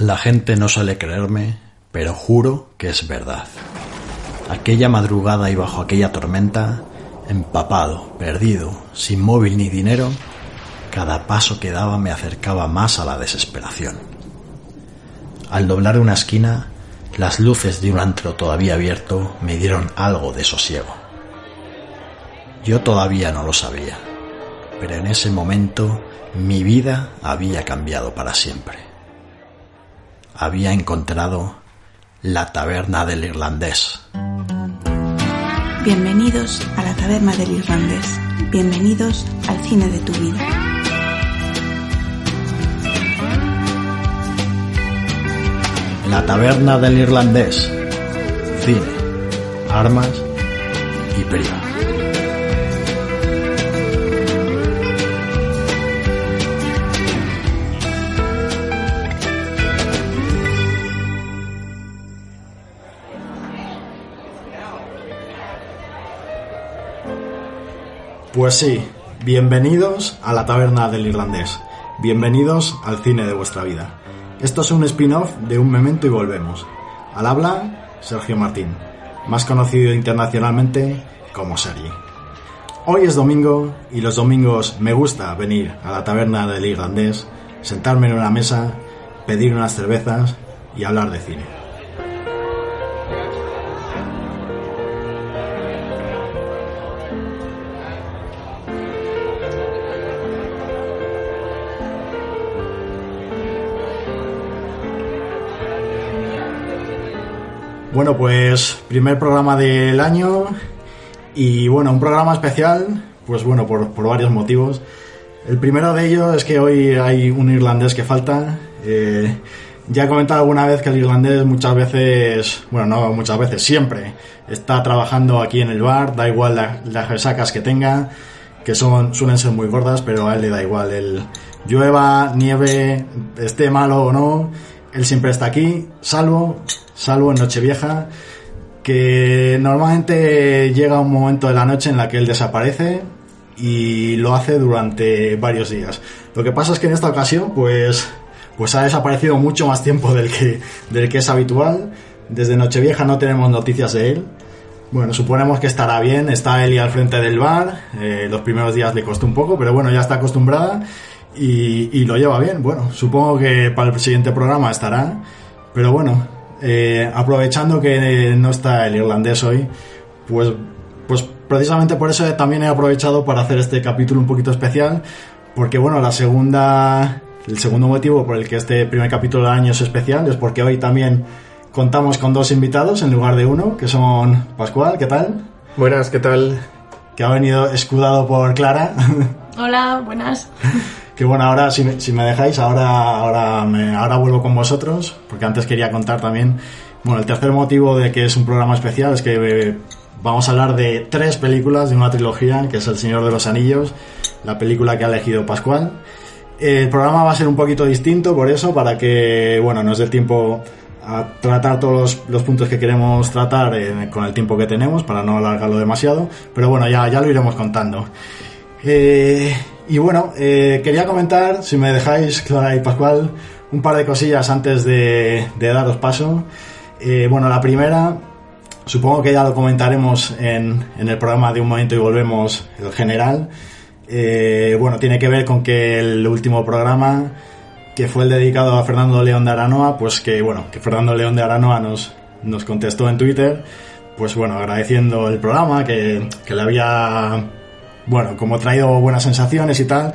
La gente no suele creerme, pero juro que es verdad. Aquella madrugada y bajo aquella tormenta, empapado, perdido, sin móvil ni dinero, cada paso que daba me acercaba más a la desesperación. Al doblar una esquina, las luces de un antro todavía abierto me dieron algo de sosiego. Yo todavía no lo sabía, pero en ese momento mi vida había cambiado para siempre había encontrado la taberna del irlandés. Bienvenidos a la taberna del irlandés. Bienvenidos al cine de tu vida. La taberna del irlandés. Cine, armas y privado. Pues sí, bienvenidos a la taberna del irlandés. Bienvenidos al cine de vuestra vida. Esto es un spin-off de Un Memento y Volvemos. Al habla, Sergio Martín, más conocido internacionalmente como Sergi. Hoy es domingo y los domingos me gusta venir a la taberna del irlandés, sentarme en una mesa, pedir unas cervezas y hablar de cine. Bueno, pues primer programa del año y bueno, un programa especial, pues bueno, por, varios motivos. El primero de ellos es que hoy hay un irlandés que falta. Eh, ya he comentado alguna vez que el irlandés muchas veces, bueno, no muchas veces, siempre está trabajando aquí en el bar, da igual las resacas que tenga, que son suelen ser muy gordas, pero a él le da igual. El llueva, nieve, esté malo o no, él siempre está aquí, salvo salvo en Nochevieja, que normalmente llega un momento de la noche en la que él desaparece y lo hace durante varios días. Lo que pasa es que en esta ocasión, pues, pues ha desaparecido mucho más tiempo del que, del que es habitual. Desde Nochevieja no tenemos noticias de él. Bueno, suponemos que estará bien, está Eli al frente del bar, eh, los primeros días le costó un poco, pero bueno, ya está acostumbrada y, y, lo lleva bien. Bueno, supongo que para el siguiente programa estará, pero bueno, eh, aprovechando que no está el irlandés hoy, pues, pues precisamente por eso también he aprovechado para hacer este capítulo un poquito especial, porque bueno, la segunda, el segundo motivo por el que este primer capítulo del año es especial es porque hoy también contamos con dos invitados en lugar de uno, que son Pascual, ¿qué tal? Buenas, ¿qué tal? Que ha venido escudado por Clara. Hola, buenas. Que bueno, ahora si me, dejáis, ahora, ahora, ahora vuelvo con vosotros, porque antes quería contar también, bueno, el tercer motivo de que es un programa especial es que eh, vamos a hablar de tres películas de una trilogía, que es El Señor de los Anillos, la película que ha elegido Pascual. El programa va a ser un poquito distinto por eso, para que, bueno, nos dé tiempo a tratar todos los, puntos que queremos tratar eh, con el tiempo que tenemos, para no alargarlo demasiado, pero bueno, ya, ya lo iremos contando. Eh, y bueno, eh, quería comentar, si me dejáis, Clara y Pascual, un par de cosillas antes de, daros paso. Eh, bueno, la primera, supongo que ya lo comentaremos en, el programa de Un Momento y Volvemos, el general. Eh, bueno, tiene que ver con que el último programa, que fue el dedicado a Fernando León de Aranoa, pues que bueno, que Fernando León de Aranoa nos, nos contestó en Twitter, pues bueno, agradeciendo el programa, que, que le había bueno, como he traído buenas sensaciones y tal.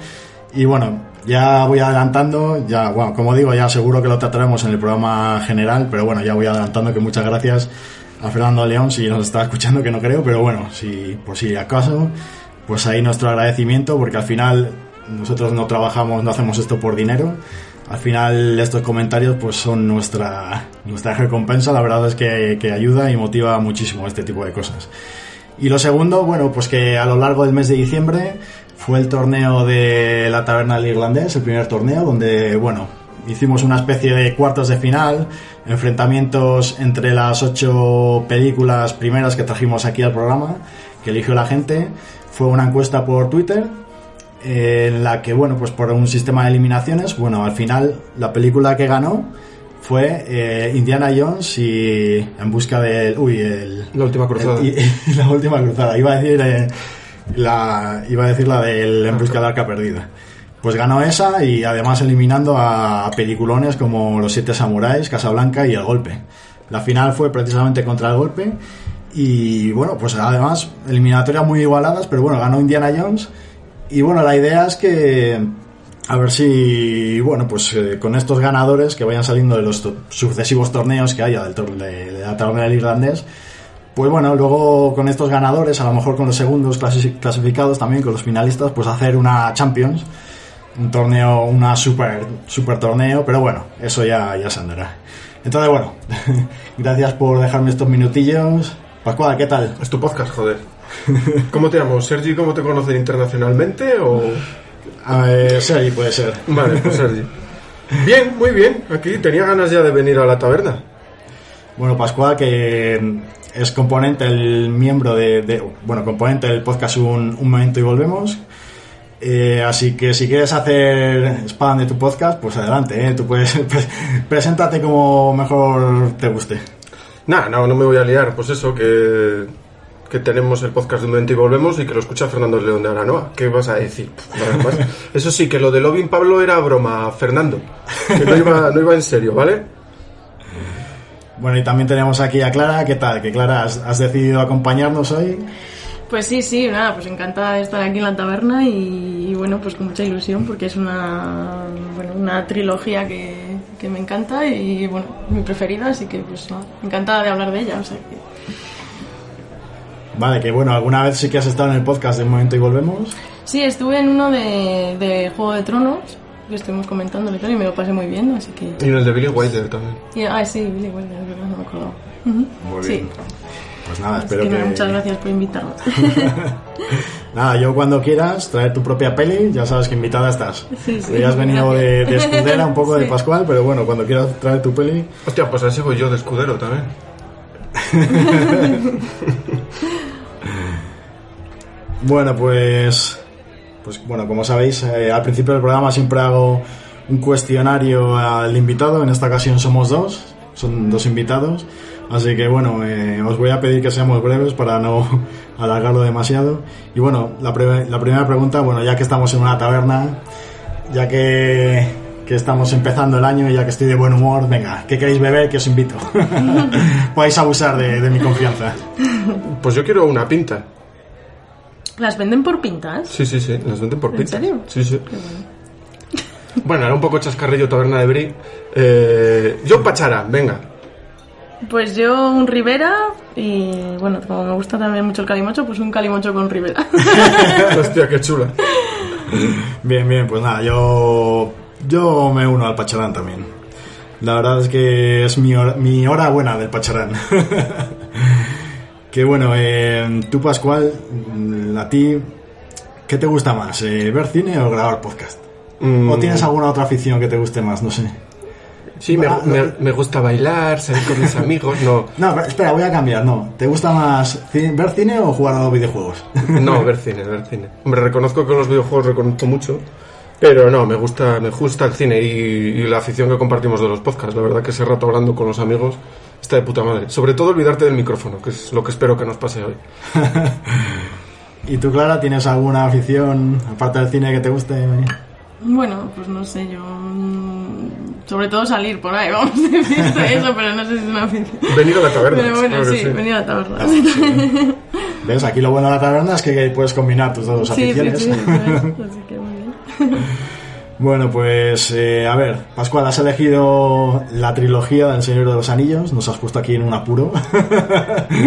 Y bueno, ya voy adelantando, ya, bueno, como digo, ya seguro que lo trataremos en el programa general, pero bueno, ya voy adelantando que muchas gracias a Fernando León si nos está escuchando, que no creo, pero bueno, si por si acaso, pues ahí nuestro agradecimiento, porque al final nosotros no trabajamos, no hacemos esto por dinero. Al final estos comentarios pues son nuestra, nuestra recompensa, la verdad es que, que ayuda y motiva muchísimo este tipo de cosas. Y lo segundo, bueno, pues que a lo largo del mes de diciembre fue el torneo de la Taberna del Irlandés, el primer torneo, donde, bueno, hicimos una especie de cuartos de final, enfrentamientos entre las ocho películas primeras que trajimos aquí al programa, que eligió la gente. Fue una encuesta por Twitter, en la que, bueno, pues por un sistema de eliminaciones, bueno, al final la película que ganó fue eh, Indiana Jones y En busca del. Uy, el. La última cruzada. el- y- la última cruzada. Iba a decir. eh, la, iba a decir la del En busca del arca perdida. Pues ganó esa y además eliminando a peliculones como Los Siete Samuráis, Casablanca y El Golpe. La final fue precisamente contra El Golpe y bueno, pues además eliminatorias muy igualadas, pero bueno, ganó Indiana Jones y bueno, la idea es que a ver si, bueno, pues eh, con estos ganadores que vayan saliendo de los sucesivos torneos que haya del tor- de, de la tabla del irlandés, pues bueno, luego con estos ganadores, a lo mejor con los segundos clasi- clasificados también, con los finalistas, pues hacer una Champions, un torneo, una super, super torneo, pero bueno, eso ya, ya se andará. Entonces, bueno, gracias por dejarme estos minutillos. Pascual, ¿qué tal? Es tu podcast, joder. ¿Cómo te llamo? ¿Sergi, cómo te conocen internacionalmente? O... A ver, Sergi, puede ser. Vale, pues Sergi. Bien, muy bien. Aquí tenía ganas ya de venir a la taberna. Bueno, Pascual, que es componente, el miembro de, de- bueno, componente del podcast Un, Un Momento y Volvemos. Eh, así que si quieres hacer spam de tu podcast, pues adelante, ¿eh? tú puedes, pre- preséntate como mejor te guste. Nada, no, no me voy a liar. Pues eso, que, que tenemos el podcast de un momento y volvemos y que lo escucha Fernando León de Aranoa. ¿Qué vas a decir? Pff, nada más. Eso sí, que lo de Lobin Pablo era broma, Fernando. Que no iba, no iba en serio, ¿vale? Bueno, y también tenemos aquí a Clara, ¿qué tal? Que Clara, has, has decidido acompañarnos hoy. Pues sí, sí, nada, pues encantada de estar aquí en la taberna y, y bueno, pues con mucha ilusión porque es una, bueno, una trilogía que, que me encanta y bueno, mi preferida, así que pues nada, encantada de hablar de ella, o sea que... Vale, que bueno, alguna vez sí que has estado en el podcast de Un Momento y Volvemos. Sí, estuve en uno de, de Juego de Tronos, que estuvimos comentando y tal, y me lo pasé muy bien, así que... Y en el de Billy Wilder también. y- ah, sí, Billy Wilder, es verdad, no me acordaba. Ujú, Muy sí. bien. Pues nada, Así espero que que... muchas gracias por invitarme. Nada, yo cuando quieras traer tu propia peli, ya sabes que invitada estás. Sí, sí, Hoy has venido de, de escudera, un poco de Sí. Pascual, pero bueno, cuando quieras traer tu peli, Hostia, pues así voy yo de escudero también. Bueno, pues, pues bueno, como sabéis, eh, al principio del programa siempre hago un cuestionario al invitado. En esta ocasión somos dos, son dos invitados. Así que bueno, eh, os voy a pedir que seamos breves para no alargarlo demasiado. Y bueno, la, primera pregunta, bueno, ya que estamos en una taberna, ya que, que estamos empezando el año y ya que estoy de buen humor, venga, ¿qué queréis beber? Que os invito. Podéis abusar de mi confianza. Pues yo quiero una pinta. ¿Las venden por pintas? Sí, sí, sí, las venden por ¿En pinta. serio? Sí, sí. Qué bueno. Bueno, era un poco chascarrillo taberna de Bri. Eh, yo Pachara, venga. Pues yo un Rivera y bueno, como me gusta también mucho el calimocho, pues un calimocho con Rivera. Hostia, qué chula. Bien, bien, pues nada, yo, yo me uno al Pacharán también. La verdad es que es mi hora, mi hora buena del Pacharán. Que bueno, eh, tú Pascual, mm, a ti, ¿qué te gusta más? eh, ¿Ver cine o grabar podcast? Mm, ¿O tienes alguna otra afición que te guste más? No sé. Sí, me, Ah, me- me gusta bailar, salir con mis amigos. No, No, espera, voy a cambiar, no. ¿Te gusta más ver cine o jugar a los videojuegos? no, ver cine, ver cine. Hombre, reconozco que los videojuegos reconozco mucho. Pero no, me gusta, me gusta el cine y, y la afición que compartimos de los podcasts. La verdad que ese rato hablando con los amigos está de puta madre. Sobre todo olvidarte del micrófono, que es lo que espero que nos pase hoy. ¿Y tú, Clara, tienes alguna afición, aparte del cine, que te guste? bueno, pues no sé, yo mm, sobre todo salir por ahí, vamos a decir eso, pero no sé si es una afición. Venir a la taberna. Pero bueno, claro sí, sí. venir a la taberna. ¿Ves? Aquí lo bueno de la taberna es que puedes combinar tus dos Sí, sí, aficiones. sí, es, así que muy bien. Bueno, pues eh, a ver, Pascual, has elegido la trilogía del Señor de los Anillos, nos has puesto aquí en un apuro.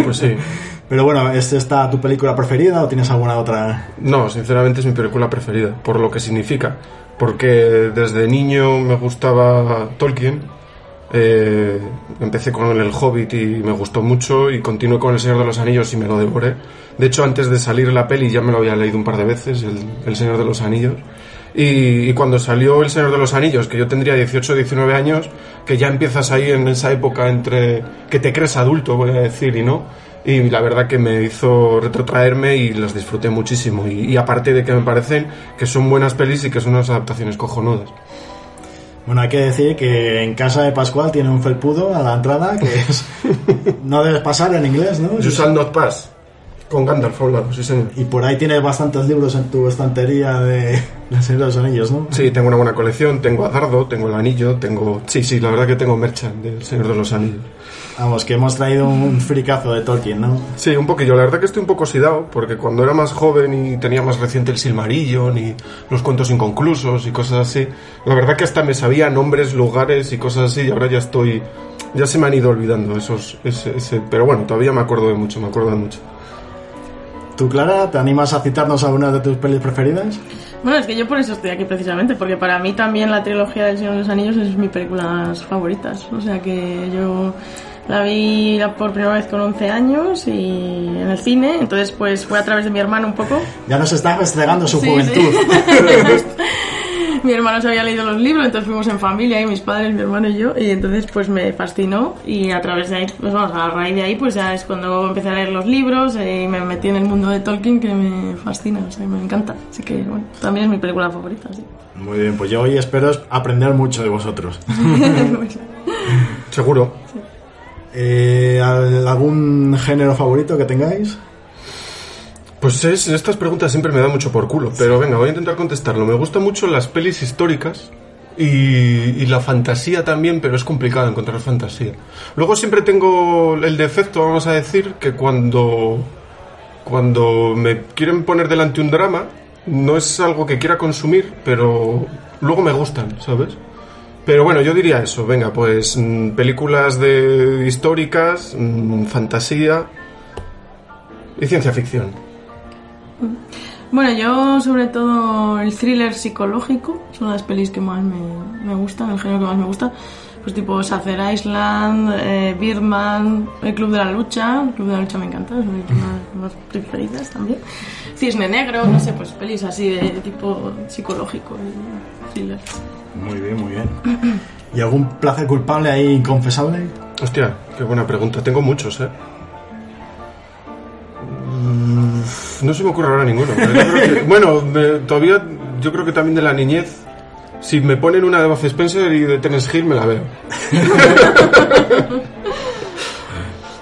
Pues sí. Pero bueno, ¿es esta tu película preferida o tienes alguna otra? No, sinceramente es mi película preferida, por lo que significa. Porque desde niño me gustaba Tolkien, eh, empecé con El Hobbit y me gustó mucho, y continué con El Señor de los Anillos y me lo devoré. De hecho, antes de salir la peli ya me lo había leído un par de veces, El, El Señor de los Anillos. Y, y cuando salió El Señor de los Anillos, que yo tendría 18 o 19 años, que ya empiezas ahí en esa época entre que te crees adulto, voy a decir, y no. Y la verdad que me hizo retrotraerme y las disfruté muchísimo. Y, y aparte de que me parecen que son buenas pelis y que son unas adaptaciones cojonudas. Bueno, hay que decir que en casa de Pascual tiene un felpudo a la entrada que es... no debes pasar en inglés, ¿no? You shall not pass. Con Gandalf a un lado, sí señor. Y por ahí tienes bastantes libros en tu estantería de La Señor de los Anillos, ¿no? Sí, tengo una buena colección, tengo a Dardo, tengo el anillo, tengo... Sí, sí, la verdad que tengo merchan del Señor de los Anillos. Vamos, que hemos traído un fricazo de Tolkien, ¿no? Sí, un poquillo. La verdad que estoy un poco oxidado, porque cuando era más joven y tenía más reciente el Silmarillion y los cuentos inconclusos y cosas así, la verdad que hasta me sabía nombres, lugares y cosas así, y ahora ya estoy... Ya se me han ido olvidando esos... Ese, ese- pero bueno, todavía me acuerdo de mucho, me acuerdo de mucho. ¿Tú, Clara, te animas a citarnos algunas de tus pelis preferidas? Bueno, es que yo por eso estoy aquí precisamente, porque para mí también la trilogía del Señor de los Anillos es mis películas favoritas. O sea que yo la vi por primera vez con 11 años y en el cine, entonces pues fue a través de mi hermano un poco. Ya nos está restregando su Sí, juventud. mi hermano se había leído los libros, entonces fuimos en familia, y mis padres, mi hermano y yo, y entonces pues me fascinó y a través de ahí, pues vamos, a raíz de ahí pues ya es cuando empecé a leer los libros eh, y me metí en el mundo de Tolkien que me fascina, o sea, me encanta. Así que bueno, también es mi película favorita, sí. Muy bien, pues yo hoy espero aprender mucho de vosotros. Seguro. Eh, ¿al- ¿Algún género favorito que tengáis? Pues es, estas preguntas siempre me dan mucho por culo, pero venga, voy a intentar contestarlo. Me gustan mucho las pelis históricas y, y la fantasía también, pero es complicado encontrar fantasía. Luego siempre tengo el defecto, vamos a decir, que cuando, cuando me quieren poner delante un drama, no es algo que quiera consumir, pero luego me gustan, ¿sabes? Pero bueno, yo diría eso, venga, pues mm, películas de históricas, mm, fantasía y ciencia ficción. Bueno, yo sobre todo el thriller psicológico son las pelis que más me, me gustan, el género que más me gusta. Pues tipo Sacer Island, eh, Birdman, El Club de la Lucha. El Club de la Lucha me encanta, es una de mis más preferidas también. Cisne Negro, no sé, pues pelis así de, tipo psicológico y thriller. Muy bien, muy bien. ¿Y algún placer culpable ahí inconfesable? Hostia, qué buena pregunta. Tengo muchos, ¿eh? Mm, No se me ocurre ahora ninguno. bueno, todavía yo creo que también de la niñez. Si me ponen una de Buzz Spencer y de Terence Hill, me la veo.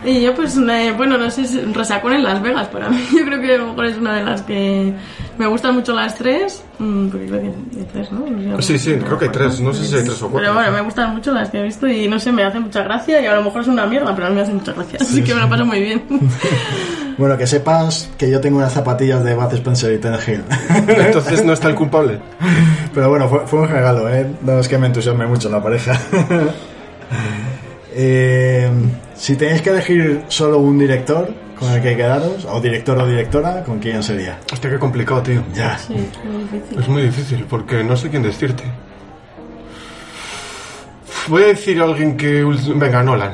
Y yo pues, me- bueno, no sé, es Resacón en Las Vegas para mí. Yo creo que a lo mejor es una de las que me gustan mucho las tres. mm, Porque creo que hay tres, ¿no? No sé, Sí, sí, creo que hay tres. No sé si hay tres o cuatro. Pero bueno, me gustan mucho las que he visto y no sé, me hacen mucha gracia y a lo mejor es una mierda, pero a mí me hacen mucha gracia. Así que me lo paso muy bien. Bueno, que sepas que yo tengo unas zapatillas de Bud Spencer y Ten Hill. Entonces no está el culpable. Pero bueno, fue, fue un regalo, ¿eh? No es que me entusiasme mucho la pareja. Eh, si tenéis que elegir solo un director con el que quedaros, o director o directora, ¿con quién sería? Hostia, qué complicado, tío. Ya. Sí, es muy difícil. Es muy difícil porque no sé quién decirte. Voy a decir a alguien que. Venga, Nolan.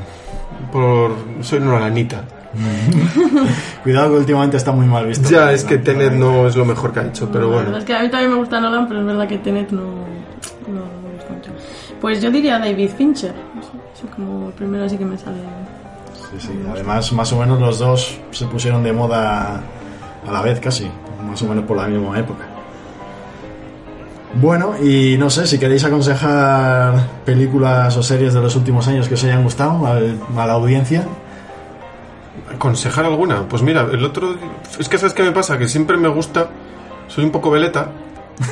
Por. Soy Nolanita. Cuidado que últimamente está muy mal visto. Ya, es que Tenet no es lo mejor que ha hecho, pero La verdad bueno. es que a mí también me gusta Nolan, pero es verdad que Tenet no, no, no me gusta mucho. Pues yo diría David Fincher. Así como el primero así que me sale. Sí, sí. Además, más o menos los dos se pusieron de moda a la vez casi, más o menos por la misma época. Bueno, y no sé, si queréis aconsejar películas o series de los últimos años que os hayan gustado al- a la audiencia, ¿Aconsejar alguna? Pues mira, el otro. Es que sabes qué me pasa, que siempre me gusta. Soy un poco veleta.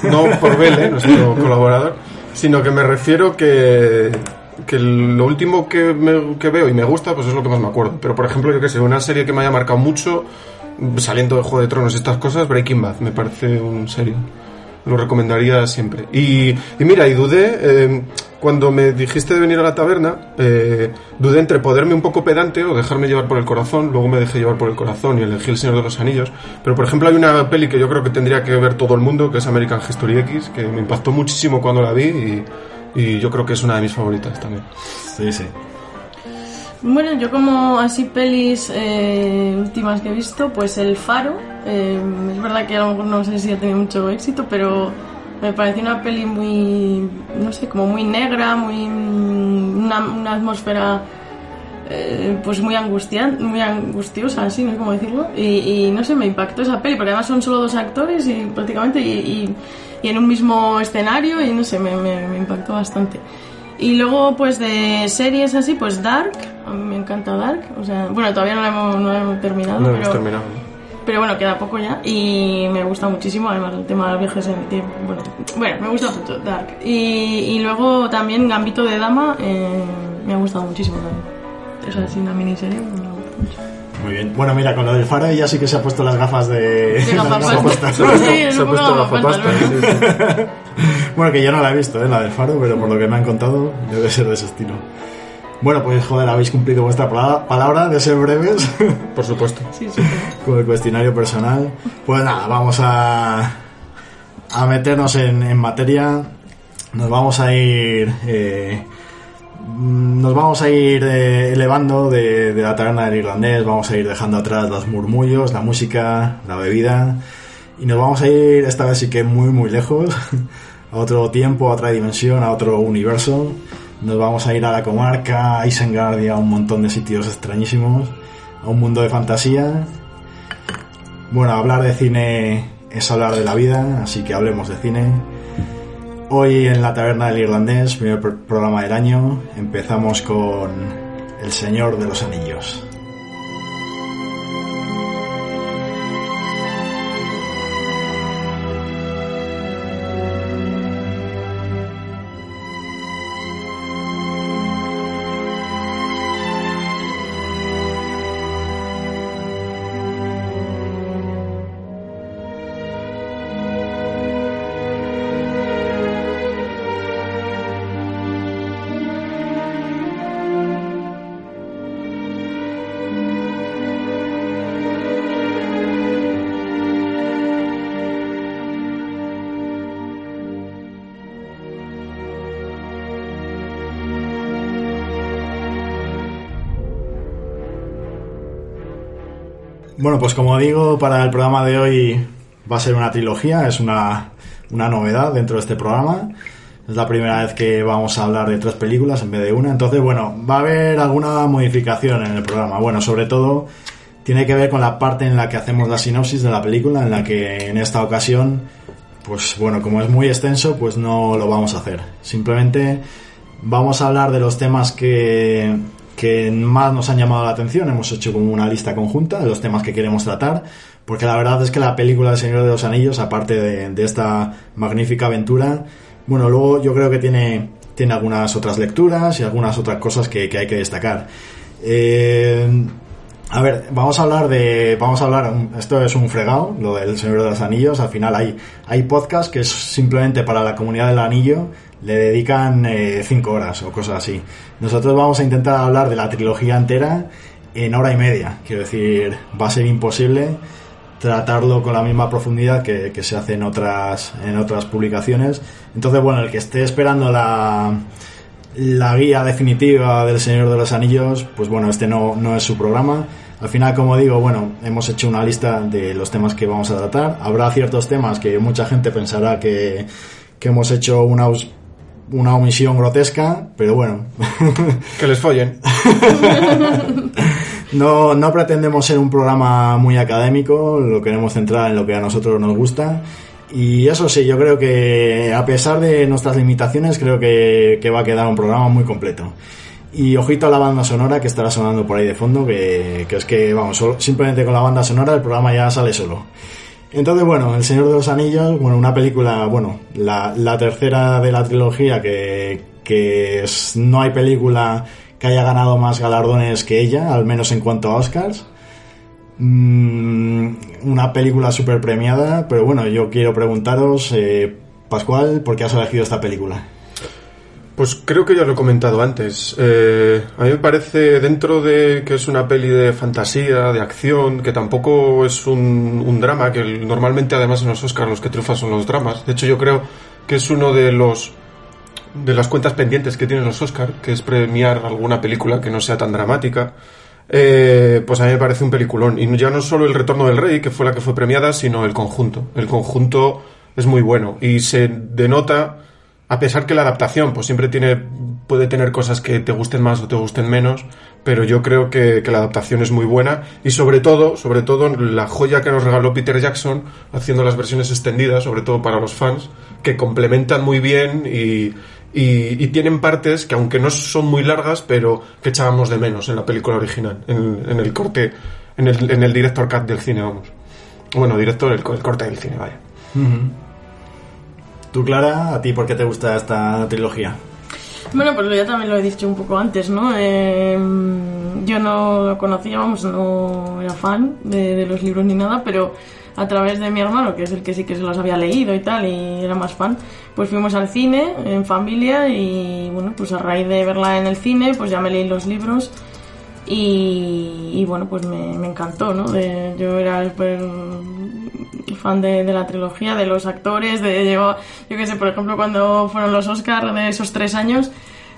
No por Vele, nuestro colaborador, sino que me refiero que. Que lo último que, me- que veo y me gusta, pues es lo que más me acuerdo. Pero por ejemplo, yo que sé, una serie que me haya marcado mucho, saliendo de Juego de Tronos y estas cosas, Breaking Bad, me parece un serio. Lo recomendaría siempre. Y, y mira, y dudé, eh, cuando me dijiste de venir a la taberna, eh, dudé entre poderme un poco pedante o dejarme llevar por el corazón. Luego me dejé llevar por el corazón y elegí El Señor de los Anillos. Pero por ejemplo, hay una peli que yo creo que tendría que ver todo el mundo, que es American History X, que me impactó muchísimo cuando la vi y, y yo creo que es una de mis favoritas también. sí, sí. Bueno, yo como así pelis eh, últimas que he visto, pues El Faro. eh, es verdad que a lo mejor no sé si ha tenido mucho éxito, pero me pareció una peli muy, no sé, como muy negra, muy mm, una, una atmósfera eh, pues muy angustiante, muy angustiosa, así, no sé cómo decirlo. Y, y no sé, me impactó esa peli, porque además son solo dos actores y prácticamente y, y- y en un mismo escenario y no sé, me, me, me impactó bastante. Y luego, pues de series así, pues Dark, a mí me encanta Dark, o sea, bueno, todavía no la hemos, no la hemos terminado, No pero, hemos terminado. pero bueno, queda poco ya y me gusta muchísimo, además el tema de los viajes en el tiempo, bueno, bueno me gusta mucho Dark. Y, y luego también Gambito de Dama, eh, me ha gustado muchísimo también. Esa es una miniserie, me gusta mucho. Muy bien. Bueno, mira, con lo del faro ella sí que se ha puesto las gafas de... Sí, Se ha puesto gafapasta. sí. Bueno, que yo no la he visto, ¿eh? la del faro, pero por lo que me han contado debe ser de ese estilo. Bueno, pues joder, habéis cumplido vuestra pala- palabra de ser breves Por supuesto. Sí, sí, con el cuestionario personal. Pues nada, vamos a, a meternos en, en materia. Nos vamos a ir... eh, nos vamos a ir eh, elevando de, de la taberna del irlandés, vamos a ir dejando atrás los murmullos, la música, la bebida y nos vamos a ir esta vez sí que muy muy lejos, a otro tiempo, a otra dimensión, a otro universo. Nos vamos a ir a la comarca, a Isengard y a un montón de sitios extrañísimos, a un mundo de fantasía. Bueno, hablar de cine es hablar de la vida, así que hablemos de cine. Hoy en la taberna del irlandés, primer pr- programa del año, empezamos con El Señor de los Anillos. Bueno, pues como digo, para el programa de hoy va a ser una trilogía, es una, una novedad dentro de este programa. Es la primera vez que vamos a hablar de tres películas en vez de una. Entonces, bueno, va a haber alguna modificación en el programa. Bueno, sobre todo tiene que ver con la parte en la que hacemos la sinopsis de la película, en la que en esta ocasión, pues bueno, como es muy extenso, pues no lo vamos a hacer. Simplemente vamos a hablar de los temas que, que más nos han llamado la atención. Hemos hecho como una lista conjunta de los temas que queremos tratar, porque la verdad es que la película del Señor de los Anillos, aparte de, esta magnífica aventura, bueno, luego yo creo que tiene, tiene algunas otras lecturas y algunas otras cosas que, que hay que destacar. Eh, a ver, vamos a hablar de. Vamos a hablar. Esto es un fregado, lo del Señor de los Anillos. Al final hay, hay podcast que es simplemente para la comunidad del anillo. Le dedican eh, cinco horas o cosas así. Nosotros vamos a intentar hablar de la trilogía entera en hora y media. Quiero decir, va a ser imposible tratarlo con la misma profundidad que, que se hace en otras, en otras publicaciones. Entonces, bueno, el que esté esperando la, la guía definitiva del Señor de los Anillos, pues bueno, este no, no es su programa. Al final, como digo, bueno, hemos hecho una lista de los temas que vamos a tratar. Habrá ciertos temas que mucha gente pensará que, que hemos hecho una, una omisión grotesca, pero bueno, Que les follen. no, no pretendemos ser un programa muy académico, lo queremos centrar en lo que a nosotros nos gusta. Y eso sí, yo creo que a pesar de nuestras limitaciones, creo que, que va a quedar un programa muy completo. Y ojito a la banda sonora que estará sonando por ahí de fondo, que, que es que, vamos, simplemente con la banda sonora el programa ya sale solo. Entonces, bueno, El Señor de los Anillos, bueno, una película, bueno, la, la tercera de la trilogía, que, que es- no hay película que haya ganado más galardones que ella, al menos en cuanto a Oscars. Mm, una película súper premiada, pero bueno, yo quiero preguntaros, eh, Pascual, ¿por qué has elegido esta película? Pues creo que ya lo he comentado antes. Eh, a mí me parece, dentro de que es una peli de fantasía, de acción, que tampoco es un, drama, que normalmente además en los Oscars los que triunfan son los dramas. De hecho, yo creo que es uno de los de las cuentas pendientes que tienen los Oscars, que es premiar alguna película que no sea tan dramática. Eh, pues a mí me parece un peliculón. Y ya no solo El Retorno del Rey, que fue la que fue premiada, sino el conjunto. El conjunto es muy bueno. Y se denota a pesar que la adaptación pues siempre tiene puede tener cosas que te gusten más o te gusten menos, pero yo creo que, que, la adaptación es muy buena y sobre todo, sobre todo la joya que nos regaló Peter Jackson haciendo las versiones extendidas, sobre todo para los fans, que complementan muy bien y, y, y tienen partes que aunque no son muy largas, pero que echábamos de menos en la película original, en, en el corte, en el, en el director cut del cine, vamos. Bueno, director, el, el corte del cine, vaya. ¿Tú, Clara, a ti por qué te gusta esta trilogía? Bueno, pues ya también lo he dicho un poco antes, ¿no? Eh, yo no lo conocía, vamos, no era fan de, de, los libros ni nada, pero a través de mi hermano, que es el que sí que se los había leído y tal, y era más fan, pues fuimos al cine en familia y bueno, pues a raíz de verla en el cine, pues ya me leí los libros y, y bueno, pues me, encantó, ¿no? Yo era súper fan de, de, la trilogía, de los actores, de yo, yo qué sé, por ejemplo, cuando fueron los Oscars de esos tres años,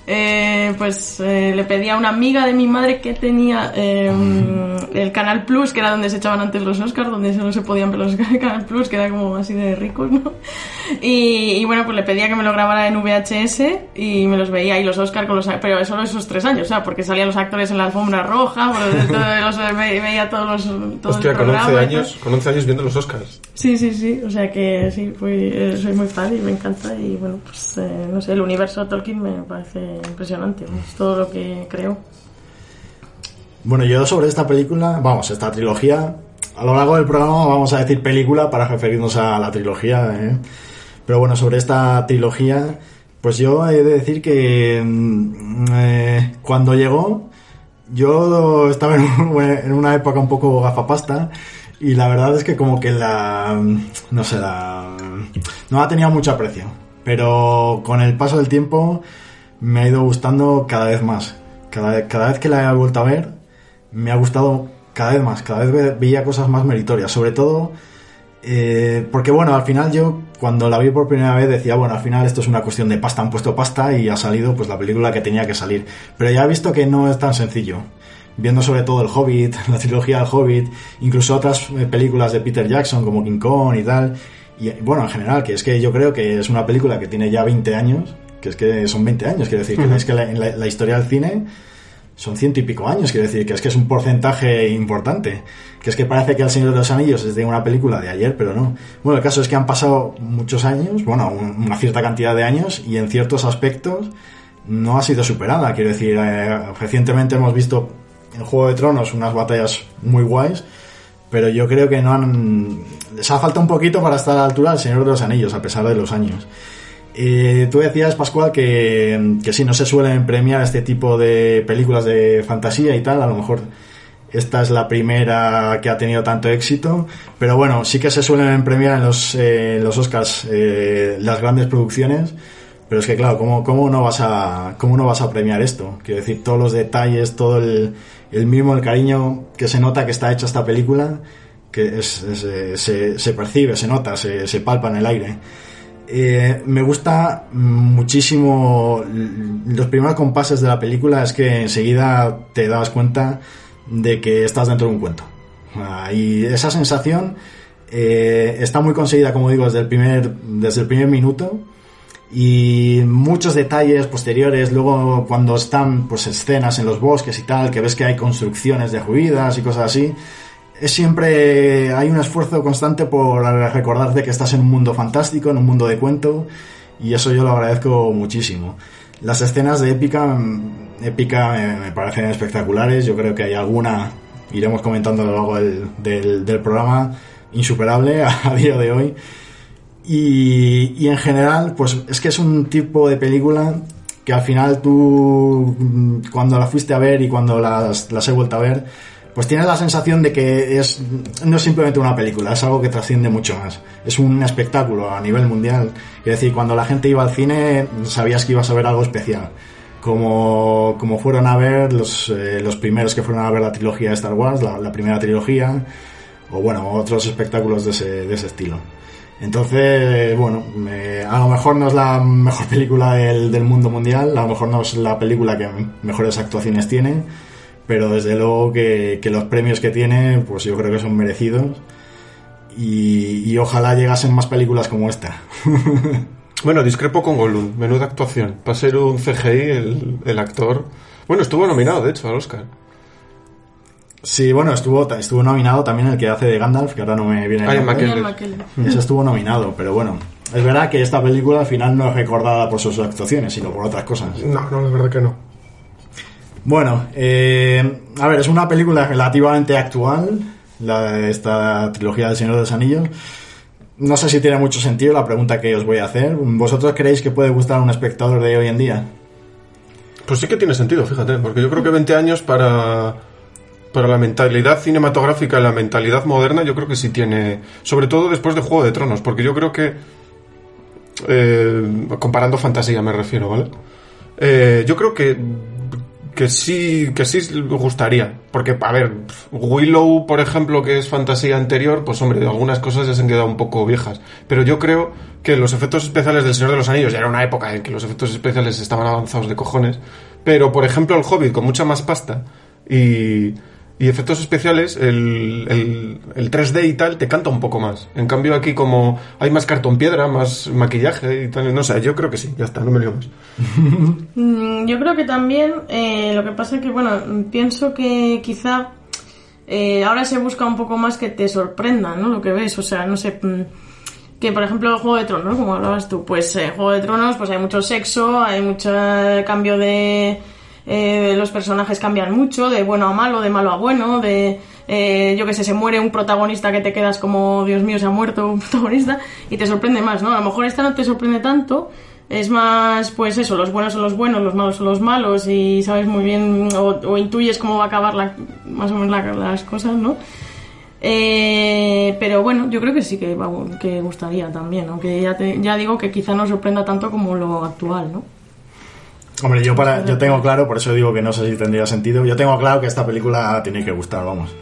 eh, pues eh, le pedí a una amiga de mi madre que tenía eh, el Canal Plus, que era donde se echaban antes los Oscars, donde solo se podían ver los Canal Plus, que era como así de ricos, ¿no? Y, y, bueno, pues le pedía que me lo grabara en VHS y me los veía ahí los Oscars con los pero solo esos tres años, o sea, porque salían los actores en la alfombra roja, los, veía todos los todos Hostia, con 11 años, con 11 años viendo los Oscars. Sí, sí, sí, o sea que sí, fui, soy muy fan y me encanta y bueno, pues no sé, el universo Tolkien me parece impresionante, es todo lo que creo. Bueno, yo sobre esta película, vamos, esta trilogía, a lo largo del programa vamos a decir película para referirnos a la trilogía, ¿eh? pero bueno, sobre esta trilogía, pues yo he de decir que eh, cuando llegó, yo estaba en una época un poco gafapasta y la verdad es que como que la, no sé, la, no ha tenido mucho aprecio, pero con el paso del tiempo me ha ido gustando cada vez más. Cada, cada vez que la he vuelto a ver, me ha gustado cada vez más, cada vez veía cosas más meritorias, sobre todo eh, porque bueno, al final yo cuando la vi por primera vez decía, bueno, al final esto es una cuestión de pasta, han puesto pasta y ha salido pues la película que tenía que salir, pero ya he visto que no es tan sencillo. Viendo sobre todo El Hobbit, la trilogía del Hobbit, incluso otras eh, películas de Peter Jackson como King Kong y tal, y bueno, en general, que es que yo creo que es una película que tiene ya 20 años, que es que son 20 años, quiero decir, que es que la, en la, la historia del cine son ciento y pico años, quiero decir, que es que es un porcentaje importante. Que es que parece que El Señor de los Anillos es de una película de ayer, pero no. Bueno, el caso es que han pasado muchos años, bueno, una cierta cantidad de años, y en ciertos aspectos no ha sido superada. Quiero decir, eh, recientemente hemos visto en Juego de Tronos unas batallas muy guays, pero yo creo que no han. Les ha faltado un poquito para estar a la altura del Señor de los Anillos, a pesar de los años. Eh, tú decías, Pascual, que, que si no se suelen premiar este tipo de películas de fantasía y tal, a lo mejor esta es la primera que ha tenido tanto éxito, pero bueno, sí que se suelen premiar en los, eh, los Oscars eh, las grandes producciones, pero es que claro, ¿cómo, cómo, no vas a, ¿cómo no vas a premiar esto? Quiero decir, todos los detalles, todo el, el el cariño que se nota que está hecha esta película, que es, es, se, se percibe, se nota, se, se palpa en el aire. Eh, me gusta muchísimo los primeros compases de la película es que enseguida te das cuenta de que estás dentro de un cuento. Uh, y esa sensación eh, está muy conseguida como digo desde el primer desde el primer minuto. Y muchos detalles posteriores luego cuando están pues escenas en los bosques y tal que ves que hay construcciones de ruidas y cosas así es siempre hay un esfuerzo constante por recordarte que estás en un mundo fantástico, en un mundo de cuento, y eso yo lo agradezco muchísimo. Las escenas de épica, épica me, me parecen espectaculares, yo creo que hay alguna, iremos comentando a lo largo del, del, programa, insuperable a, día de hoy. Y, y en general, pues es que es un tipo de película que al final tú, cuando la fuiste a ver y cuando las, las he vuelto a ver, pues tienes la sensación de que es no es simplemente una película, es algo que trasciende mucho más. Es un espectáculo a nivel mundial. Es decir, cuando la gente iba al cine sabías que ibas a ver algo especial. Como, como fueron a ver los, eh, los primeros que fueron a ver la trilogía de Star Wars, la, primera trilogía, o bueno, otros espectáculos de ese, de ese estilo. Entonces, bueno, a lo mejor no es la mejor película del, del mundo mundial, a lo mejor no es la película que mejores actuaciones tiene, pero desde luego que, que, los premios que tiene, pues yo creo que son merecidos y, y ojalá llegasen más películas como esta. Bueno, discrepo con Gollum. Menuda actuación. Para ser un CGI, el, el actor. Bueno, estuvo nominado, de hecho, al Oscar. Sí, bueno, estuvo, estuvo nominado también el que hace de Gandalf, que ahora no me viene Ian McKellen. Ese estuvo nominado, pero bueno. Es verdad que esta película al final no es recordada por sus actuaciones, sino por otras cosas. No, no, la verdad que no. Bueno, eh, a ver, es una película relativamente actual, la, esta trilogía del Señor de los Anillos. No sé si tiene mucho sentido la pregunta que os voy a hacer. ¿Vosotros creéis que puede gustar a un espectador de hoy en día? Pues sí que tiene sentido, fíjate, porque yo creo que 20 años para, para la mentalidad cinematográfica y la mentalidad moderna, yo creo que sí tiene, sobre todo después de Juego de Tronos, porque yo creo que, eh, comparando fantasía me refiero, ¿vale? Eh, yo creo que, que sí, que sí gustaría, porque, a ver, Willow, por ejemplo, que es fantasía anterior, pues hombre, algunas cosas ya se han quedado un poco viejas, pero yo creo que los efectos especiales del Señor de los Anillos, ya era una época en que los efectos especiales estaban avanzados de cojones, pero por ejemplo el Hobbit con mucha más pasta y, y efectos especiales, el, el, el 3D y tal te canta un poco más. En cambio aquí como hay más cartón piedra, más maquillaje y tal, no sé, yo creo que sí, ya está, no me lío más. Mm, Yo creo que también, eh, lo que pasa es que, bueno, pienso que quizá eh, ahora se busca un poco más que te sorprenda, ¿no? Lo que ves, o sea, no sé, mm, que por ejemplo Juego de Tronos, como hablabas tú, pues eh, Juego de Tronos, pues hay mucho sexo, hay mucho cambio de... eh, los personajes cambian mucho, de bueno a malo, de malo a bueno, de... eh, yo que sé, se muere un protagonista que te quedas como, Dios mío, se ha muerto un protagonista y te sorprende más, ¿no? A lo mejor esta no te sorprende tanto, es más, pues eso, los buenos son los buenos, los malos son los malos y sabes muy bien o, o intuyes cómo va a acabar la- más o menos la- las cosas, ¿no? Eh, pero bueno, yo creo que sí que, que gustaría también, aunque ya, ya digo que quizá no sorprenda tanto como lo actual, ¿no? Hombre, yo, para, yo tengo claro, por eso digo que no sé si tendría sentido, yo tengo claro que esta película tiene que gustar, vamos.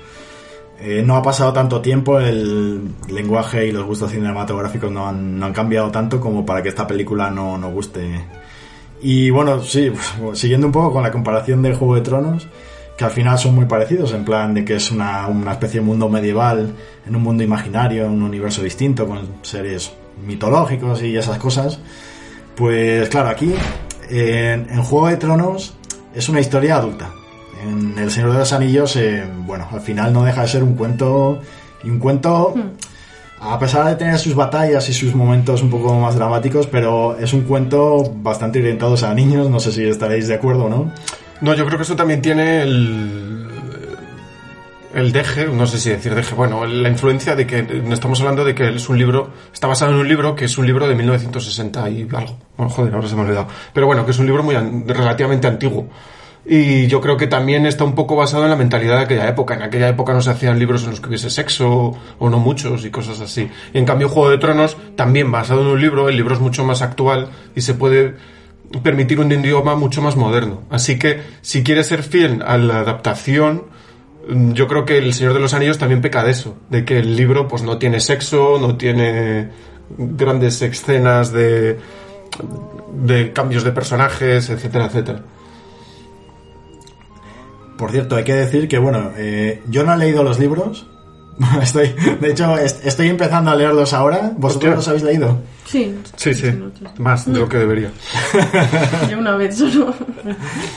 Eh, no ha pasado tanto tiempo, el lenguaje y los gustos cinematográficos no han, no han cambiado tanto como para que esta película no, no guste. Y bueno, sí, pues, siguiendo un poco con la comparación de Juego de Tronos, que al final son muy parecidos, en plan de que es una, una especie de mundo medieval, en un mundo imaginario, en un universo distinto, con seres mitológicos y esas cosas. Pues claro, aquí en, Juego de Tronos es una historia adulta. En El Señor de los Anillos, eh, bueno, al final no deja de ser un cuento. Y un cuento, a pesar de tener sus batallas y sus momentos un poco más dramáticos, pero es un cuento bastante orientado a niños. No sé si estaréis de acuerdo o no. No, yo creo que eso también tiene el, el deje, no sé si decir deje, bueno, la influencia de que estamos hablando de que es un libro, está basado en un libro que es un libro de 1960 y algo. Bueno, joder, ahora se me ha olvidado. Pero bueno, que es un libro muy relativamente antiguo. Y yo creo que también está un poco basado en la mentalidad de aquella época. En aquella época no se hacían libros en los que hubiese sexo, o no muchos, y cosas así. Y en cambio Juego de Tronos, también basado en un libro, el libro es mucho más actual y se puede permitir un idioma mucho más moderno. Así que si quieres ser fiel a la adaptación, yo creo que El Señor de los Anillos también peca de eso, de que el libro pues no tiene sexo, no tiene grandes escenas de de cambios de personajes, etcétera, etcétera. Por cierto, hay que decir que, bueno, eh, yo no he leído los libros. Estoy, de hecho, est- estoy empezando a leerlos ahora. ¿Vosotros los habéis leído? Sí, Sí, sí, más de lo que debería. Yo una vez solo.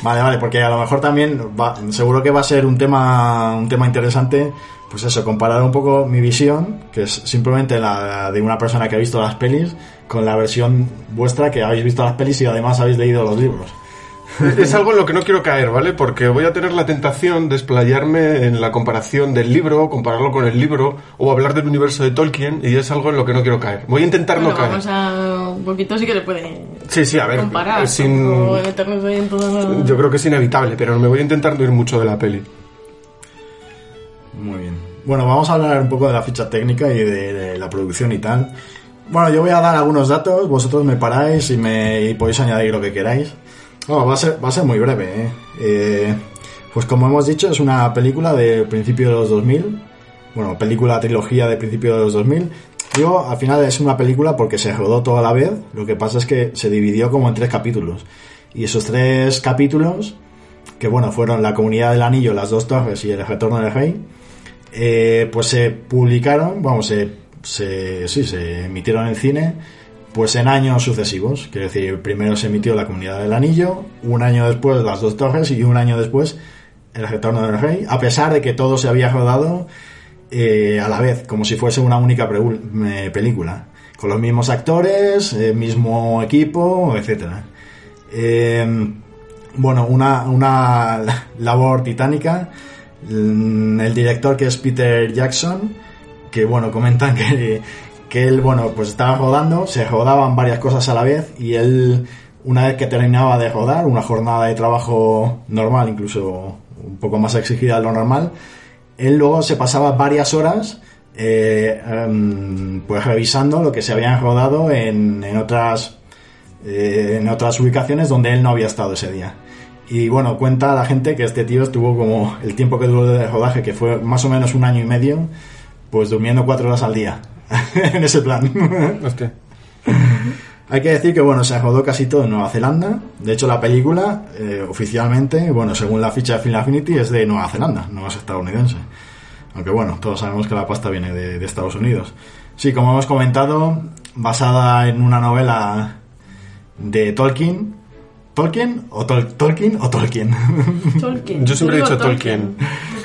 Vale, vale, porque a lo mejor también va- seguro que va a ser un tema un tema interesante, pues eso, comparar un poco mi visión, que es simplemente la de una persona que ha visto las pelis, con la versión vuestra que habéis visto las pelis y además habéis leído los libros. Es algo en lo que no quiero caer, ¿vale? Porque voy a tener la tentación de explayarme en la comparación del libro, compararlo con el libro, o hablar del universo de Tolkien, y es algo en lo que no quiero caer. Voy a intentar Bueno, no caer. vamos a un poquito sí que le puede Sí, sí, a ver, comparar. sin- tampoco meternos ahí en todo Yo creo que es inevitable, pero me voy a intentar no ir mucho de la peli. Muy bien. Bueno, vamos a hablar un poco de la ficha técnica y de, de la producción y tal. Bueno, yo voy a dar algunos datos, vosotros me paráis y me y podéis añadir lo que queráis. Bueno, va a ser, va a ser muy breve, ¿eh? Eh, Pues como hemos dicho, es una película de principio de los 2000. Bueno, película trilogía de principio de los 2000. Digo, al final es una película porque se rodó toda la vez. Lo que pasa es que se dividió como en tres capítulos. Y esos tres capítulos, que bueno, fueron La Comunidad del Anillo, Las Dos Torres y El Retorno del Rey, eh, pues se publicaron, vamos, se, se, sí, se emitieron en cine pues en años sucesivos. Quiero decir, primero se emitió La Comunidad del Anillo, un año después Las Dos Torres y un año después El Retorno del Rey, a pesar de que todo se había rodado eh, a la vez, como si fuese una única eh, película, con los mismos actores, eh, mismo equipo, etcétera. Eh, bueno, una, una labor titánica. Mm, El director que es Peter Jackson, que bueno, comentan que, que él, bueno, pues estaba rodando, se rodaban varias cosas a la vez y él, una vez que terminaba de rodar, una jornada de trabajo normal, incluso un poco más exigida de lo normal, él luego se pasaba varias horas eh, em, pues revisando lo que se habían rodado en, en otras eh, en otras ubicaciones donde él no había estado ese día. Y bueno, cuenta la gente que este tío estuvo como el tiempo que duró de rodaje, que fue más o menos un año y medio, pues durmiendo cuatro horas al día. en ese plan. Hostia. Hay que decir que bueno, se rodó casi todo en Nueva Zelanda. De hecho, la película, eh, oficialmente, bueno, según la ficha de Film Affinity, es de Nueva Zelanda, no es estadounidense. Aunque bueno, todos sabemos que la pasta viene de, de Estados Unidos. Sí, como hemos comentado, basada en una novela de Tolkien. ¿Tolkien o Tol- Tolkien o Tolkien? Tolkien. Yo siempre he dicho Tolkien.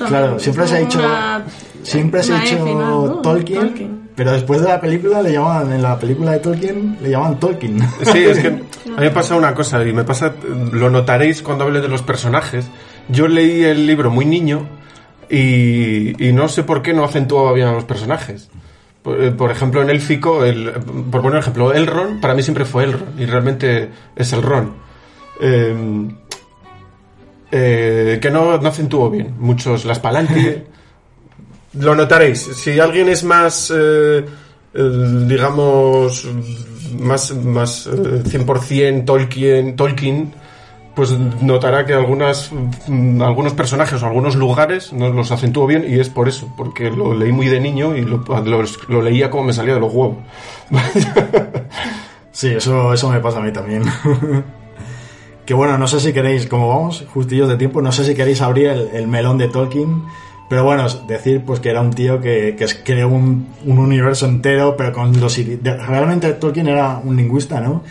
Claro, siempre se ha dicho una- siempre se ha una dicho final, ¿no? Tolkien, pero después de la película le llamaban en la película de Tolkien le llaman Tolkien. Sí, es que a mí me pasa una cosa, y me pasa, lo notaréis cuando hable de los personajes. Yo leí el libro muy niño y, y no sé por qué no acentuaba bien a los personajes. Por, eh, por ejemplo, en élfico, el, por poner ejemplo, Elrond para mí siempre fue Elrond y realmente es el Ron. Eh, eh, que no, no acentuó bien. Muchos las palanque. Lo notaréis. Si alguien es más, eh, eh, digamos, más, más eh, 100% Tolkien, Tolkien, pues notará que algunas, mm, algunos personajes o algunos lugares no los acentúo bien y es por eso, porque lo leí muy de niño y lo, lo- leía como me salía de los huevos. Sí, eso, eso me pasa a mí también. que bueno, no sé si queréis, como vamos, justillos de tiempo, no sé si queréis abrir el melón de Tolkien. Pero bueno, decir pues que era un tío que, que es- creó un, un universo entero, pero con los Realmente Tolkien era un lingüista, ¿no?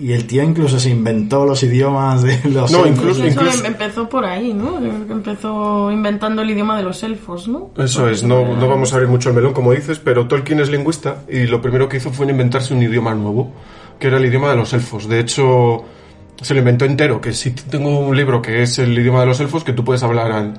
Y el tío incluso se inventó los idiomas de los... Hmm. No, elfos. incluso- incluso- em- empezó por ahí, ¿no? Empezó inventando el idioma de los elfos, ¿no? Eso es, no, no vamos a abrir mucho el melón, como dices, pero Tolkien es lingüista y lo primero que hizo fue inventarse un idioma nuevo, que era el idioma de los elfos. De hecho, se lo inventó entero, que si tengo un libro que es el idioma de los elfos, que tú puedes hablar al-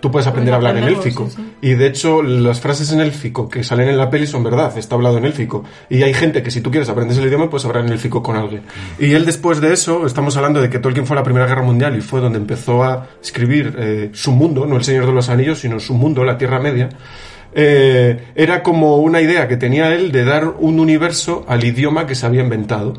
Tú puedes aprender a hablar en élfico. sí, sí. Y de hecho, las frases en élfico que salen en la peli son verdad, está hablado en élfico. Y hay gente que si tú quieres aprendes el idioma, puedes hablar en élfico con alguien. Y él después de eso, estamos hablando de que Tolkien fue a la Primera Guerra Mundial y fue donde empezó a escribir eh, su mundo, no el Señor de los Anillos, sino su mundo, la Tierra Media. Eh, era como una idea que tenía él de dar un universo al idioma que se había inventado.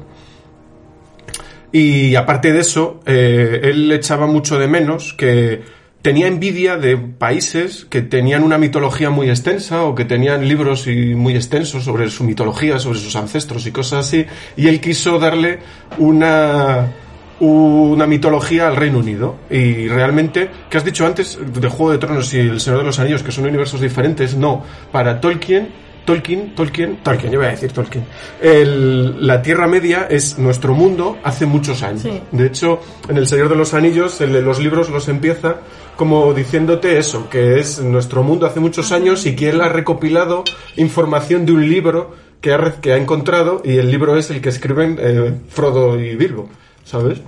Y aparte de eso, eh, él echaba mucho de menos que tenía envidia de países que tenían una mitología muy extensa o que tenían libros y muy extensos sobre su mitología, sobre sus ancestros y cosas así, y él quiso darle una una mitología al Reino Unido. Y realmente, ¿qué has dicho antes de Juego de Tronos y El Señor de los Anillos, que son universos diferentes? No, para Tolkien Tolkien, Tolkien, Tolkien, yo voy a decir Tolkien. El- la Tierra Media es nuestro mundo hace muchos años. Sí. De hecho, en El Señor de los Anillos, el de los libros los empieza como diciéndote eso, que es nuestro mundo hace muchos años y que él ha recopilado información de un libro que ha, que ha encontrado y el libro es el que escriben eh, Frodo y Bilbo, ¿sabes?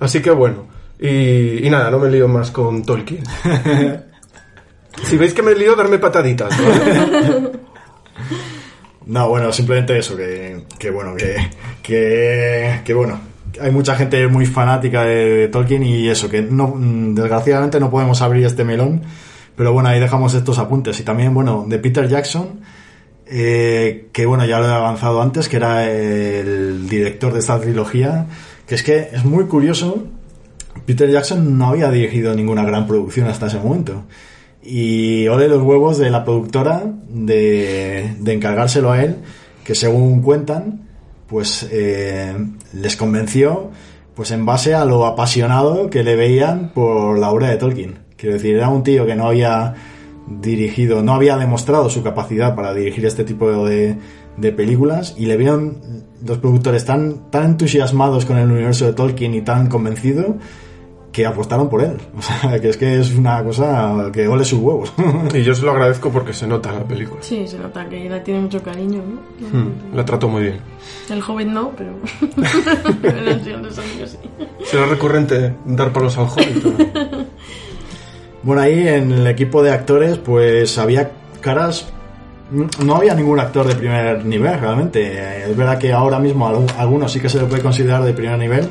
Así que bueno, y, y nada, no me lío más con Tolkien. si veis que me lío, darme pataditas. ¿vale? No, bueno, simplemente eso, que, que bueno, que, que, bueno, hay mucha gente muy fanática de, de Tolkien y eso, que no, mm, desgraciadamente no podemos abrir este melón, pero bueno, ahí dejamos estos apuntes. Y también, bueno, de Peter Jackson, eh, que bueno, ya lo he avanzado antes, que era el director de esta trilogía, que es que es muy curioso, Peter Jackson no había dirigido ninguna gran producción hasta ese momento. Y ole los huevos de la productora de, encargárselo a él, que según cuentan, pues eh, les convenció pues en base a lo apasionado que le veían por la obra de Tolkien. Quiero decir, era un tío que no había dirigido, no había demostrado su capacidad para dirigir este tipo de, películas y le vieron los productores tan, tan entusiasmados con el universo de Tolkien y tan convencidos que apostaron por él. O sea, que es que es una cosa que ole sus huevos. Y yo se lo agradezco porque se nota en la película. Sí, se nota que la tiene mucho cariño, ¿no? Hmm, La trato muy bien. El Hobbit no, pero... pero los sí. ¿Será recurrente dar palos al hobbit? o no? Bueno, ahí en el equipo de actores, pues había caras. No había ningún actor de primer nivel, realmente. Es verdad que ahora mismo algunos sí que se le puede considerar de primer nivel,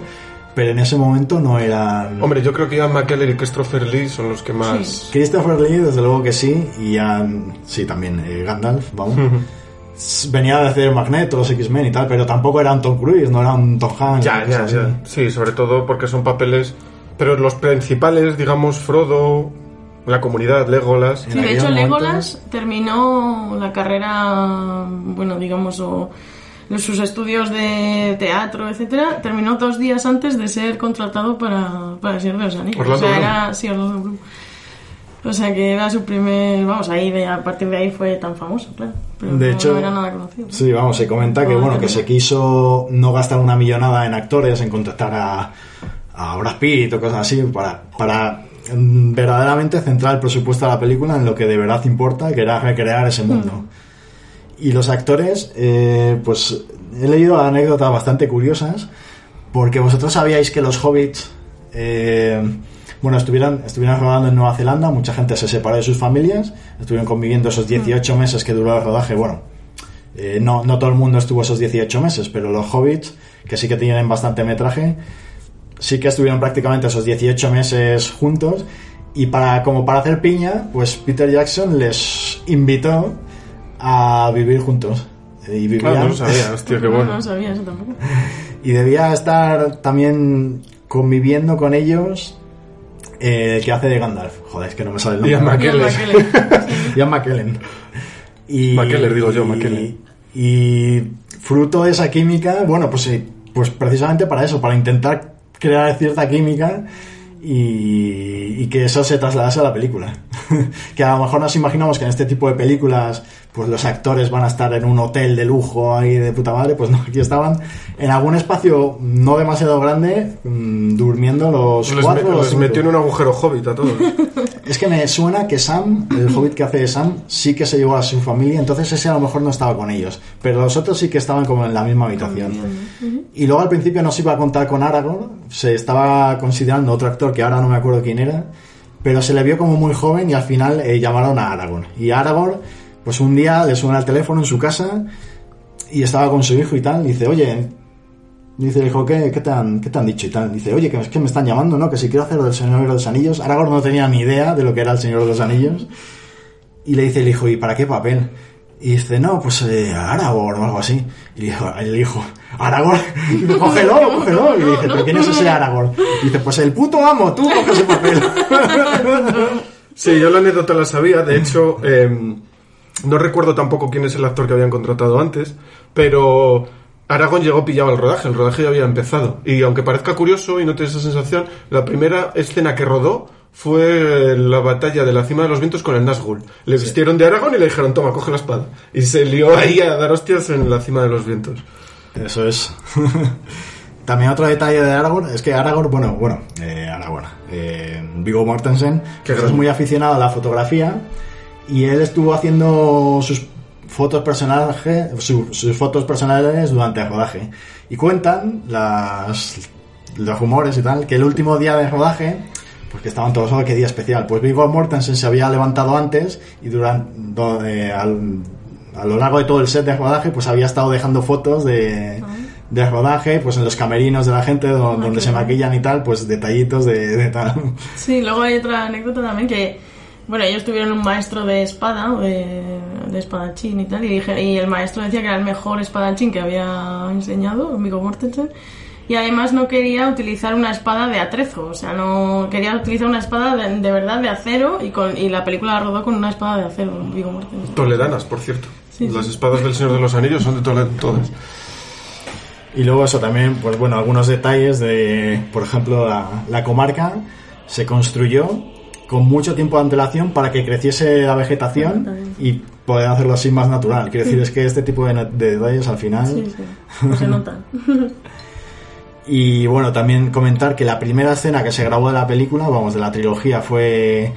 pero en ese momento no eran. Hombre, yo creo que Ian McKellen y Christopher Lee son los que más... Christopher Lee, desde luego que sí, y Ian- sí, también eh, Gandalf, vamos. Venía de hacer Magneto, los X-Men y tal, pero tampoco era un Tom Cruise, no era un Tom Hanks. Ya, ya, así. ya. Sí, sobre todo porque son papeles... Pero los principales, digamos, Frodo, la comunidad, Legolas... Sí, de hecho, momento- Legolas terminó la carrera, bueno, digamos, o sus estudios de teatro, etcétera, terminó dos días antes de ser contratado para, para Señor de los Anillos. Orlando o sea, era, sí, Orlando Bloom. O sea, que era su primer, vamos, ahí de, a partir de ahí fue tan famoso, claro. Pero De no, hecho, no era nada conocido. Sí, vamos, se comenta que bueno, que se quiso no gastar una millonada en actores, en contratar a, a Brad Pitt o cosas así, para, para mm, verdaderamente centrar el presupuesto de la película en lo que de verdad importa, que era recrear ese mundo. Y los actores, eh, pues he leído anécdotas bastante curiosas, porque vosotros sabíais que los hobbits, eh, bueno, estuvieron, estuvieron rodando en Nueva Zelanda, mucha gente se separó de sus familias, estuvieron conviviendo esos 18 meses que duró el rodaje, bueno, eh, no, no todo el mundo estuvo esos 18 meses, pero los hobbits, que sí que tienen bastante metraje, sí que estuvieron prácticamente esos 18 meses juntos. Y para, como para hacer piña, pues Peter Jackson les invitó a vivir juntos. Eh, Y vivían, Ah, no lo sabía, hostia, qué No, bueno. no sabía eso tampoco. y debía estar también conviviendo con ellos eh, el que hace de Gandalf. Joder, es que no me sale el nombre. Ian McKellen. Ian McKellen. Y, McKellen, digo yo, y- McKellen. Y fruto de esa química, bueno, pues sí, pues precisamente para eso, para intentar crear cierta química y, y que eso se trasladase a la película. que a lo mejor nos imaginamos que en este tipo de películas, pues los actores van a estar en un hotel de lujo ahí de puta madre, pues no, aquí estaban en algún espacio no demasiado grande, mm, durmiendo los Les, cuatro me- les cinco. metió en un agujero hobbit a todos. Es que me suena que Sam, el hobbit que hace de Sam, sí que se llevó a su familia, entonces ese a lo mejor no estaba con ellos. Pero los otros sí que estaban como en la misma habitación. Y luego al principio no se iba a contar con Aragorn, se estaba considerando otro actor que ahora no me acuerdo quién era, pero se le vio como muy joven y al final eh, llamaron a Aragorn. Y Aragorn, pues un día le suena el teléfono en su casa y estaba con su hijo y tal, dice, oye, Dice el hijo, ¿qué, qué, te han, ¿qué te han dicho? Y tal. Dice, oye, que es que me están llamando, ¿no? Que si quiero hacer lo del Señor de los Anillos. Aragorn no tenía ni idea de lo que era el Señor de los Anillos. Y le dice el hijo, ¿y para qué papel? Y dice, no, pues eh, Aragorn o algo así. Y le dijo, el hijo, Aragorn, cógelo, cógelo. Y le dice, ¿pero quién es ese Aragorn? Y dice, pues el puto amo, tú coges ese papel. Sí, yo la anécdota la sabía. De hecho, eh, no recuerdo tampoco quién es el actor que habían contratado antes, pero Aragón llegó pillado al rodaje. El rodaje ya había empezado. Y aunque parezca curioso y no te esa sensación, la primera escena que rodó fue la batalla de la cima de los vientos con el Nazgûl. Le vistieron de Aragón y le dijeron, toma, coge la espada. Y se lió ahí a dar hostias en la cima de los vientos. Eso es. También otro detalle de Aragorn es que Aragorn, bueno, bueno, eh, Aragorn, eh, Viggo Mortensen, pues es muy aficionado a la fotografía y él estuvo haciendo sus fotos personajes, su- sus fotos personales durante el rodaje. Y cuentan las, los rumores y tal, que el último día de rodaje, pues que estaban todos, oh, qué día especial. Pues Viggo Mortensen se había levantado antes y durante, al, a lo largo de todo el set de rodaje, pues había estado dejando fotos de, de rodaje, pues en los camerinos de la gente Ah, donde qué se maquillan y tal, pues detallitos de, de tal. Sí, luego hay otra anécdota también que, bueno, ellos tuvieron un maestro de espada, de, de espadachín y tal, y, dije, y el maestro decía que era el mejor espadachín que había enseñado, Viggo Mortensen, y además no quería utilizar una espada de atrezo, o sea, no quería utilizar una espada de, de verdad de acero, y, con, y la película la rodó con una espada de acero, Viggo Mortensen. Toledanas, por cierto. Sí, Las sí. espadas del Señor de los Anillos son de Toledo todas. Y luego eso también, pues bueno, algunos detalles de, por ejemplo, la, la comarca se construyó con mucho tiempo de antelación para que creciese la vegetación y poder hacerlo así más natural. Quiero decir, es que este tipo de, de detalles al final... Sí, se notan. Y bueno, también comentar que la primera escena que se grabó de la película, vamos, de la trilogía, fue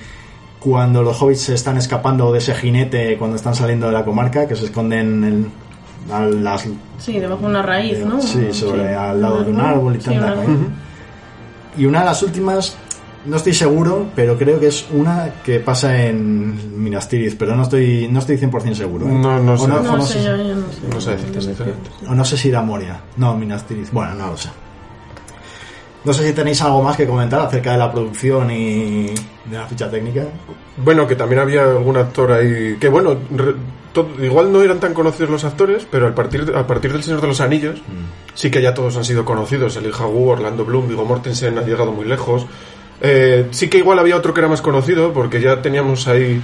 cuando los hobbits se están escapando de ese jinete cuando están saliendo de la comarca, que se esconden en, a las, Sí, debajo de una raíz, ¿no? Sí, sobre al lado de un árbol. y tal. Y una de las últimas, no estoy seguro, pero creo que es una que pasa en Minas Tirith, pero no estoy, no estoy 100% seguro. ¿eh? No, no sé. no, No, o no sé, sé, yo, yo no sé. No sé decirte sinceramente. o no sé si era Moria. No, Minas Tirith. Bueno, no lo sé. No sé si tenéis algo más que comentar acerca de la producción y de la ficha técnica. Bueno, que también había algún actor ahí. Que bueno, re- to- igual no eran tan conocidos los actores, pero al partir, a partir del Señor de los Anillos, sí que ya todos han sido conocidos. Elijah Wu, Orlando Bloom, Viggo Mortensen ha llegado muy lejos. Eh, sí que igual había otro que era más conocido, porque ya teníamos ahí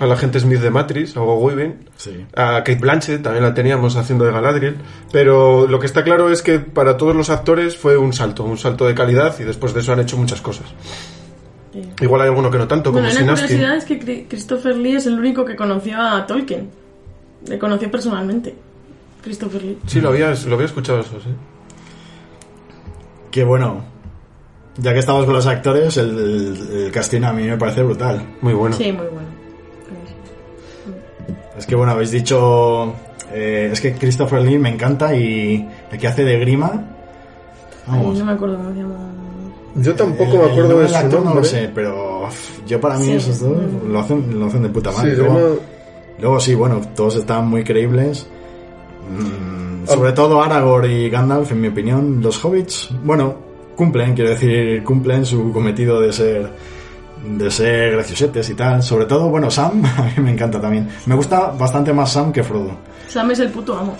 a la gente Smith de Matrix, a Hugo Weaving. Sí. A Kate Blanchett también la teníamos haciendo de Galadriel, pero lo que está claro es que para todos los actores fue un salto, un salto de calidad y después de eso han hecho muchas cosas. Sí. Igual hay alguno que no tanto, como Bueno, la curiosidad es que Christopher Lee es el único que conoció a Tolkien. Le conoció personalmente. Christopher Lee. Sí, lo había, lo había escuchado eso, sí. Que bueno, ya que estamos con los actores, el, el, el casting a mí me parece brutal. Muy bueno. Sí, muy bueno. Es que bueno, habéis dicho. eh, es que Christopher Lee me encanta y el que hace de Grima. Ay, no me acuerdo cómo se llama. Yo tampoco el- me acuerdo de su actor nombre. No lo sé, pero yo para mí Sí. esos dos lo hacen, lo hacen de puta madre. luego sí, bueno, todos están muy creíbles. Mm, Ah. sobre todo Aragorn y Gandalf, en mi opinión. Los hobbits, bueno, cumplen, quiero decir, cumplen su cometido de ser de ser graciosetes y tal. Sobre todo, bueno, Sam, a mí me encanta también. Me gusta bastante más Sam que Frodo. Sam es el puto amo.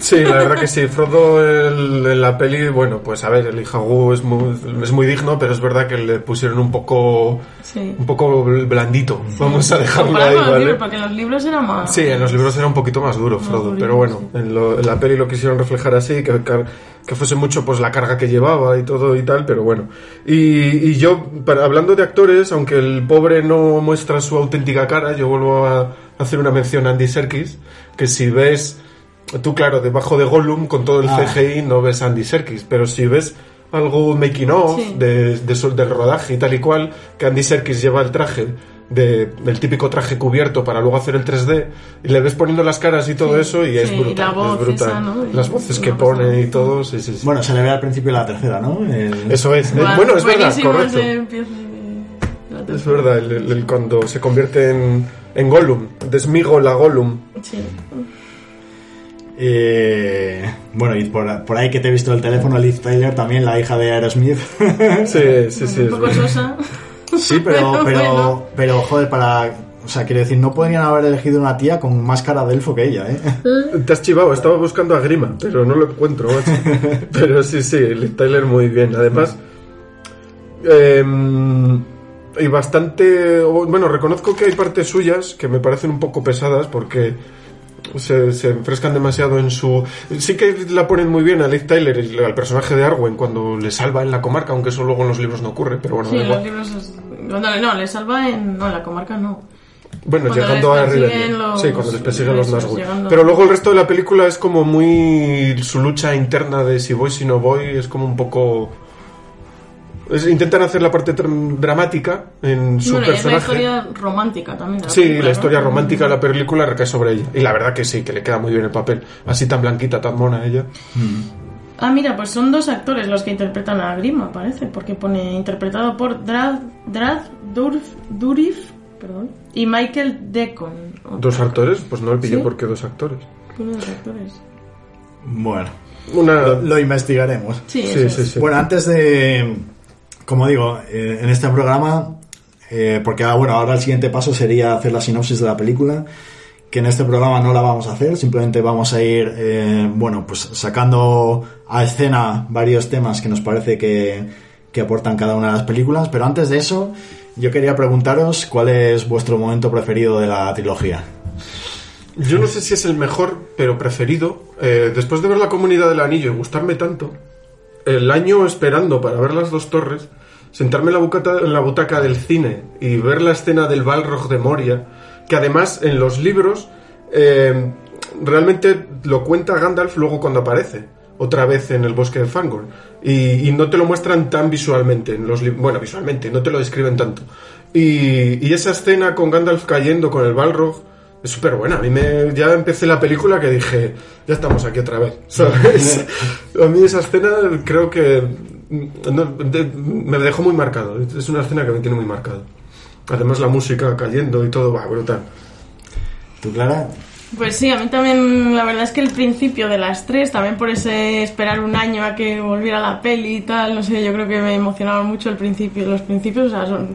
Sí, la verdad que sí. Frodo el- en la peli, bueno, pues a ver, el Wu es muy, es muy digno, pero es verdad que le pusieron un poco, Sí. un poco blandito. Vamos a dejarlo ahí, ¿vale? libros, porque en los libros era más. Sí, en los libros era un poquito más duro, Frodo, duro, pero bueno, sí. en, lo- en la peli lo quisieron reflejar así, que, que, que fuese mucho pues la carga que llevaba y todo y tal, pero bueno. Y, y yo, para- hablando de actores, aunque el pobre no muestra su auténtica cara, yo vuelvo a hacer una mención a Andy Serkis, que si ves, tú claro, debajo de Gollum con todo el Ah. CGI no ves a Andy Serkis, pero si ves algo making of Sí. de, de sol- del rodaje y tal y cual, que Andy Serkis lleva el traje de, del típico traje cubierto para luego hacer el 3D y le ves poniendo las caras y todo Sí, eso y es sí, y brutal, la voz es brutal. esa, ¿no? Y- Las voces y que pone y todo, sí, sí, sí. Bueno, se le ve al principio la tercera, ¿no? El- eso es. Eh, Buah, bueno, es verdad, correcto. Es verdad, el, el- el- cuando se convierte en, en Gollum, desmigo la Gollum. Sí. Eh, bueno, y por, por ahí que te he visto el teléfono, Liz Taylor, también la hija de Aerosmith. Sí, sí, sí. un poco sosa. sí, pero, Pero pero, pero, joder, para. O sea, quiero decir, no podrían haber elegido una tía con más cara de elfo que ella, ¿eh? Te has chivado, estaba buscando a Grima, pero no lo encuentro, macho. pero sí, sí, Liv Tyler muy bien. Además, em, y bastante. Bueno, reconozco que hay partes suyas que me parecen un poco pesadas porque se, se enfrescan demasiado en su. Sí que la ponen muy bien a Liv Tyler, y al personaje de Arwen, cuando le salva en la comarca, aunque eso luego en los libros no ocurre, pero bueno, Sí, en los libros es... No, le salva en... No, en la comarca no. Bueno, Cuando llegando a Rivendell. los- Sí, cuando les persiguen los Nazgûl. llegando- Pero luego el resto de la película es como muy su lucha interna de si voy, si no voy, es como un poco es- intentan hacer la parte dramática en su Bueno, y es la personaje. historia romántica también. Sí, película, la historia ¿no? romántica de la película recae sobre ella. Y la verdad que sí, que le queda muy bien el papel. Así tan blanquita, tan mona ella. Ah, mira, pues son dos actores los que interpretan a Grima, parece, porque pone interpretado por Drad, Drad Durf, Durif perdón, y Michael Deacon. Dos actores, pues no le pillé ¿Sí? por qué dos actores. Uno de los actores. Bueno, Una... lo, lo investigaremos. Sí, Sí, sí. Bueno, antes de, como digo, eh, en este programa, eh, porque ah, bueno, ahora el siguiente paso sería hacer la sinopsis de la película, que en este programa no la vamos a hacer, simplemente vamos a ir, eh, bueno, pues sacando a escena varios temas que nos parece que, que aportan cada una de las películas, pero antes de eso, yo quería preguntaros cuál es vuestro momento preferido de la trilogía. Yo no sé si es el mejor, pero preferido. Después de ver la comunidad del anillo y gustarme tanto, el año esperando para ver las dos torres, sentarme en la, en la butaca del cine y ver la escena del Balrog de Moria, que además en los libros eh, realmente lo cuenta Gandalf luego cuando aparece, otra vez en el bosque de Fangorn, y, no te lo muestran tan visualmente, bueno, visualmente, no te lo describen tanto. Y, y esa escena con Gandalf cayendo con el Balrog es súper buena. A mí me, ya empecé la película que dije, ya estamos aquí otra vez, ¿sabes? A mí esa escena creo que no, de- me dejó muy marcado. Es una escena que me tiene muy marcado. Además la música cayendo y todo, va, brutal. ¿Tú, Clara? Pues sí, a mí también, la verdad es que el principio de las tres, también por ese esperar un año a que volviera la peli y tal, no sé, yo creo que me emocionaba mucho el principio, los principios, o sea, son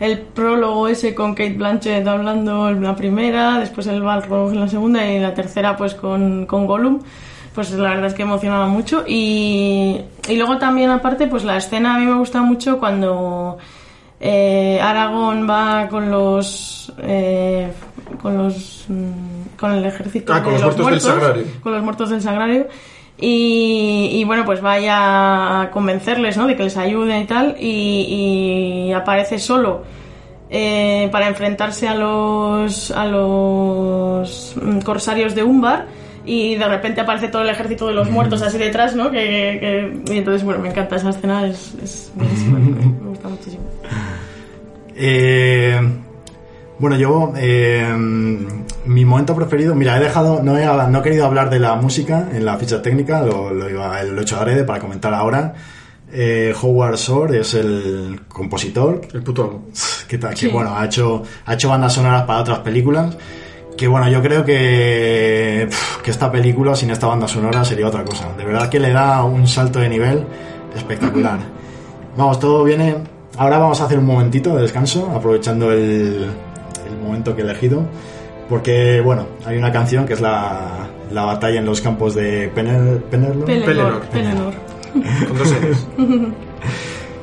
el prólogo ese con Kate Blanchett hablando en la primera, después el Balrog en la segunda y la tercera pues con, con Gollum, pues la verdad es que emocionaba mucho y, y luego también aparte pues la escena a mí me gusta mucho cuando eh, Aragorn va con los eh, con los mm, con el ejército Ah, con de los muertos del Sagrario. con los muertos del sagrario y, y, bueno pues vaya a convencerles ¿no? de que les ayuden y tal y, y aparece solo eh, para enfrentarse a los a los mm, corsarios de Umbar y de repente aparece todo el ejército de los muertos así detrás, ¿no? Que, que- y entonces, bueno, me encanta esa escena, es, es me gusta muchísimo. Eh, bueno, yo, eh, mi momento preferido, mira, he dejado, no he, no he querido hablar de la música en la ficha técnica, lo, lo, iba- lo he hecho adrede para comentar ahora. Eh, Howard Shore es el compositor, El puto amo. que, que, Sí. bueno, ha hecho, ha hecho bandas sonoras para otras películas. Que bueno, yo creo que, que esta película sin esta banda sonora sería otra cosa. De verdad que le da un salto de nivel espectacular. Vamos, todo viene. Ahora vamos a hacer un momentito de descanso, aprovechando el momento que he elegido. Porque, bueno, hay una canción que es la, la batalla en los campos de Pener, Penerlo. Pelennor, Pelennor. Pelennor. Con dos.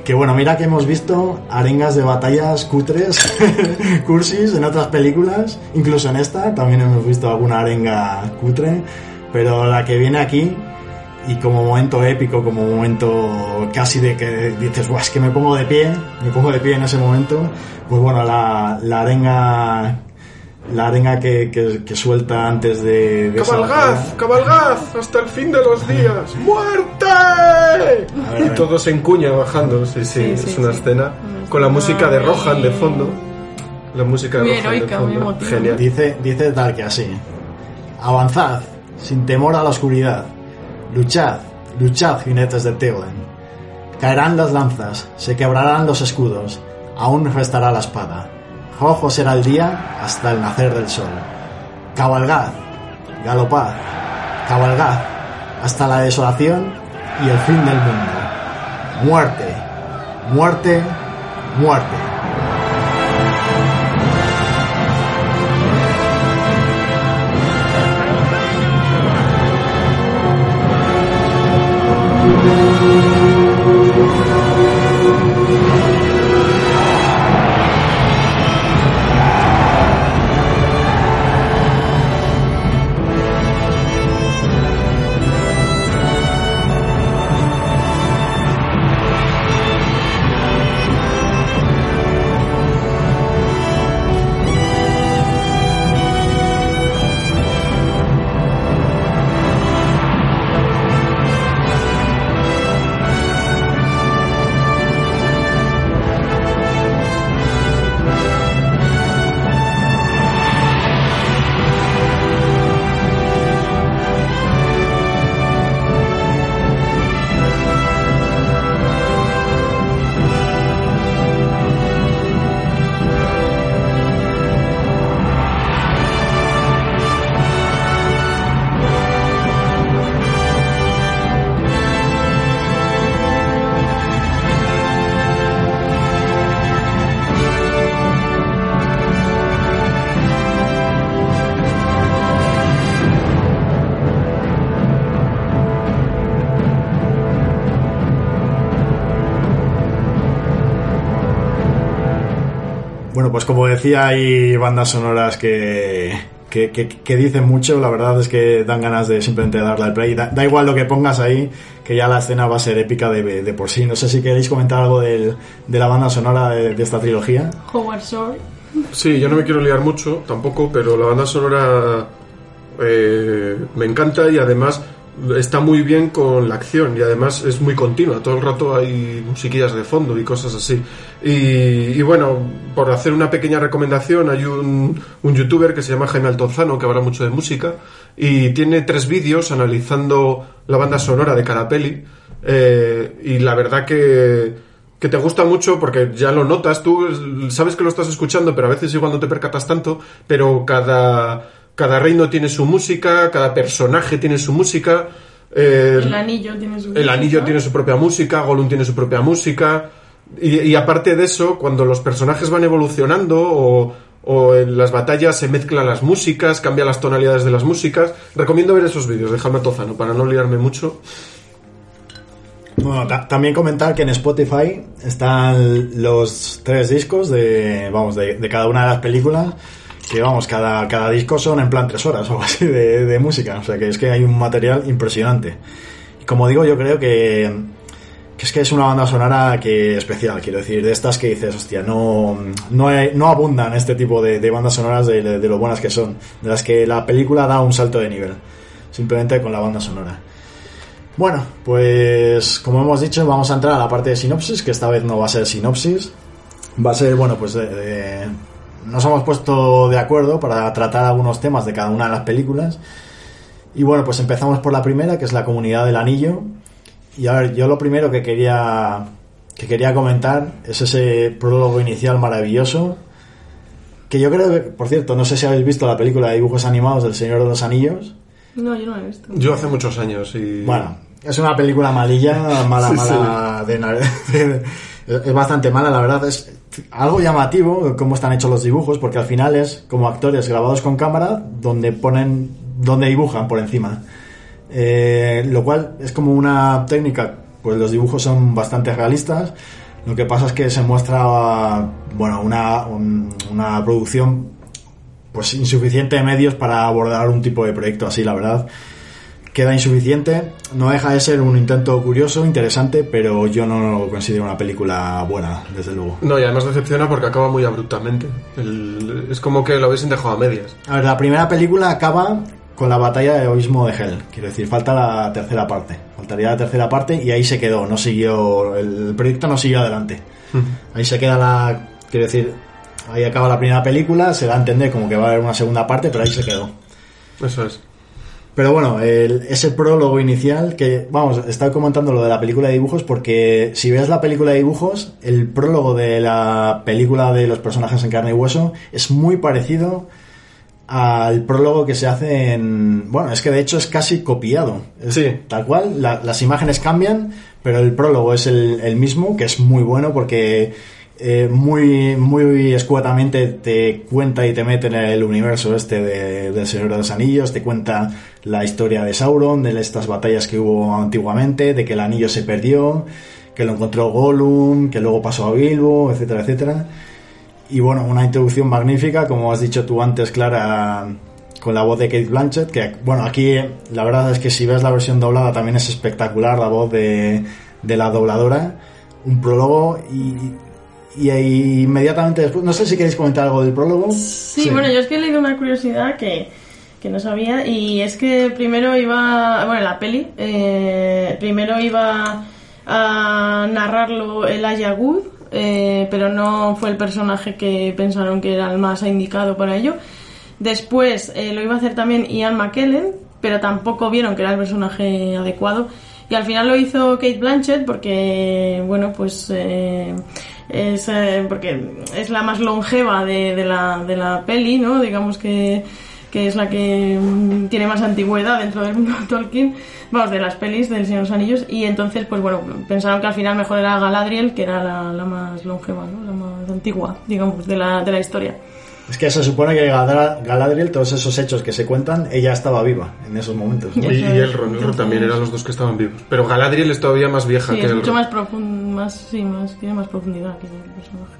Que bueno, mira que hemos visto arengas de batallas cutres, cursis en otras películas, incluso en esta también hemos visto alguna arenga cutre, pero la que viene aquí y como momento épico, como momento casi de que dices, Buah, es que me pongo de pie, me pongo de pie en ese momento, pues bueno, la, la arenga la arenga que, que- que suelta antes de... de ¡Cabalgad! ¡Cabalgad! ¡Hasta el fin de los días! ¡Muerte! Y todo se encuña bajando, sí, sí, Sí, es sí, una sí. escena Una con la música de muy- Rohan de fondo. La música de Muy Rohan heroica, de muy fondo. emotiva. Genial. Dice, dice tal que así. Avanzad, sin temor a la oscuridad. Luchad, luchad, jinetes de Teoden. Caerán las lanzas, se quebrarán los escudos, aún restará la espada. Rojo será el día hasta el nacer del sol. Cabalgad, galopad, cabalgad, hasta la desolación y el fin del mundo. Muerte, muerte, muerte. Bueno, pues como decía, hay bandas sonoras que, que, que, que dicen mucho, la verdad es que dan ganas de simplemente darle al play. Da, da igual lo que pongas ahí, que ya la escena va a ser épica de, de por sí. No sé si queréis comentar algo del- de la banda sonora de, de esta trilogía. Howard Shore. Sí, yo no me quiero liar mucho tampoco, pero la banda sonora eh, me encanta y además está muy bien con la acción y además es muy continua. Todo el rato hay musiquillas de fondo y cosas así. Y, y bueno, por hacer una pequeña recomendación, hay un, un youtuber que se llama Jaime Altozano que habla mucho de música y tiene tres vídeos analizando la banda sonora de cada peli. Eh, y la verdad que que te gusta mucho porque ya lo notas, tú sabes que lo estás escuchando, pero a veces igual no te percatas tanto, pero cada, cada reino tiene su música, cada personaje tiene su música. eh, El anillo tiene su. el anillo tiene su propia música, Gollum tiene su propia música. Y, y aparte de eso, cuando los personajes van evolucionando o, o en las batallas se mezclan las músicas, cambian las tonalidades de las músicas, recomiendo ver esos vídeos de Jaime Tozano para no liarme mucho. Bueno, ta- también comentar que en Spotify están los tres discos de, vamos, de, de cada una de las películas. Que vamos, cada, cada disco son en plan tres horas o algo así de, música. O sea que es que hay un material impresionante. Y como digo, yo creo que, que es que es una banda sonora que especial, quiero decir, de estas que dices, hostia, no, no, hay- no abundan este tipo de, de bandas sonoras de, de lo buenas que son, de las que la película da un salto de nivel, simplemente con la banda sonora. Bueno, pues como hemos dicho, vamos a entrar a la parte de sinopsis, que esta vez no va a ser sinopsis, va a ser, bueno, pues nos hemos puesto de acuerdo para tratar algunos temas de cada una de las películas. Y bueno, pues empezamos por la primera, que es la comunidad del anillo. Y a ver, yo lo primero que quería que quería comentar es ese prólogo inicial maravilloso. Que yo creo que, por cierto, no sé si habéis visto la película de dibujos animados del Señor de los Anillos. No, yo no lo he visto. Yo hace muchos años y... Bueno, es una película malilla, mala, Sí, mala. de na- de- es bastante mala, la verdad. Es algo llamativo cómo están hechos los dibujos, porque al final es como actores grabados con cámara donde ponen, donde dibujan por encima. Eh, lo cual es como una técnica, pues los dibujos son bastante realistas. Lo que pasa es que se muestra, bueno, una, un- una producción pues insuficiente de medios para abordar un tipo de proyecto así, la verdad queda insuficiente. No deja de ser un intento curioso, interesante, pero yo no lo considero una película buena, desde luego. No, y además decepciona porque acaba muy abruptamente. El- es como que lo hubiesen dejado a medias. A ver, la primera película acaba con la batalla de Abismo de Hell. Quiero decir, falta la tercera parte. Faltaría la tercera parte y ahí se quedó. No siguió, el proyecto no siguió adelante. Ahí se queda la, quiero decir, ahí acaba la primera película. Se da a entender como que va a haber una segunda parte, pero ahí se quedó. Eso es. Pero bueno, el- ese prólogo inicial que, vamos, estaba comentando lo de la película de dibujos porque si ves la película de dibujos, el prólogo de la película de los personajes en carne y hueso es muy parecido al prólogo que se hace en... Bueno, es que de hecho es casi copiado. Es Sí. Tal cual, la- las imágenes cambian, pero el prólogo es el, el mismo, que es muy bueno porque eh, muy, muy escuetamente te cuenta y te mete en el universo este de, del Señor de los Anillos, te cuenta la historia de Sauron, de estas batallas que hubo antiguamente, de que el anillo se perdió, que lo encontró Gollum, que luego pasó a Bilbo, etcétera, etcétera. Y bueno, una introducción magnífica, como has dicho tú antes, Clara, con la voz de Kate Blanchett, que bueno, aquí eh, la verdad es que si ves la versión doblada también es espectacular la voz de, de la dobladora, un prólogo y, y ahí inmediatamente después, no sé si queréis comentar algo del prólogo. Sí, bueno, yo es que he leído una curiosidad que, que no sabía y es que primero iba, bueno, la peli, eh, primero iba a narrarlo Elijah Wood, eh, pero no fue el personaje que pensaron que era el más indicado para ello. Después eh, lo iba a hacer también Ian McKellen, pero tampoco vieron que era el personaje adecuado. Y al final lo hizo Kate Blanchett porque, bueno, pues eh, es, eh, porque es la más longeva de, de la, de la peli, ¿no? Digamos que, que es la que mm, tiene más antigüedad dentro del mundo de Tolkien, vamos, de las pelis del Señor de los Anillos. Y entonces, pues bueno, pensaron que al final mejor era Galadriel, que era la, la más longeva, ¿no? La más antigua, digamos, de la, de la historia. Es que se supone que Galadriel, todos esos hechos que se cuentan, ella estaba viva en esos momentos. ¿no? Y, y Elrond, Elrond también eran los dos que estaban vivos. Pero Galadriel es todavía más vieja Sí, que es mucho más profundo, más, sí, más, tiene más profundidad que los personajes.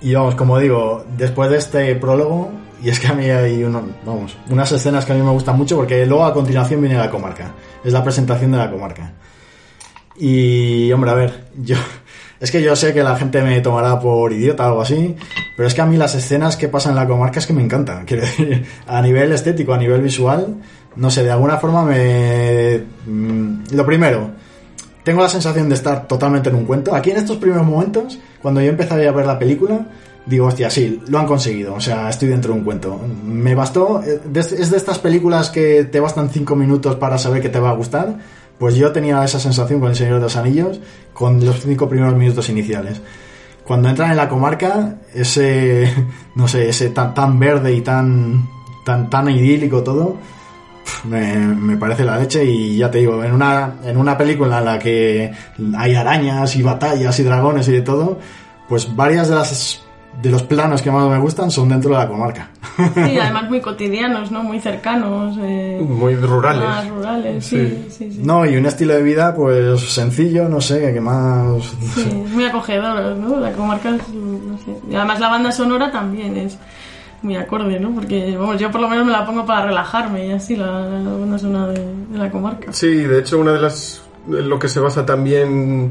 Y vamos, como digo, después de este prólogo, y es que a mí hay uno, vamos, unas escenas que a mí me gustan mucho porque luego a continuación viene la comarca. Es la presentación de la comarca. Y, hombre, a ver, yo... Es que yo sé que la gente me tomará por idiota o algo así, pero es que a mí las escenas que pasan en la comarca es que me encantan. Quiero decir, a nivel estético, a nivel visual, no sé, de alguna forma me... mm, Lo primero, tengo la sensación de estar totalmente en un cuento. Aquí en estos primeros momentos, cuando yo empecé a ver la película, digo, hostia, sí, lo han conseguido. O sea, estoy dentro de un cuento. Me bastó. eh, Es de estas películas que te bastan cinco minutos para saber que te va a gustar. Pues yo tenía esa sensación con El Señor de los Anillos, con los cinco primeros minutos iniciales. Cuando entran en la comarca, ese, no sé, ese tan, tan verde y tan, tan, tan idílico todo, me, me parece la leche y ya te digo, en una, en una película en la que hay arañas y batallas y dragones y de todo, pues varias de las de los planos que más me gustan son dentro de la comarca. Sí, además muy cotidianos, ¿no? Muy cercanos. eh, Muy rurales. Más rurales, sí, sí, sí. No, y un estilo de vida pues sencillo, no sé, que más... Sí, es muy acogedor, ¿no? La comarca es, no sé. Y además la banda sonora también es muy acorde, ¿no? Porque, vamos, yo por lo menos me la pongo para relajarme y así, la, la banda sonora de, de la comarca. Sí, de hecho, una de las. en lo que se basa también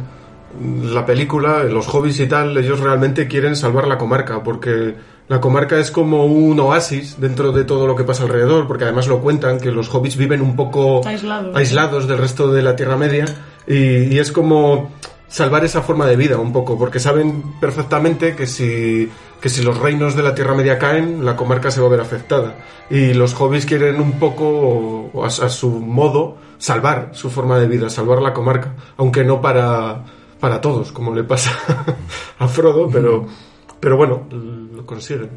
la película, los hobbies y tal, ellos realmente quieren salvar la comarca, porque la comarca es como un oasis dentro de todo lo que pasa alrededor, porque además lo cuentan, que los hobbits viven un poco Aislados. aislados del resto de la Tierra Media, y, y es como salvar esa forma de vida un poco, porque saben perfectamente que si, que si los reinos de la Tierra Media caen, la comarca se va a ver afectada. Y los hobbits quieren un poco, a, a su modo, salvar su forma de vida, salvar la comarca, aunque no para, para todos, como le pasa a Frodo, pero, pero bueno, lo consiguen.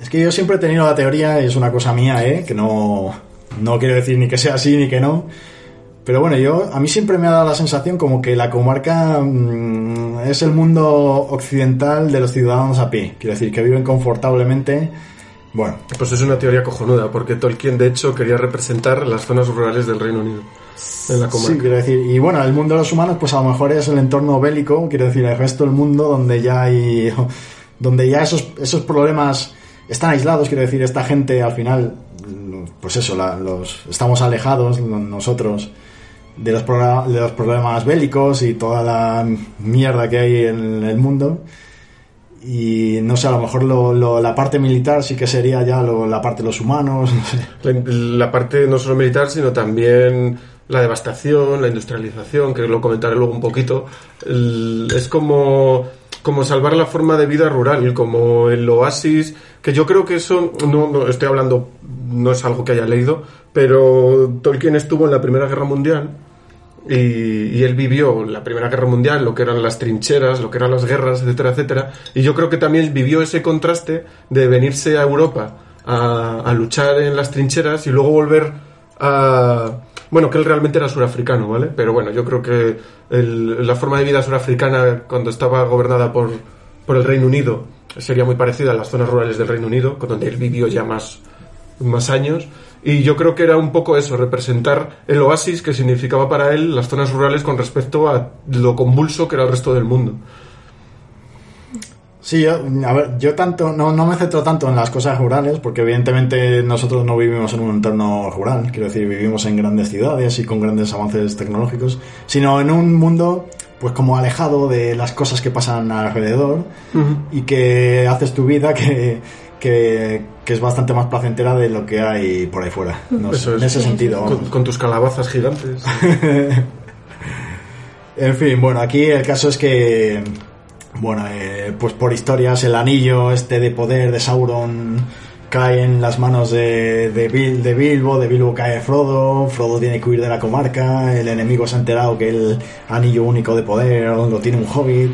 Es que yo siempre he tenido la teoría, y es una cosa mía, ¿eh? que no, no quiero decir ni que sea así ni que no. Pero bueno, yo a mí siempre me ha dado la sensación como que la comarca mm, es el mundo occidental de los ciudadanos a pie. Quiero decir, que viven confortablemente. Bueno, Pues es una teoría cojonuda, porque Tolkien de hecho quería representar las zonas rurales del Reino Unido en la comarca. sí, quiero decir. Y bueno, el mundo de los humanos, pues a lo mejor es el entorno bélico, quiero decir, el resto del mundo donde ya hay. donde ya esos, esos problemas están aislados, quiero decir, esta gente al final, pues eso, la- los, estamos alejados nosotros de los, de los problemas bélicos y toda la mierda que hay en el mundo. Y no sé, a lo mejor lo- lo- la parte militar sí que sería ya lo- la parte de los humanos, no sé. La, la parte no solo militar, sino también la devastación, la industrialización, que lo comentaré luego un poquito. Es como, como salvar la forma de vida rural, como el oasis, que yo creo que eso, no, no estoy hablando, no es algo que haya leído, pero Tolkien estuvo en la Primera Guerra Mundial y, y él vivió la Primera Guerra Mundial, lo que eran las trincheras, lo que eran las guerras, etcétera, etcétera. Y yo creo que también vivió ese contraste de venirse a Europa a, a luchar en las trincheras y luego volver a... Bueno, que él realmente era surafricano, ¿vale? Pero bueno, yo creo que la forma de vida surafricana cuando estaba gobernada por, por el Reino Unido sería muy parecida a las zonas rurales del Reino Unido, donde él vivió ya más, más años. Y yo creo que era un poco eso, representar el oasis que significaba para él las zonas rurales con respecto a lo convulso que era el resto del mundo. Sí, yo, a ver, yo tanto, no, no me centro tanto en las cosas rurales, porque evidentemente nosotros no vivimos en un entorno rural, quiero decir, vivimos en grandes ciudades y con grandes avances tecnológicos, sino en un mundo, pues como alejado de las cosas que pasan alrededor y que haces tu vida que, que, que es bastante más placentera de lo que hay por ahí fuera. No sé, Eso es. en ese sentido. Con tus calabazas gigantes. En fin, bueno, aquí el caso es que, bueno, eh, pues por historias el anillo este de poder de Sauron cae en las manos de, de, Bil- de Bilbo, de Bilbo cae Frodo, Frodo tiene que huir de la comarca, el enemigo se ha enterado que el anillo único de poder lo tiene un hobbit.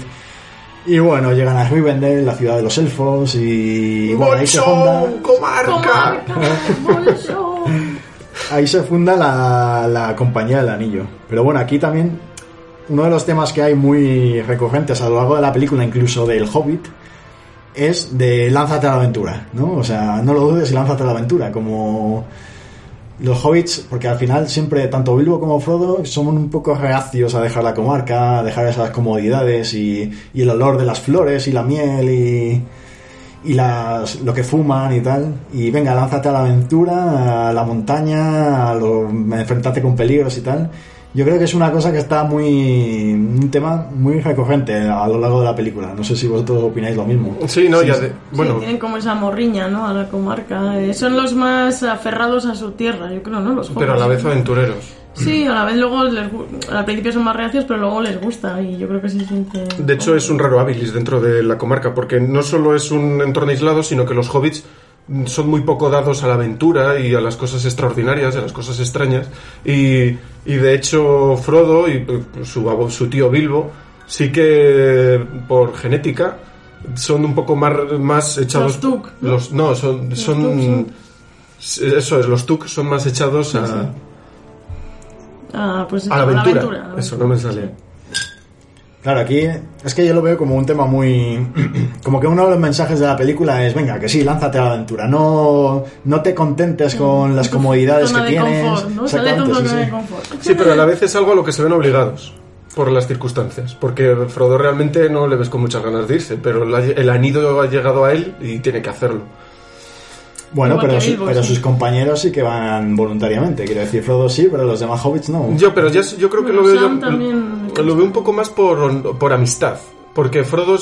Y bueno, llegan a Rivendell, la ciudad de los elfos, y bueno, ahí se funda, ¡Bolsón! Ahí se funda la, la compañía del anillo. Pero bueno, aquí también uno de los temas que hay muy recurrentes a lo largo de la película, incluso del Hobbit, es de lánzate a la aventura, ¿no? O sea, no lo dudes y lánzate a la aventura, como los hobbits, porque al final siempre, tanto Bilbo como Frodo, somos un poco reacios a dejar la comarca, a dejar esas comodidades y, y el olor de las flores y la miel y, y las, lo que fuman y tal. Y venga, lánzate a la aventura, a la montaña, a lo, enfrentarte con peligros y tal. Yo creo que es una cosa que está muy. un tema muy recurrente a lo largo de la película. No sé si vosotros opináis lo mismo. Sí, no, ya de- Sí, bueno, tienen como esa morriña, ¿no? A la comarca. Eh, son los más aferrados a su tierra, yo creo, ¿no? Los pero a la jóvenes. vez aventureros. Sí, a la vez luego les, al principio son más reacios, pero luego les gusta y yo creo que se siente... De hecho, es un raro habilis dentro de la comarca, porque no solo es un entorno aislado, sino que los hobbits son muy poco dados a la aventura y a las cosas extraordinarias, a las cosas extrañas. Y, y de hecho, Frodo y eh, su, su tío Bilbo sí que por genética son un poco más, más echados. Los Tuk, ¿no? Los- no, son. son eso es, los Tuk son más echados a, Ah, pues a la aventura. Eso no me sale. Claro, aquí es que yo lo veo como un tema muy... Como que uno de los mensajes de la película es, venga, que sí, lánzate a la aventura, no, no te contentes con las comodidades que tienes. confort, ¿no? Exactamente, sí, sí. confort. Sí, pero a la vez es algo a lo que se ven obligados por las circunstancias. Porque Frodo realmente no le ves con muchas ganas de irse, pero el anido ha llegado a él y tiene que hacerlo. Bueno, pero, que su- Bilbo, pero sí. sus compañeros sí que van voluntariamente. Quiero decir, Frodo sí, pero los demás hobbits no. Yo, pero yo creo que Bueno, lo veo Sam yo- también- lo veo un poco más por, por amistad. Porque Frodo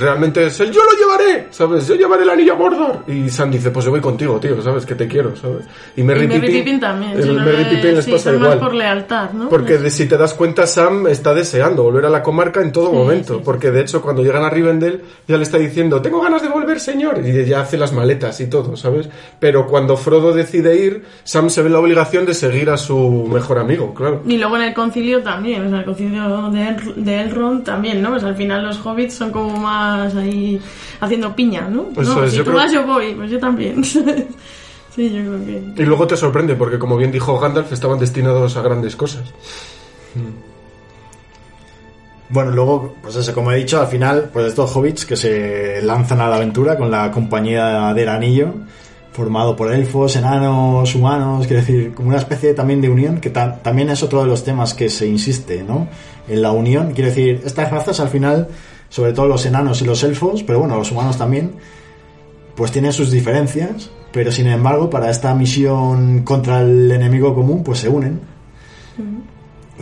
realmente es el yo lo llevaré, ¿sabes? Yo llevaré el anillo a Mordor. Y Sam dice, pues yo voy contigo, tío, ¿sabes? Que te quiero, ¿sabes? Y Merry, Y Merry Pippin, Pippin también. El Merry Pippin les sí, pasa igual. por lealtad, ¿no? Porque de- si te das cuenta, Sam está deseando volver a la comarca en todo Sí, momento. sí. Porque de hecho, cuando llegan a Rivendell, ya le está diciendo, tengo ganas de volver, señor. Y ya hace las maletas y todo, ¿sabes? Pero cuando Frodo decide ir, Sam se ve la obligación de seguir a su mejor amigo, claro. Y luego en el concilio también, o sea, el concilio de, El- de Elrond también, ¿no? Pues al final los hobbits son como más ahí haciendo piña, ¿no? Eso no, es, si yo tú creo- vas yo voy, pues yo también. sí, yo creo que... Y luego te sorprende, porque como bien dijo Gandalf, estaban destinados a grandes cosas. Bueno, luego, pues eso, como he dicho, al final, pues estos hobbits que se lanzan a la aventura con la compañía del anillo, formado por elfos, enanos, humanos, quiero decir, como una especie también de unión, que ta- también es otro de los temas que se insiste, ¿no? En la unión, quiero decir, estas razas al final, sobre todo los enanos y los elfos, pero bueno, los humanos también, pues tienen sus diferencias, pero sin embargo, para esta misión contra el enemigo común, pues se unen.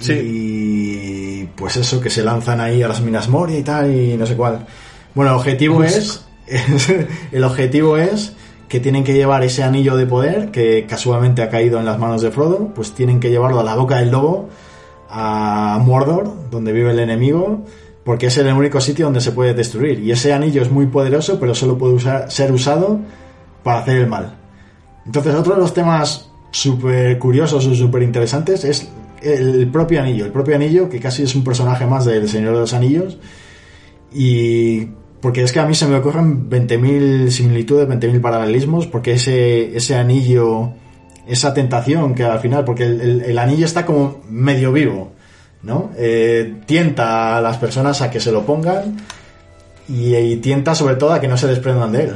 Sí. Y pues eso, que se lanzan ahí a las minas Moria y tal, y no sé cuál. Bueno, el objetivo es. el objetivo es que tienen que llevar ese anillo de poder que casualmente ha caído en las manos de Frodo, pues tienen que llevarlo a la boca del lobo, a Mordor, donde vive el enemigo, porque es el único sitio donde se puede destruir. Y ese anillo es muy poderoso, pero solo puede ser usado para hacer el mal. Entonces, otro de los temas súper curiosos o súper interesantes es el propio anillo. El propio anillo, que casi es un personaje más del Señor de los Anillos. Y porque es que a mí se me ocurren 20.000 similitudes, 20.000 paralelismos, porque ese, ese anillo, esa tentación que al final, porque el, el- anillo está como medio vivo, ¿no? Eh, tienta a las personas a que se lo pongan y tienta sobre todo a que no se desprendan de él.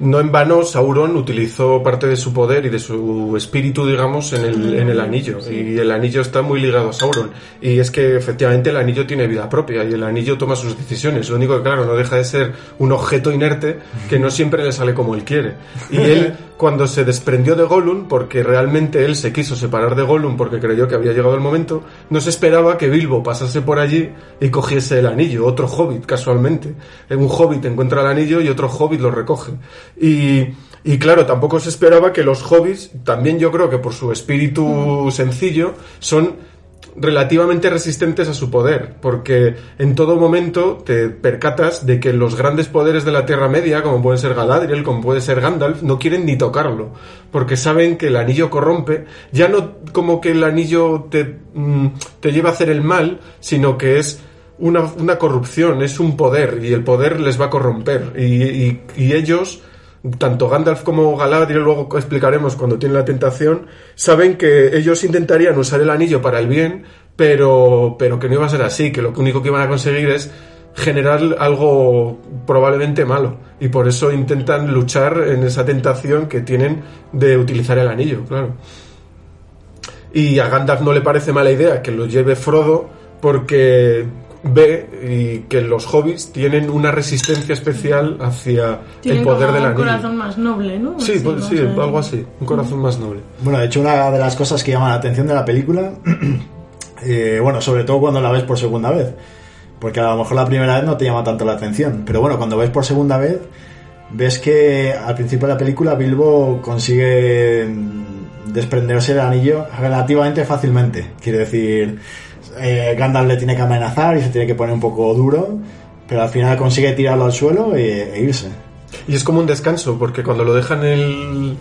No en vano, Sauron utilizó parte de su poder y de su espíritu, digamos, en el, en el anillo. Y el anillo está muy ligado a Sauron. Y es que efectivamente el anillo tiene vida propia y el anillo toma sus decisiones. Lo único que, claro, no deja de ser un objeto inerte que no siempre le sale como él quiere. Y él, cuando se desprendió de Gollum, porque realmente él se quiso separar de Gollum porque creyó que había llegado el momento, no se esperaba que Bilbo pasase por allí y cogiese el anillo, otro hobbit, casualmente. Un hobbit encuentra el anillo y otro hobbit lo recoge. Y, y claro, tampoco se esperaba que los hobbits, también yo creo que por su espíritu sencillo, son relativamente resistentes a su poder, porque en todo momento te percatas de que los grandes poderes de la Tierra Media, como pueden ser Galadriel, como puede ser Gandalf, no quieren ni tocarlo, porque saben que el anillo corrompe, ya no como que el anillo te, mm, te lleva a hacer el mal, sino que es una, una corrupción, es un poder, y el poder les va a corromper, y, y- y ellos tanto Gandalf como Galadriel, luego explicaremos cuando tienen la tentación, saben que ellos intentarían usar el anillo para el bien, pero, pero que no iba a ser así, que lo único que iban a conseguir es generar algo probablemente malo. Y por eso intentan luchar en esa tentación que tienen de utilizar el anillo, claro. Y a Gandalf no le parece mala idea que lo lleve Frodo porque ve y que los hobbits tienen una resistencia especial hacia Tienen el poder del un anillo. corazón más noble, ¿no? Sí, Así, pues, sí, algo así, un corazón más noble. Bueno, de hecho, una de las cosas que llama la atención de la película, eh, bueno, sobre todo cuando la ves por segunda vez, porque a lo mejor la primera vez no te llama tanto la atención, pero bueno, cuando ves por segunda vez, ves que al principio de la película Bilbo consigue desprenderse del anillo relativamente fácilmente. Quiere decir, eh, Gandalf le tiene que amenazar y se tiene que poner un poco duro, pero al final consigue tirarlo al suelo e- e irse. Y es como un descanso, porque cuando lo dejan en el,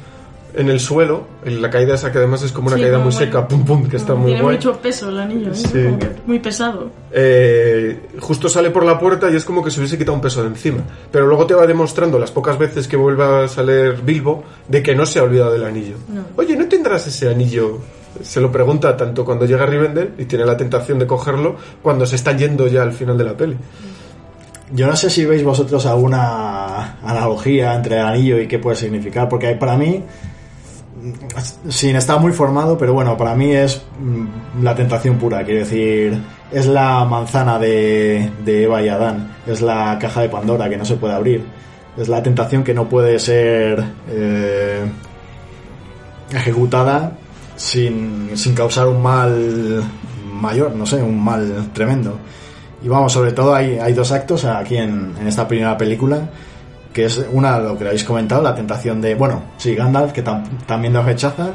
en el suelo, en la caída esa que además es como una Sí, caída muy muy- seca, pum pum, que está muy Tiene guay. mucho peso el anillo, ¿eh? Sí. Muy pesado. Eh, justo sale por la puerta y es como que se hubiese quitado un peso de encima. Pero luego te va demostrando las pocas veces que vuelva a salir Bilbo de que no se ha olvidado del anillo. No. Oye, ¿no tendrás ese anillo? Se lo pregunta tanto cuando llega Rivendell y tiene la tentación de cogerlo cuando se está yendo ya al final de la peli. Yo no sé si veis vosotros alguna analogía entre el anillo y qué puede significar, porque para mí, mm, sin estar muy formado, pero bueno, para mí es mm, la tentación pura, quiero decir, es la manzana de, de Eva y Adán, es la caja de Pandora que no se puede abrir, es la tentación que no puede ser eh, ejecutada sin, sin causar un mal mayor, no sé, un mal tremendo. Y vamos, sobre todo hay, hay dos actos aquí en, en esta primera película, que es una, lo que habéis comentado, la tentación de, bueno, sí, Gandalf, que tam- también lo rechaza,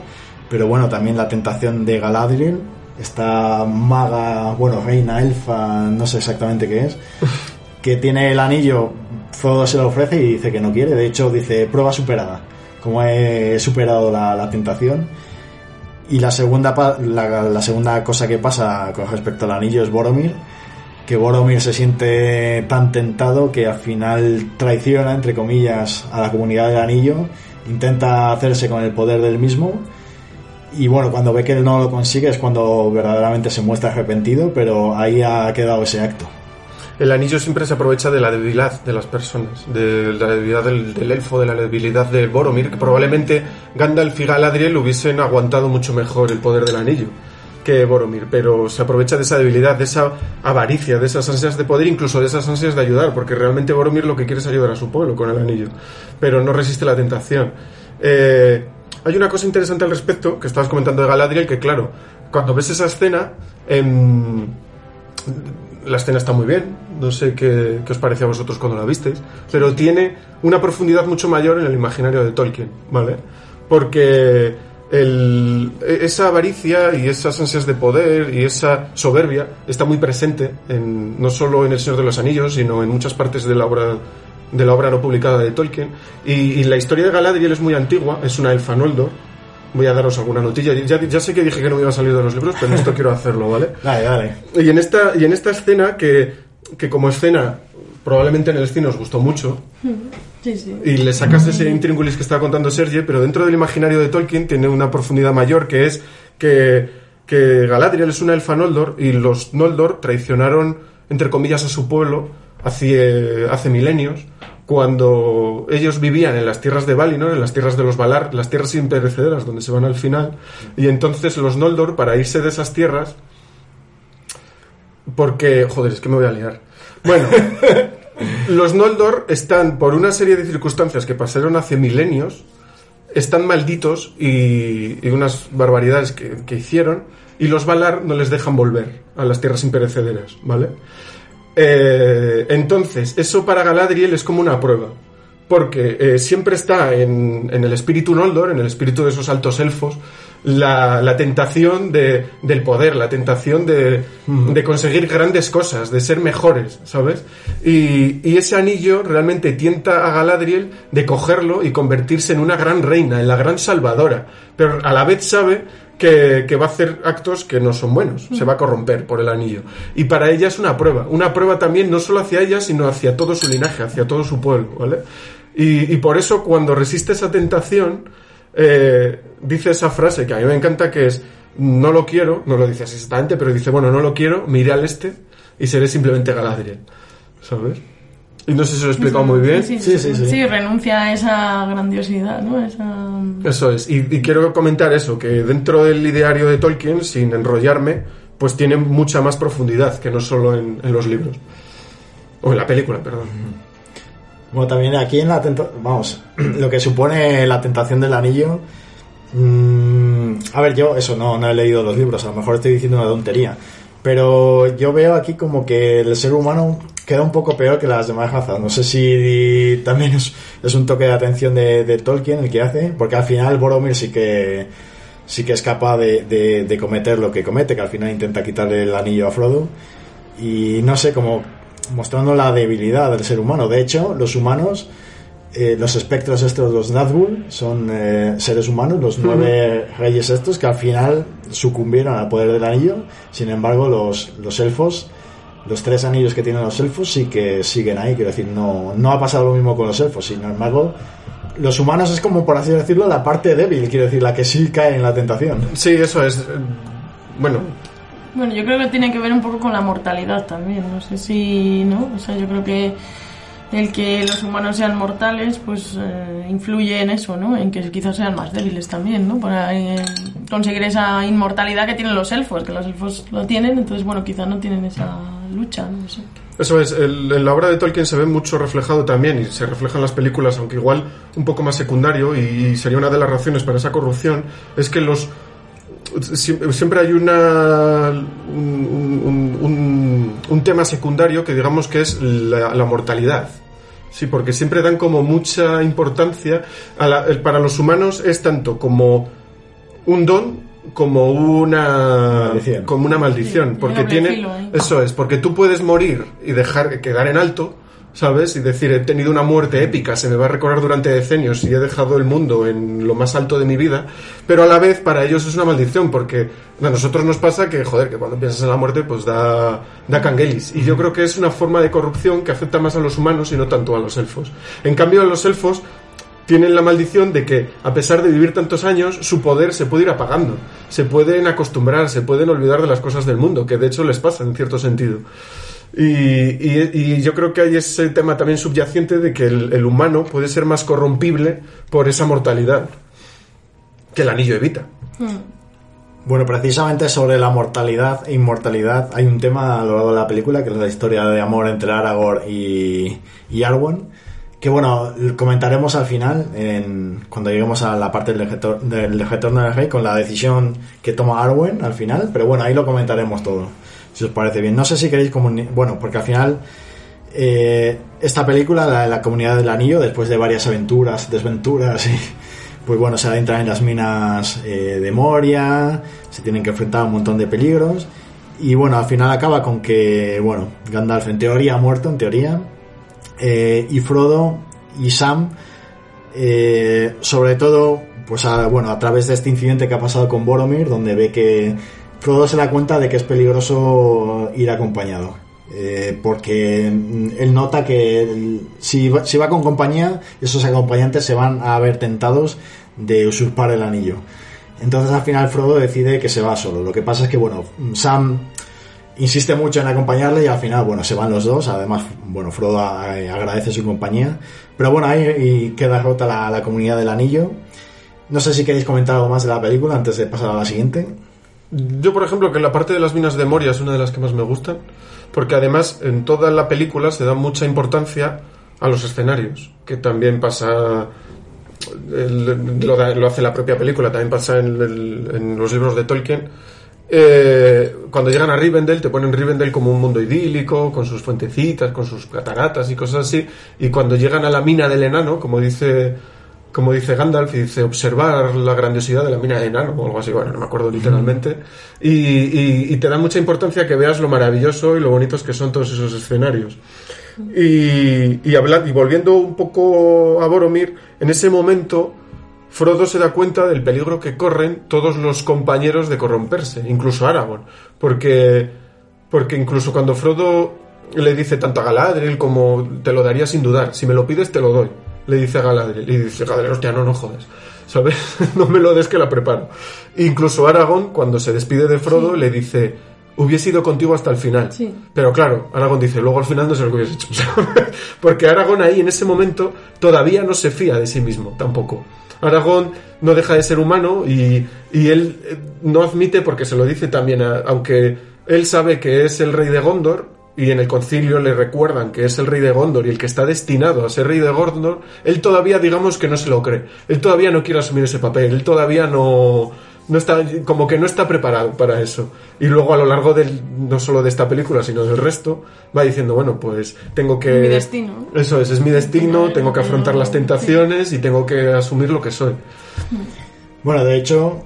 pero bueno, también la tentación de Galadriel, esta maga, bueno, reina elfa, no sé exactamente qué es, que tiene el anillo, Frodo se lo ofrece y dice que no quiere, de hecho dice, prueba superada, como he superado la, la tentación. Y la segunda, la, la segunda cosa que pasa con respecto al anillo es Boromir, que Boromir se siente tan tentado que al final traiciona, entre comillas, a la comunidad del anillo, intenta hacerse con el poder del mismo, y bueno, cuando ve que él no lo consigue es cuando verdaderamente se muestra arrepentido, pero ahí ha quedado ese acto. El anillo siempre se aprovecha de la debilidad de las personas, de la debilidad del, elfo, de la debilidad de Boromir, que probablemente Gandalf y Galadriel hubiesen aguantado mucho mejor el poder del anillo que Boromir, pero se aprovecha de esa debilidad, de esa avaricia, de esas ansias de poder, incluso de esas ansias de ayudar, porque realmente Boromir lo que quiere es ayudar a su pueblo con el anillo, pero no resiste la tentación. Eh, hay una cosa interesante al respecto, que estabas comentando de Galadriel, que claro, cuando ves esa escena, em, la escena está muy bien, no sé qué, qué os pareció a vosotros cuando la visteis, pero tiene una profundidad mucho mayor en el imaginario de Tolkien, ¿vale? Porque el- esa avaricia y esas ansias de poder y esa soberbia está muy presente en, no solo en El Señor de los Anillos, sino en muchas partes de la obra de la obra no publicada de Tolkien. Y, y la historia de Galadriel es muy antigua, es una elfa Noldor. Voy a daros alguna notilla. Ya, ya sé que dije que no me iba a salir de los libros, pero en esto quiero hacerlo, ¿vale? Dale, dale. Y en esta, y en esta escena, que, que como escena, probablemente en el cine os gustó mucho, Sí, sí. y le sacas ese intríngulis que estaba contando Sergio, pero dentro del imaginario de Tolkien tiene una profundidad mayor, que es que, que Galadriel es una elfa Noldor, y los Noldor traicionaron, entre comillas, a su pueblo hace, hace milenios, cuando ellos vivían en las tierras de Valinor, en las tierras de los Valar, las tierras imperecederas, donde se van al final, y entonces los Noldor, para irse de esas tierras, porque, joder, es que me voy a liar. Bueno, los Noldor están, por una serie de circunstancias que pasaron hace milenios, están malditos y, y unas barbaridades que, que hicieron, y los Valar no les dejan volver a las tierras imperecederas, ¿vale? Eh, entonces, eso para Galadriel es como una prueba. Porque eh, siempre está en, en el espíritu Noldor, en el espíritu de esos altos elfos, la, la tentación de, del poder, la tentación de, de conseguir grandes cosas, de ser mejores, ¿sabes? Y, y ese anillo realmente tienta a Galadriel de cogerlo y convertirse en una gran reina, en la gran salvadora. Pero a la vez sabe que, que va a hacer actos que no son buenos, se va a corromper por el anillo. Y para ella es una prueba, una prueba también no solo hacia ella, sino hacia todo su linaje, hacia todo su pueblo, ¿vale? Y, y por eso cuando resiste esa tentación, eh, dice esa frase que a mí me encanta que es, no lo quiero, no lo dice así exactamente, pero dice, bueno, no lo quiero, me iré al este y seré simplemente Galadriel, ¿sabes? Y no sé si lo he explicado muy bien. Sí, Sí, sí, sí, sí. renuncia a esa grandiosidad, ¿no? Esa... Eso es, y, y quiero comentar eso, que dentro del ideario de Tolkien, sin enrollarme, pues tiene mucha más profundidad que no solo en, en los libros. O en la película, perdón. Bueno, también aquí en la tenta- vamos, lo que supone la tentación del anillo. mm, a ver, yo eso no, no he leído los libros, a lo mejor estoy diciendo una tontería. Pero yo veo aquí como que el ser humano queda un poco peor que las demás razas. No sé si también es, un toque de atención de, Tolkien el que hace, porque al final Boromir sí que sí que es capaz de, de- de cometer lo que comete, que al final intenta quitarle el anillo a Frodo. Y no sé, como mostrando la debilidad del ser humano. De hecho, los humanos, eh, los espectros estos, los Nazgûl, son eh, seres humanos, los nueve reyes estos, que al final sucumbieron al poder del anillo. Sin embargo, los, los elfos, los tres anillos que tienen los elfos, sí que siguen ahí. Quiero decir, no, no ha pasado lo mismo con los elfos. Sin embargo, los humanos es como, por así decirlo, la parte débil, quiero decir, la que sí cae en la tentación. Sí, eso es. Bueno, Bueno, yo creo que tiene que ver un poco con la mortalidad también. No sé si, ¿no? O sea, yo creo que el que los humanos sean mortales, pues eh, influye en eso, ¿no? En que quizás sean más débiles también, ¿no? Para eh, conseguir esa inmortalidad que tienen los elfos, que los elfos lo tienen, entonces, bueno, quizás no tienen esa lucha, no sé. Eso es, el- en la obra de Tolkien se ve mucho reflejado también y se refleja en las películas, aunque igual un poco más secundario y sería una de las razones para esa corrupción, es que los siempre hay una un, un- un- un tema secundario que digamos que es la, la mortalidad. Sí, porque siempre dan como mucha importancia a la- para los humanos es tanto como un don como una Maldición. como una maldición, Sí, porque tiene filo ahí. eso es, porque tú puedes morir y dejar quedar en alto, ¿sabes? Y decir, he tenido una muerte épica, se me va a recordar durante decenios y he dejado el mundo en lo más alto de mi vida, pero a la vez para ellos es una maldición, porque a nosotros nos pasa que, joder, que cuando piensas en la muerte, pues da, da canguelis. Y yo creo que es una forma de corrupción que afecta más a los humanos y no tanto a los elfos. En cambio, a los elfos tienen la maldición de que, a pesar de vivir tantos años, su poder se puede ir apagando. Se pueden acostumbrar, se pueden olvidar de las cosas del mundo, que de hecho les pasa en cierto sentido. Y, yo creo que hay ese tema también subyacente de que el, humano puede ser más corrompible por esa mortalidad que el anillo evita. Bueno, precisamente sobre la mortalidad e inmortalidad hay un tema a lo largo de la película que es la historia de amor entre Aragorn y, y Arwen que bueno, comentaremos al final en- cuando lleguemos a la parte del, retor- del retorno del rey con la decisión que toma Arwen al final, pero bueno, ahí lo comentaremos todo, si os parece bien. No sé si queréis bueno, porque al final eh, esta película, la, comunidad del anillo, después de varias aventuras, desventuras y pues bueno, se adentran en las minas eh, de Moria, se tienen que enfrentar a un montón de peligros y bueno, al final acaba con que, bueno, Gandalf en teoría ha muerto, en teoría, eh, y Frodo y Sam, sobre todo, pues a, bueno, a través de este incidente que ha pasado con Boromir, donde ve que Frodo se da cuenta de que es peligroso ir acompañado. eh, porque él nota que si, va, con compañía, esos acompañantes se van a ver tentados de usurpar el anillo. Entonces al final Frodo decide que se va solo. Lo que pasa es que, bueno, Sam insiste mucho en acompañarle y al final, bueno, se van los dos. Además, bueno, Frodo agradece su compañía. Pero bueno, ahí queda rota la comunidad del anillo. No sé si queréis comentar algo más de la película antes de pasar a la siguiente. Yo, por ejemplo, que la parte de las minas de Moria es una de las que más me gustan, porque además en toda la película se da mucha importancia a los escenarios, que también pasa, lo, hace la propia película, también pasa en los libros de Tolkien. Eh, cuando llegan a Rivendell te ponen Rivendell como un mundo idílico, con sus fuentecitas, con sus cataratas y cosas así, y cuando llegan a la mina del enano, como dice como dice Gandalf, dice observar la grandiosidad de la mina de enano o algo así, bueno, no me acuerdo literalmente, y, y- y te da mucha importancia que veas lo maravilloso y lo bonitos que son todos esos escenarios. Y, y, habla- y volviendo un poco a Boromir, en ese momento Frodo se da cuenta del peligro que corren todos los compañeros de corromperse, incluso Aragorn, porque, porque incluso cuando Frodo le dice tanto a Galadriel como te lo daría sin dudar, si me lo pides te lo doy, le dice a Galadriel, y dice Galadriel, hostia, no, no jodas, ¿sabes? no me lo des que la preparo. Incluso Aragorn, cuando se despide de Frodo, le dice, hubiese ido contigo hasta el final. Sí. Pero claro, Aragorn dice, luego al final no sé lo que hubiese hecho. Porque Aragorn ahí en ese momento todavía no se fía de sí mismo, tampoco. Aragorn no deja de ser humano y, y él eh, no admite, porque se lo dice también, a- aunque él sabe que es el rey de Gondor y en el concilio le recuerdan que es el rey de Gondor y el que está destinado a ser rey de Gondor, él todavía digamos que no se lo cree. Él todavía no quiere asumir ese papel, él todavía no no está como que no está preparado para eso. Y luego a lo largo del no solo de esta película, sino del resto va diciendo, bueno, pues tengo que Mi destino. Eso es, es mi destino, tengo que afrontar las tentaciones y tengo que asumir lo que soy. Bueno, de hecho,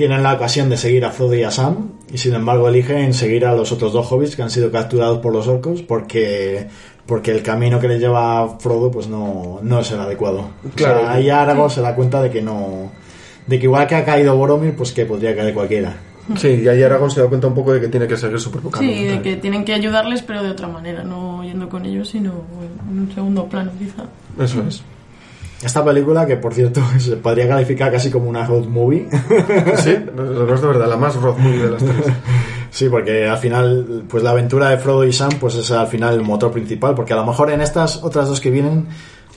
tienen la ocasión de seguir a Frodo y a Sam, y sin embargo eligen seguir a los otros dos hobbits que han sido capturados por los orcos porque porque el camino que les lleva a Frodo pues no, no es el adecuado. Claro. O sea, ahí Aragorn se da cuenta de que no de que igual que ha caído Boromir, pues que podría caer cualquiera. Sí, y ahí Aragorn se da cuenta un poco de que tiene que seguir su propio camino. Sí, de que tienen que ayudarles, pero de otra manera, no yendo con ellos, sino en un segundo plano, quizá. Eso es. Esta película, que por cierto se podría calificar casi como una road movie, Sí, no es de verdad, la más road movie de las tres. Sí, porque al final, pues la aventura de Frodo y Sam, pues es al final el motor principal, porque a lo mejor en estas otras dos que vienen,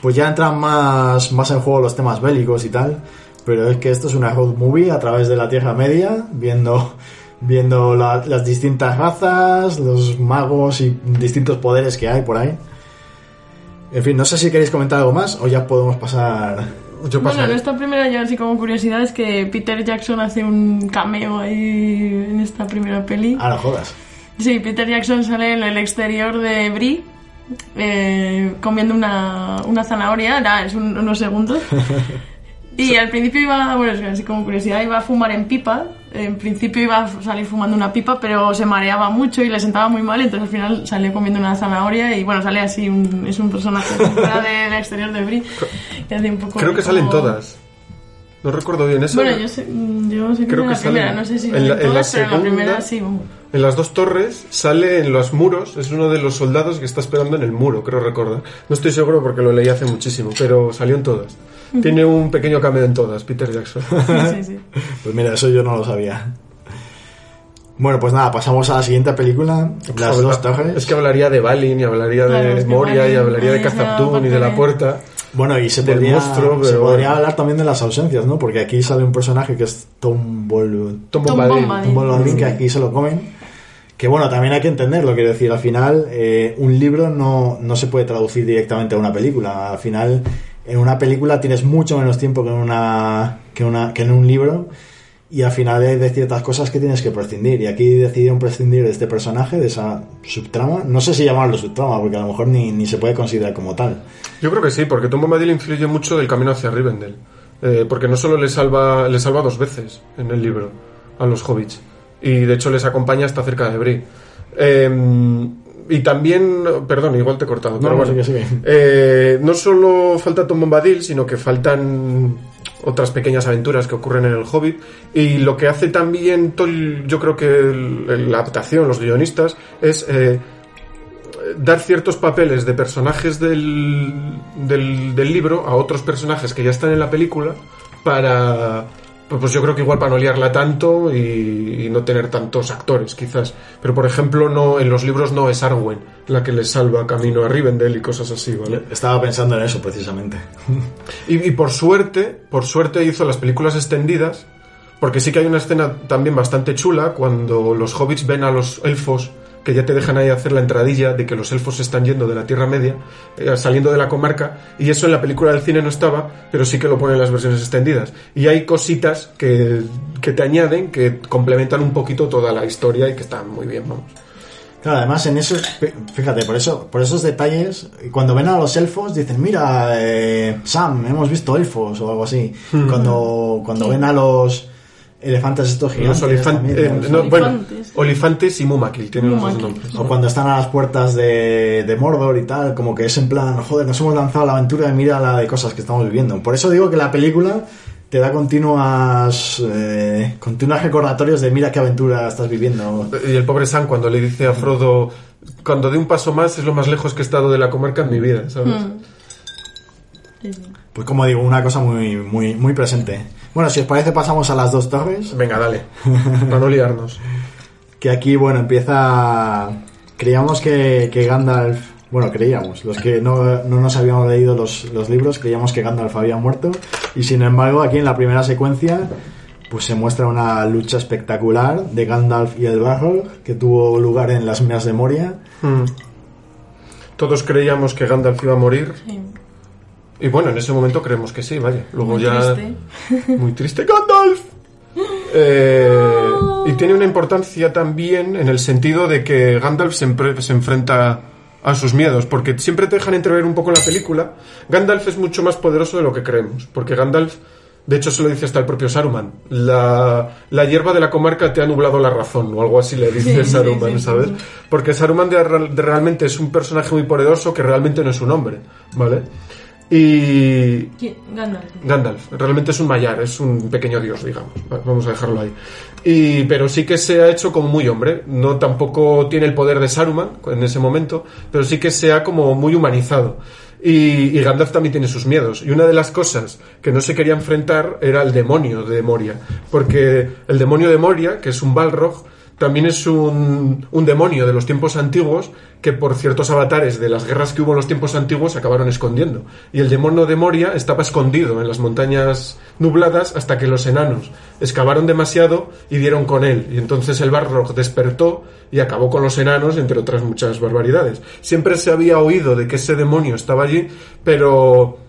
pues ya entran más, más en juego los temas bélicos y tal, pero es que esto es una road movie a través de la Tierra Media, viendo, viendo la- las distintas razas, los magos y distintos poderes que hay por ahí. En fin, no sé si queréis comentar algo más o ya podemos pasar... Yo Bueno, en esta primera, yo así como curiosidad, es que Peter Jackson hace un cameo ahí en esta primera peli. Ah, no jodas. Sí, Peter Jackson sale en el exterior de Brie eh, comiendo una, una zanahoria, nada, es un- unos segundos. Y al principio iba, bueno, así como curiosidad, iba a fumar en pipa. En principio iba a salir fumando una pipa, pero se mareaba mucho y le sentaba muy mal, entonces al final salió comiendo una zanahoria y bueno, sale así, un, es un personaje fuera del exterior de Brie. que hace un poco Creo que como- salen todas. No recuerdo bien eso. Bueno, yo sé, yo sé que Creo en que la primera, salen- no sé si en la- en la todas, pero en la primera sí. En las dos torres sale en los muros, es uno de los soldados que está esperando en el muro, creo recordar. No estoy seguro porque lo leí hace muchísimo, pero salió en todas. Tiene un pequeño cameo en todas, Peter Jackson. Sí, sí. Pues mira, eso yo no lo sabía. Bueno, pues nada, pasamos a la siguiente película, Las dos torres. Es que hablaría de Balin y hablaría Claro, de que Moria y Balin hablaría de Khazad-dûm y de la puerta. Bueno, y se del podría, monstruo, se podría bueno. hablar también de las ausencias, ¿no? Porque aquí sale un personaje que es Tom. Bombadil. Tom Bombadil, que aquí se lo comen. Que bueno, también hay que entenderlo, quiero decir, al final eh, un libro no, no se puede traducir directamente a una película. Al final, en una película tienes mucho menos tiempo que en, una, que, una, que en un libro y al final hay de ciertas cosas que tienes que prescindir. Y aquí decidieron prescindir de este personaje, de esa subtrama. No sé si llamarlo subtrama, porque a lo mejor ni, ni se puede considerar como tal. Yo creo que sí, porque Tom Bombadil influye mucho del camino hacia Rivendell. Eh, porque no solo le salva, le salva dos veces en el libro a los hobbits. Y de hecho les acompaña hasta cerca de Bri. Eh, y también, perdón, igual te he cortado. pero no, bueno. sigue, sigue. Eh, no solo falta Tom Bombadil, sino que faltan otras pequeñas aventuras que ocurren en el Hobbit. Y lo que hace también, Tol- yo creo que la adaptación, los guionistas, es eh, dar ciertos papeles de personajes del, del, del libro a otros personajes que ya están en la película para... Pues pues yo creo que igual para no liarla tanto y, y no tener tantos actores, quizás. Pero por ejemplo, no en los libros no es Arwen la que le salva camino a Rivendell y cosas así, ¿vale? Estaba pensando en eso precisamente. Y, y por suerte, por suerte hizo las películas extendidas, porque sí que hay una escena también bastante chula cuando los hobbits ven a los elfos que ya te dejan ahí hacer la entradilla de que los elfos están yendo de la Tierra Media, eh, saliendo de la comarca, y eso en la película del cine no estaba, pero sí que lo ponen en las versiones extendidas. Y hay cositas que, que te añaden, que complementan un poquito toda la historia y que están muy bien, vamos. Claro, además en esos, fíjate, por eso, por esos detalles, cuando ven a los elfos dicen, mira, eh, Sam, hemos visto elfos o algo así. Cuando, cuando ven a los elefantes estos gigantes. Los olifan- también, eh, bueno, Olifantes. Olifantes y Mumakil tienen los dos Mumakil. nombres. O cuando están a las puertas de, de Mordor y tal, como que es en plan, joder, nos hemos lanzado a la aventura y mira la de cosas que estamos viviendo. Por eso digo que la película te da continuas, eh, continuos recordatorios de mira qué aventura estás viviendo. Y el pobre Sam cuando le dice a Frodo, cuando dé un paso más es lo más lejos que he estado de la comarca en mi vida, ¿sabes? Sí. Pues como digo, una cosa muy, muy, muy presente. Bueno, si os parece pasamos a las dos torres. Venga, dale, para no liarnos. Que aquí, bueno, empieza... Creíamos que, que Gandalf... Bueno, creíamos. Los que no, no nos habíamos leído los, los libros, creíamos que Gandalf había muerto. Y sin embargo, aquí en la primera secuencia, pues se muestra una lucha espectacular de Gandalf y el Balrog que tuvo lugar en las minas de Moria. Mm. Todos creíamos que Gandalf iba a morir. Sí. Y bueno, en ese momento creemos que sí, vaya. Luego Muy ya. triste. Muy triste, Gandalf. Eh, y tiene una importancia también en el sentido de que Gandalf siempre se enfrenta a sus miedos, porque siempre te dejan entrever un poco en la película. Gandalf es mucho más poderoso de lo que creemos, porque Gandalf, de hecho, se lo dice hasta el propio Saruman. La, la hierba de la comarca te ha nublado la razón, o algo así le dice Sí, Saruman, sí, sí. ¿sabes? Porque Saruman de- de realmente es un personaje muy poderoso que realmente no es un hombre, ¿vale? Y, ¿Quién? Gandalf. Gandalf. Realmente es un Mayar, es un pequeño dios, digamos. Va- Vamos a dejarlo ahí. Y, pero sí que se ha hecho como muy hombre. No tampoco tiene el poder de Saruman en ese momento, pero sí que se ha como muy humanizado. Y, y Gandalf también tiene sus miedos. Y una de las cosas que no se quería enfrentar era el demonio de Moria. Porque el demonio de Moria, que es un Balrog, también es un, demonio de los tiempos antiguos que por ciertos avatares de las guerras que hubo en los tiempos antiguos acabaron escondiendo. Y el demonio de Moria estaba escondido en las montañas nubladas hasta que los enanos excavaron demasiado y dieron con él. Y entonces el Balrog despertó y acabó con los enanos, entre otras muchas barbaridades. Siempre se había oído de que ese demonio estaba allí, pero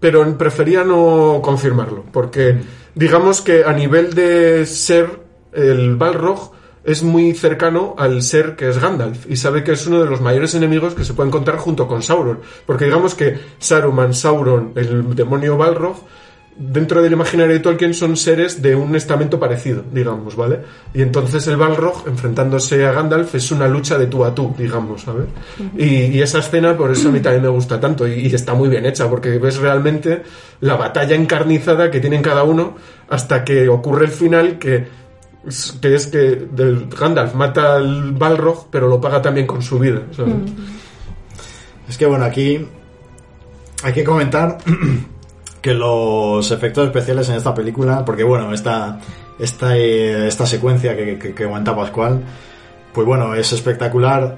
pero prefería no confirmarlo, porque digamos que a nivel de ser el Balrog es muy cercano al ser que es Gandalf y sabe que es uno de los mayores enemigos que se puede encontrar junto con Sauron, porque digamos que Saruman, Sauron, el demonio Balrog dentro del imaginario de Tolkien son seres de un estamento parecido, digamos, ¿vale? Y entonces el Balrog, enfrentándose a Gandalf, es una lucha de tú a tú, digamos, ¿sabes? y, y esa escena, por eso a mí también me gusta tanto, y, y está muy bien hecha, porque ves realmente la batalla encarnizada que tienen cada uno hasta que ocurre el final que que, es que del- Gandalf mata al Balrog, pero lo paga también con su vida, ¿sabes? Es que bueno, aquí hay que comentar que los efectos especiales en esta película, porque bueno, esta, esta, esta secuencia que, que, que comenta Pascual, pues bueno, es espectacular.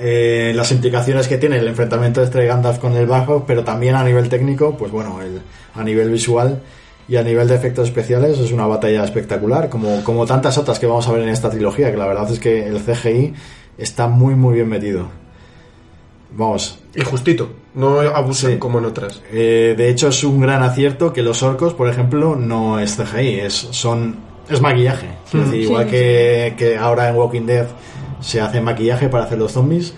eh, las implicaciones que tiene el enfrentamiento entre Gandalf con el bajo, pero también a nivel técnico, pues bueno, el, a nivel visual y a nivel de efectos especiales es una batalla espectacular, como, como tantas otras que vamos a ver en esta trilogía, que la verdad es que el CGI está muy muy bien metido. Vamos, Y justito, no abusan Sí. como en otras. eh, de hecho, es un gran acierto que los orcos, por ejemplo, no es CGI, es, son, es maquillaje. Es decir, Sí, igual sí. que, que ahora en Walking Dead se hace maquillaje para hacer los zombies,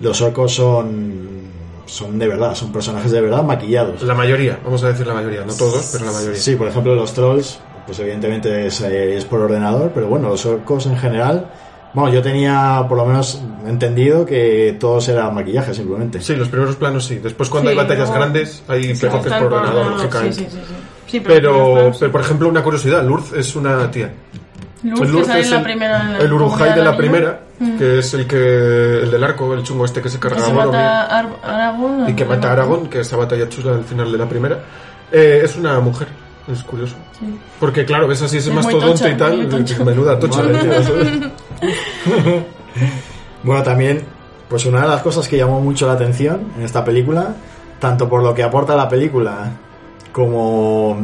los orcos son, son de verdad, son personajes de verdad maquillados. La mayoría, vamos a decir la mayoría, no todos, pero la mayoría. Sí, por ejemplo, los trolls, pues evidentemente es, eh, es por ordenador, pero bueno, los orcos en general. Bueno, yo tenía por lo menos entendido que todos eran maquillaje simplemente. Sí, los primeros planos sí. Después cuando Sí, hay batallas luego- grandes hay Sí, por ordenador, lógicamente. Sí, sí, sí, sí. Sí, pero, Pero, pero, pero, por ejemplo, una curiosidad, Lurz es una tía. El que sale es en la el- primera. en la el Urujai comunidad de la primera, Mm. que es el que el del arco, el chungo este que se Que carga se mata a Ar- Aragorn. y que mata a Aragorn, que esa batalla chula al final de la primera, eh, es una mujer. Es curioso. Sí. Porque claro, ves así ese mastodonte y tal, menuda tocha. Bueno, también, pues una de las cosas que llamó mucho la atención en esta película, tanto por lo que aporta la película como,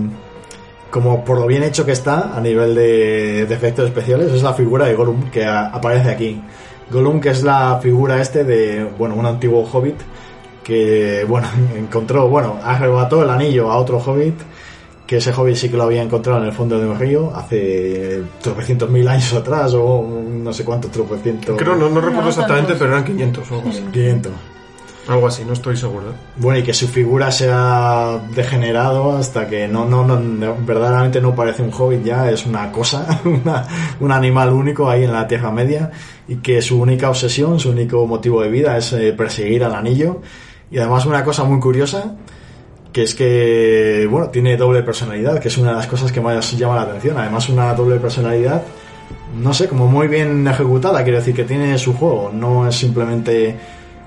como por lo bien hecho que está a nivel de, de efectos especiales, es la figura de Gollum que a- aparece aquí. Gollum, que es la figura este de, bueno, un antiguo hobbit que, bueno, encontró, bueno, arrebató el anillo a otro hobbit que ese hobbit sí que lo había encontrado en el fondo de un río hace tropecientos mil años atrás o no sé cuántos tropecientos Creo, no, no recuerdo No, exactamente, tantos. pero eran 500 o algo así. 500 Algo así, no estoy seguro. Bueno, y que su figura se ha degenerado hasta que no, no, no, no- verdaderamente no parece un hobbit ya, es una cosa, una- un animal único ahí en la Tierra Media y que su única obsesión, su único motivo de vida es eh, perseguir al anillo. Y además una cosa muy curiosa, que es que, bueno, tiene doble personalidad, que es una de las cosas que más llama la atención. Además una doble personalidad, no sé, como muy bien ejecutada, quiero decir que tiene su juego, no es simplemente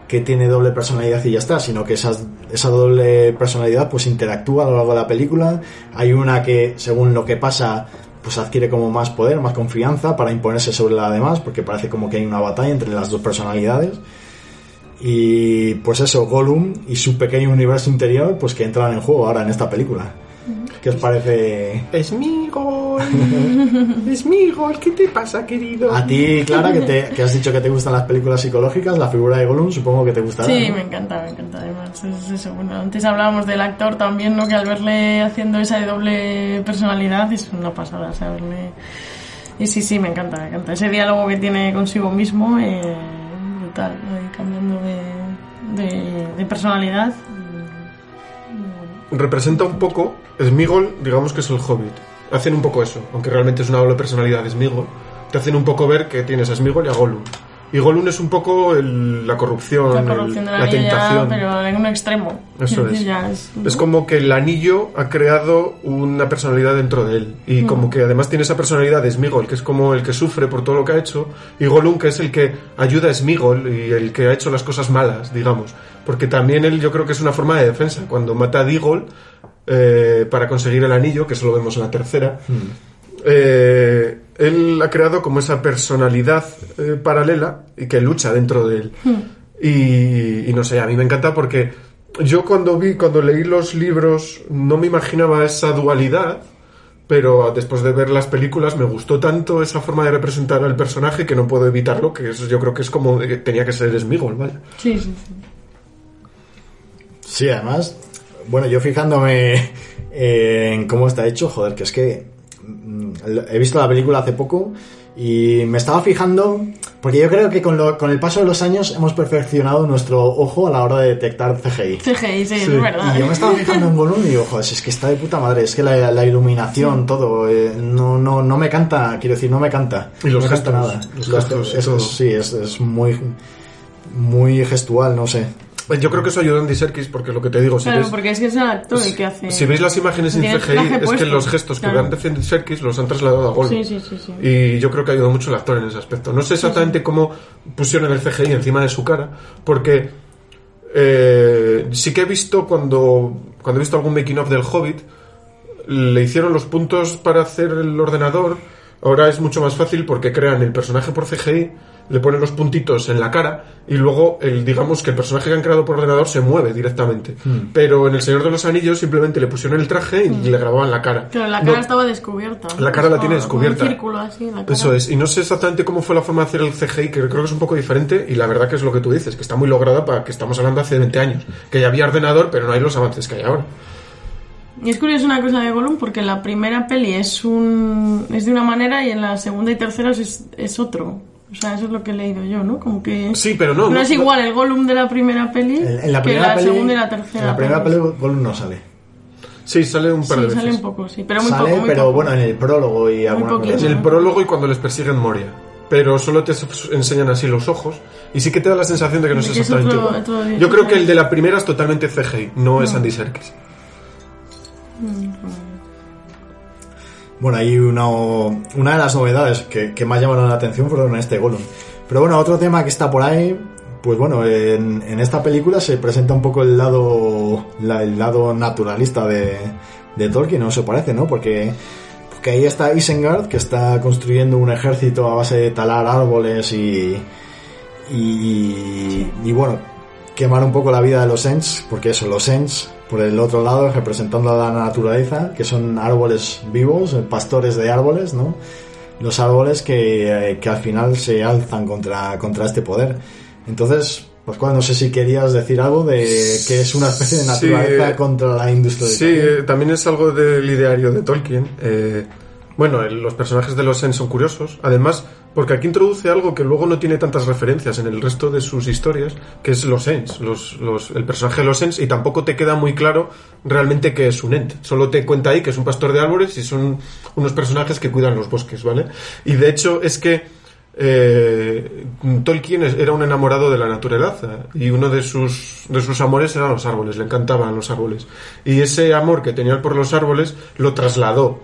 que tiene doble personalidad y ya está, sino que esa, doble personalidad pues interactúa a lo largo de la película. Hay una que, según lo que pasa, pues adquiere como más poder, más confianza para imponerse sobre la demás, porque parece como que hay una batalla entre las dos personalidades. Y pues eso, Gollum y su pequeño universo interior, pues que entran en juego ahora en esta película. ¿Qué os parece? Es mi gol. es mi gol. ¿Qué te pasa, querido? A ti, Clara, que, te, que has dicho que te gustan las películas psicológicas, la figura de Gollum supongo que te gustará. Sí, ¿no? me encanta, me encanta además. Es eso. Bueno, antes hablábamos del actor también, ¿no? Que al verle haciendo esa de doble personalidad es una pasada, o sea, verle... Y sí, sí, me encanta, me encanta. Ese diálogo que tiene consigo mismo, eh, brutal, eh, cambiando de, de, de personalidad. Representa un poco. Smigol, digamos que es el hobbit. Hacen un poco eso, aunque realmente es una doble personalidad de Smigol. Te hacen un poco ver que tienes a Smigol y a Gollum. Y Gollum es un poco el- la corrupción, La el- corrupción de la, tentación. pero en un extremo. Eso es. Es, Es como que el anillo ha creado una personalidad dentro de él. Y como que además tiene esa personalidad de Smigol, que es como el que sufre por todo lo que ha hecho. Y Gollum, que es el que ayuda a Smigol y el que ha hecho las cosas malas, digamos. Porque también él, yo creo que es una forma de defensa. Cuando mata a Deagle eh, para conseguir el anillo, que eso lo vemos en la tercera. eh, él ha creado como esa personalidad eh, paralela y que lucha dentro de él. Y, y no sé, a mí me encanta porque yo cuando vi, cuando leí los libros, no me imaginaba esa dualidad, pero después de ver las películas me gustó tanto esa forma de representar al personaje que no puedo evitarlo, que eso yo creo que es como que tenía que ser Smigol, ¿vale? Sí, sí, sí. Sí, además, bueno, yo fijándome eh, en cómo está hecho, joder, que es que he visto la película hace poco y me estaba fijando, porque yo creo que con, lo- con el paso de los años hemos perfeccionado nuestro ojo a la hora de detectar CGI. CGI, sí, Sí. es verdad. Y yo me estaba fijando en Gollum y digo, joder, si es que está de puta madre, es que la, la iluminación, todo, eh, no, no, no me canta, quiero decir, no me canta. Y los no me canta gestos, nada. los Los- gestos y es- todo. es- sí, es, es muy, muy gestual, no sé. Yo creo que eso ayudó a Andy Serkis porque lo que te digo, si Claro, ves- porque es que es el actor el que hace... Si veis las imágenes el CGI, es que los gestos claro. que dan de Andy Serkis los han trasladado a. Sí, sí, sí, sí. Y yo creo que ayudó mucho el actor en ese aspecto. No sé exactamente cómo pusieron el CGI encima de su cara, porque eh, sí que he visto cuando, cuando he visto algún making of del Hobbit, le hicieron los puntos para hacer el ordenador. Ahora es mucho más fácil porque crean el personaje por CGI, le ponen los puntitos en la cara y luego el, digamos que el personaje que han creado por ordenador se mueve directamente. Pero en El Señor de los Anillos simplemente le pusieron el traje y le grababan la cara. Claro, la No- cara estaba descubierta. La cara la tiene descubierta. Un círculo así, la cara. Eso es, y no sé exactamente cómo fue la forma de hacer el CGI, que creo que es un poco diferente, y la verdad que es lo que tú dices, que está muy lograda para que estamos hablando hace 20 años, que ya había ordenador, pero no hay los avances que hay ahora. Y es curioso una cosa de Gollum porque la primera peli es un es de una manera y en la segunda y tercera es, es otro. O sea, eso es lo que he leído yo, ¿no? Como que Sí, pero no, no, no- es igual el Gollum de la primera peli En, en la que primera la peli, segunda y la tercera. En la primera peli. peli Gollum no sale. Sí, sale un par de Sí, veces. sale un poco, sí, pero muy sale, poco, muy pero poco. bueno, en el prólogo y alguna poquito. cosa En el prólogo y cuando les persiguen Moria. Pero solo te enseñan así los ojos y sí que te da la sensación de que no De es que es exactamente otro- igual. otro- Yo creo que el de la primera es totalmente CGI, no es Andy Serkis. Bueno, hay una, una de las novedades que, que más llamaron la atención fueron este Gollum. Pero bueno, otro tema que está por ahí, pues bueno, en, en esta película se presenta un poco el lado, la- el lado naturalista de, de Tolkien, ¿no se parece, no? Porque, porque ahí está Isengard, que está construyendo un ejército a base de talar árboles y, y, y bueno, quemar un poco la vida de los Ents, porque eso, los Ents, por el otro lado, representando a la naturaleza, que son árboles vivos, eh, pastores de árboles, ¿no? Los árboles que, eh, que al final se alzan contra, contra este poder. Entonces, cuál, no sé si querías decir algo de que es una especie de naturaleza contra la industria. Sí, eh, también es algo del ideario de Tolkien. Eh, bueno, el- los personajes de los Ents son curiosos. Además, porque aquí introduce algo que luego no tiene tantas referencias en el resto de sus historias, que es los Ents, el personaje de los Ents, y tampoco te queda muy claro realmente qué es un Ent. Solo te cuenta ahí que es un pastor de árboles y son unos personajes que cuidan los bosques, ¿vale? Y de hecho es que eh, Tolkien era un enamorado de la naturaleza y uno de sus, de sus amores eran los árboles, le encantaban los árboles. Y ese amor que tenía por los árboles lo trasladó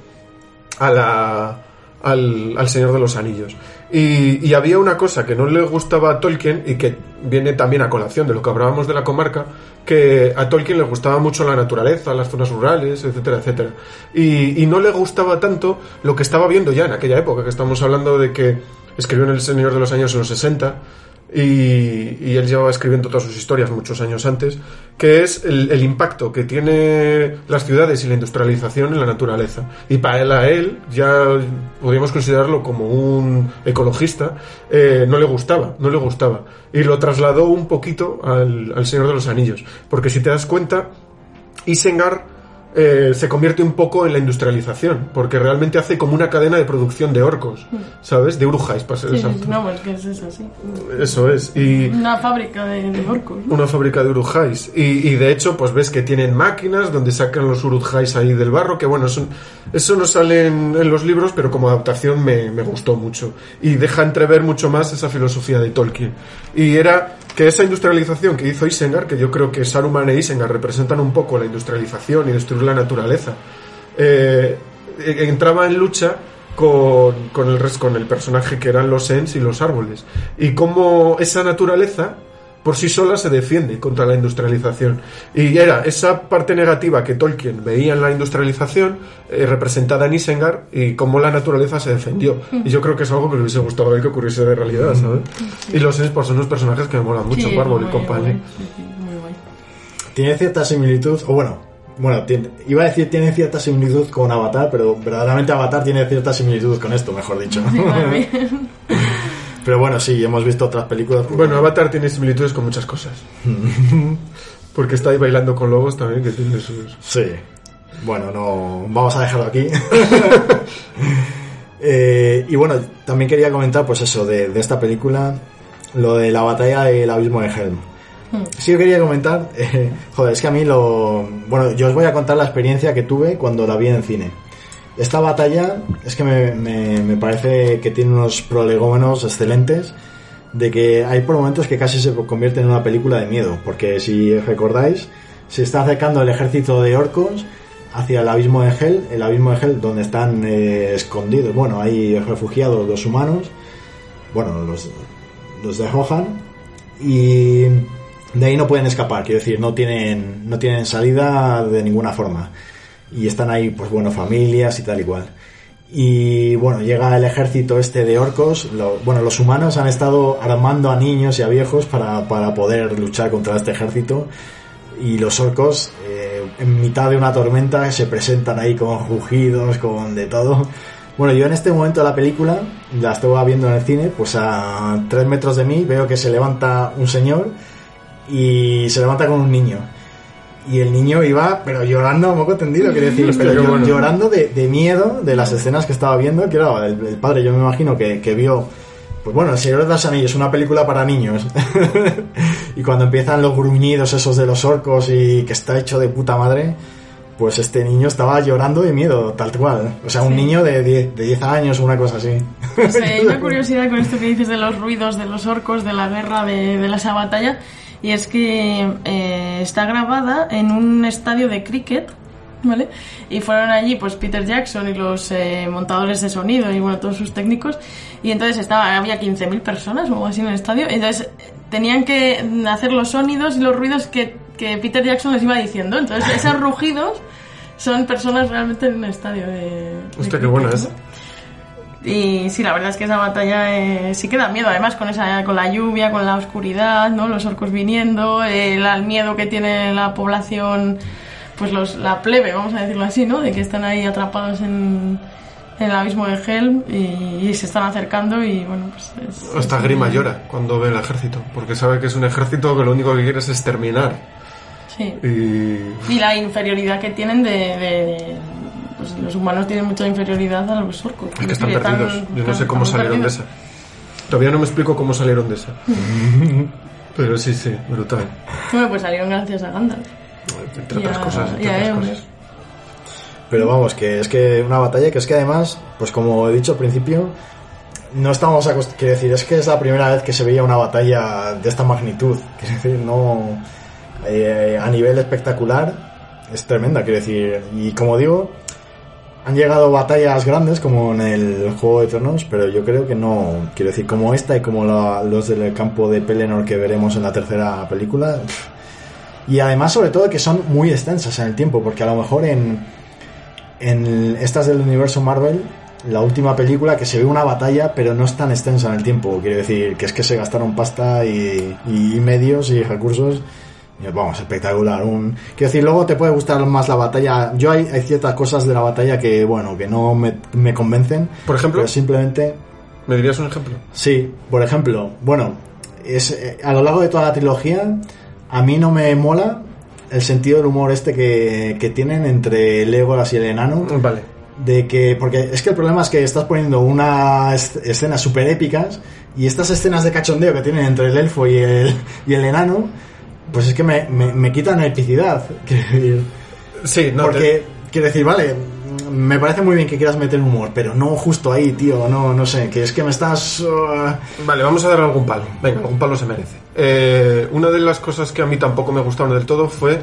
a la, al, al Señor de los Anillos. Y, y había una cosa que no le gustaba a Tolkien y que viene también a colación de lo que hablábamos de la comarca, que a Tolkien le gustaba mucho la naturaleza, las zonas rurales, etcétera, etcétera. Y, y no le gustaba tanto lo que estaba viendo ya en aquella época, que estamos hablando de que escribió en El Señor de los Años en los 60, y, y él llevaba escribiendo todas sus historias muchos años antes, que es el, impacto que tiene las ciudades y la industrialización en la naturaleza. Y para él, a él, ya podríamos considerarlo como un ecologista, eh, no le gustaba, no le gustaba. Y lo trasladó un poquito al, al Señor de los Anillos. Porque si te das cuenta, Isengar eh, se convierte un poco en la industrialización, porque realmente hace como una cadena de producción de orcos, ¿sabes? De Urujais, para ser Sí, exacto. no, pues que es eso, sí. Eso es. Y Una fábrica de, de orcos, ¿no? una fábrica de Urujais. Y, y de hecho, pues ves que tienen máquinas donde sacan los Urujais ahí del barro, que bueno, son, eso no sale en, en los libros, pero como adaptación me, me gustó mucho. Y deja entrever mucho más esa filosofía de Tolkien. Y era que esa industrialización que hizo Isengar, que yo creo que Saruman e Isengar representan un poco la industrialización y destruir la naturaleza, eh, eh, entraba en lucha con, con, el, con el personaje que eran los Ents y los árboles. Y cómo esa naturaleza por sí sola se defiende contra la industrialización. Y era esa parte negativa que Tolkien veía en la industrialización eh, representada en Isengar y cómo la naturaleza se defendió. Y yo creo que es algo que le hubiese gustado ver que ocurriese de realidad, ¿sabes? Y los Ents pues, son unos personajes que me molan mucho, Sí, Bárbaro y compañía. sí, sí. Tiene cierta similitud, o bueno, bueno, tiene- iba a decir tiene cierta similitud con Avatar, pero verdaderamente Avatar tiene cierta similitud con esto, mejor dicho. Sí. Pero bueno, sí, hemos visto otras películas. Bueno, Avatar tiene similitudes con muchas cosas. Porque está ahí bailando con lobos también, que tiene sus... Sí. Bueno, no. Vamos a dejarlo aquí. Eh, y bueno, también quería comentar, pues eso, de, de esta película, lo de la batalla del abismo de Helm. Sí, yo quería comentar, eh, joder, es que a mí lo. Bueno, yo os voy a contar la experiencia que tuve cuando la vi en cine. Esta batalla es que me, me- me parece que tiene unos prolegómenos excelentes, de que hay por momentos que casi se convierte en una película de miedo, porque si recordáis, se está acercando el ejército de orcos hacia el abismo de Hel, el abismo de Hel donde están eh, escondidos, bueno, hay refugiados los humanos, bueno, los, los de Rohan, y de ahí no pueden escapar, quiero decir, no tienen, no tienen salida de ninguna forma. Y están ahí, pues bueno, familias y tal y cual. Y bueno, llega el ejército este de orcos. lo- bueno, los humanos han estado armando a niños y a viejos para, para poder luchar contra este ejército. Y los orcos, eh, en mitad de una tormenta, se presentan ahí con rugidos, con de todo. Bueno, yo en este momento de la película, la estaba viendo en el cine, pues a tres metros de mí veo que se levanta un señor y se levanta con un niño. Y el niño iba, pero llorando a moco tendido, quiero decir, pero llo- bueno. llorando de, de miedo de las escenas que estaba viendo, que era el, el padre, yo me imagino que, que vio, pues bueno, El Señor de los Anillos, una película para niños. y cuando empiezan los gruñidos esos de los orcos y que está hecho de puta madre, pues este niño estaba llorando de miedo, tal cual. O sea, un Sí. niño de 10, de 10 años o una cosa así. O sea, hay una curiosidad con esto que dices de los ruidos de los orcos, de la guerra, de, de esa batalla, y es que eh, está grabada en un estadio de cricket, ¿vale? Y fueron allí pues Peter Jackson y los eh, montadores de sonido y bueno, todos sus técnicos, y entonces estaba, había 15.000 personas o algo así en el estadio, entonces tenían que hacer los sonidos y los ruidos que, que Peter Jackson les iba diciendo, entonces esos rugidos son personas realmente en un estadio de... Hostia, qué buena es. Y sí, la verdad es que esa batalla eh, sí que da miedo, además con esa con la lluvia, con la oscuridad, ¿no? Los orcos viniendo, eh, el, el miedo que tiene la población, pues los, la plebe, vamos a decirlo así, ¿no? De que están ahí atrapados en, en el abismo de Helm y, y se están acercando y bueno, pues es- Hasta Grima llora cuando ve el ejército, porque sabe que es un ejército que lo único que quiere es exterminar. Sí. Y Y la inferioridad que tienen de... de- pues los humanos tienen mucha inferioridad a los orcos. es que están perdidos. Yo no sé cómo salieron de esa. Todavía no me explico cómo salieron de esa. Pero sí, sí, brutal. Bueno, pues salieron gracias a Gandalf. Entre otras cosas. entre otras cosas. Pero vamos, que es que una batalla que es que además, pues como he dicho al principio, no estamos acostumbrados. Quiero decir, es que es la primera vez que se veía una batalla de esta magnitud. Quiero decir, no. eh, a nivel espectacular, es tremenda, quiero decir. Y como digo, han llegado batallas grandes como en el Juego de Tronos, pero yo creo que no. Quiero decir, como esta y como la- los del campo de Pelennor que veremos en la tercera película. Y además, sobre todo, que son muy extensas en el tiempo, porque a lo mejor en, en estas del universo Marvel la última película que se ve una batalla, pero no es tan extensa en el tiempo. Quiero decir, que es que se gastaron pasta y, y medios y recursos. Vamos, espectacular. Un, quiero decir, luego te puede gustar más la batalla. Yo hay, hay ciertas cosas de la batalla que, bueno, que no me, me convencen. Por ejemplo, Pero simplemente ¿me dirías un ejemplo? Sí, por ejemplo, bueno, es, eh, a lo largo de toda la trilogía, a mí no me mola el sentido del humor este que, que tienen entre Legolas y el enano. Vale. De que, porque es que el problema es que estás poniendo unas escenas súper épicas y estas escenas de cachondeo que tienen entre el elfo y el, y el enano, pues es que me, me, me quitan epicidad. Quiero decir, Sí, no, porque, te- quiero decir, vale, me parece muy bien que quieras meter humor, pero no justo ahí, tío, no, no sé, que es que me estás... uh, Vale, vamos a dar algún palo. Venga, algún palo se merece. Eh, una de las cosas que a mí tampoco me gustaron del todo fue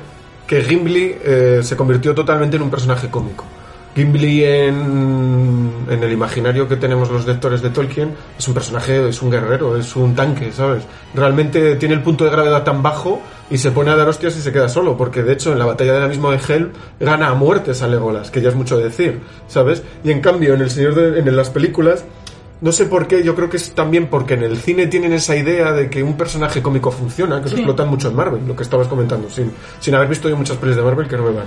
que Gimli eh, se convirtió totalmente en un personaje cómico. Gimli en, en el imaginario que tenemos los lectores de Tolkien es un personaje, es un guerrero, es un tanque, ¿sabes? Realmente tiene el punto de gravedad tan bajo y se pone a dar hostias y se queda solo, porque de hecho en la batalla del abismo de Hel gana a muertes a Legolas, que ya es mucho decir, ¿sabes? Y en cambio en el Señor de, en las películas no sé por qué, yo creo que es también porque en el cine tienen esa idea de que un personaje cómico funciona, que Sí. explotan mucho en Marvel, lo que estabas comentando, sin, sin haber visto yo muchas pelis de Marvel que no me van.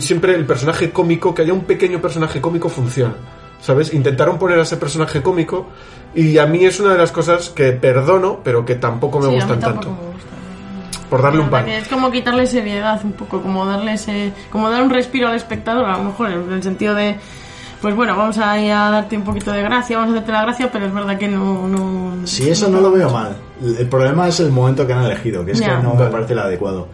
Siempre el personaje cómico, que haya un pequeño personaje cómico, funciona. ¿Sabes? Intentaron poner a ese personaje cómico y a mí es una de las cosas que perdono, pero que tampoco me Sí, a mí gustan tampoco tanto. me gusta. Por darle un que Es como quitarle seriedad un poco, como darle ese, como dar un respiro al espectador, a lo mejor en el sentido de, pues bueno, vamos a, ir a darte un poquito de gracia, vamos a hacerte la gracia, pero es verdad que no, no. Si eso no lo veo mal. El problema es el momento que han elegido, que es que no me parece el adecuado.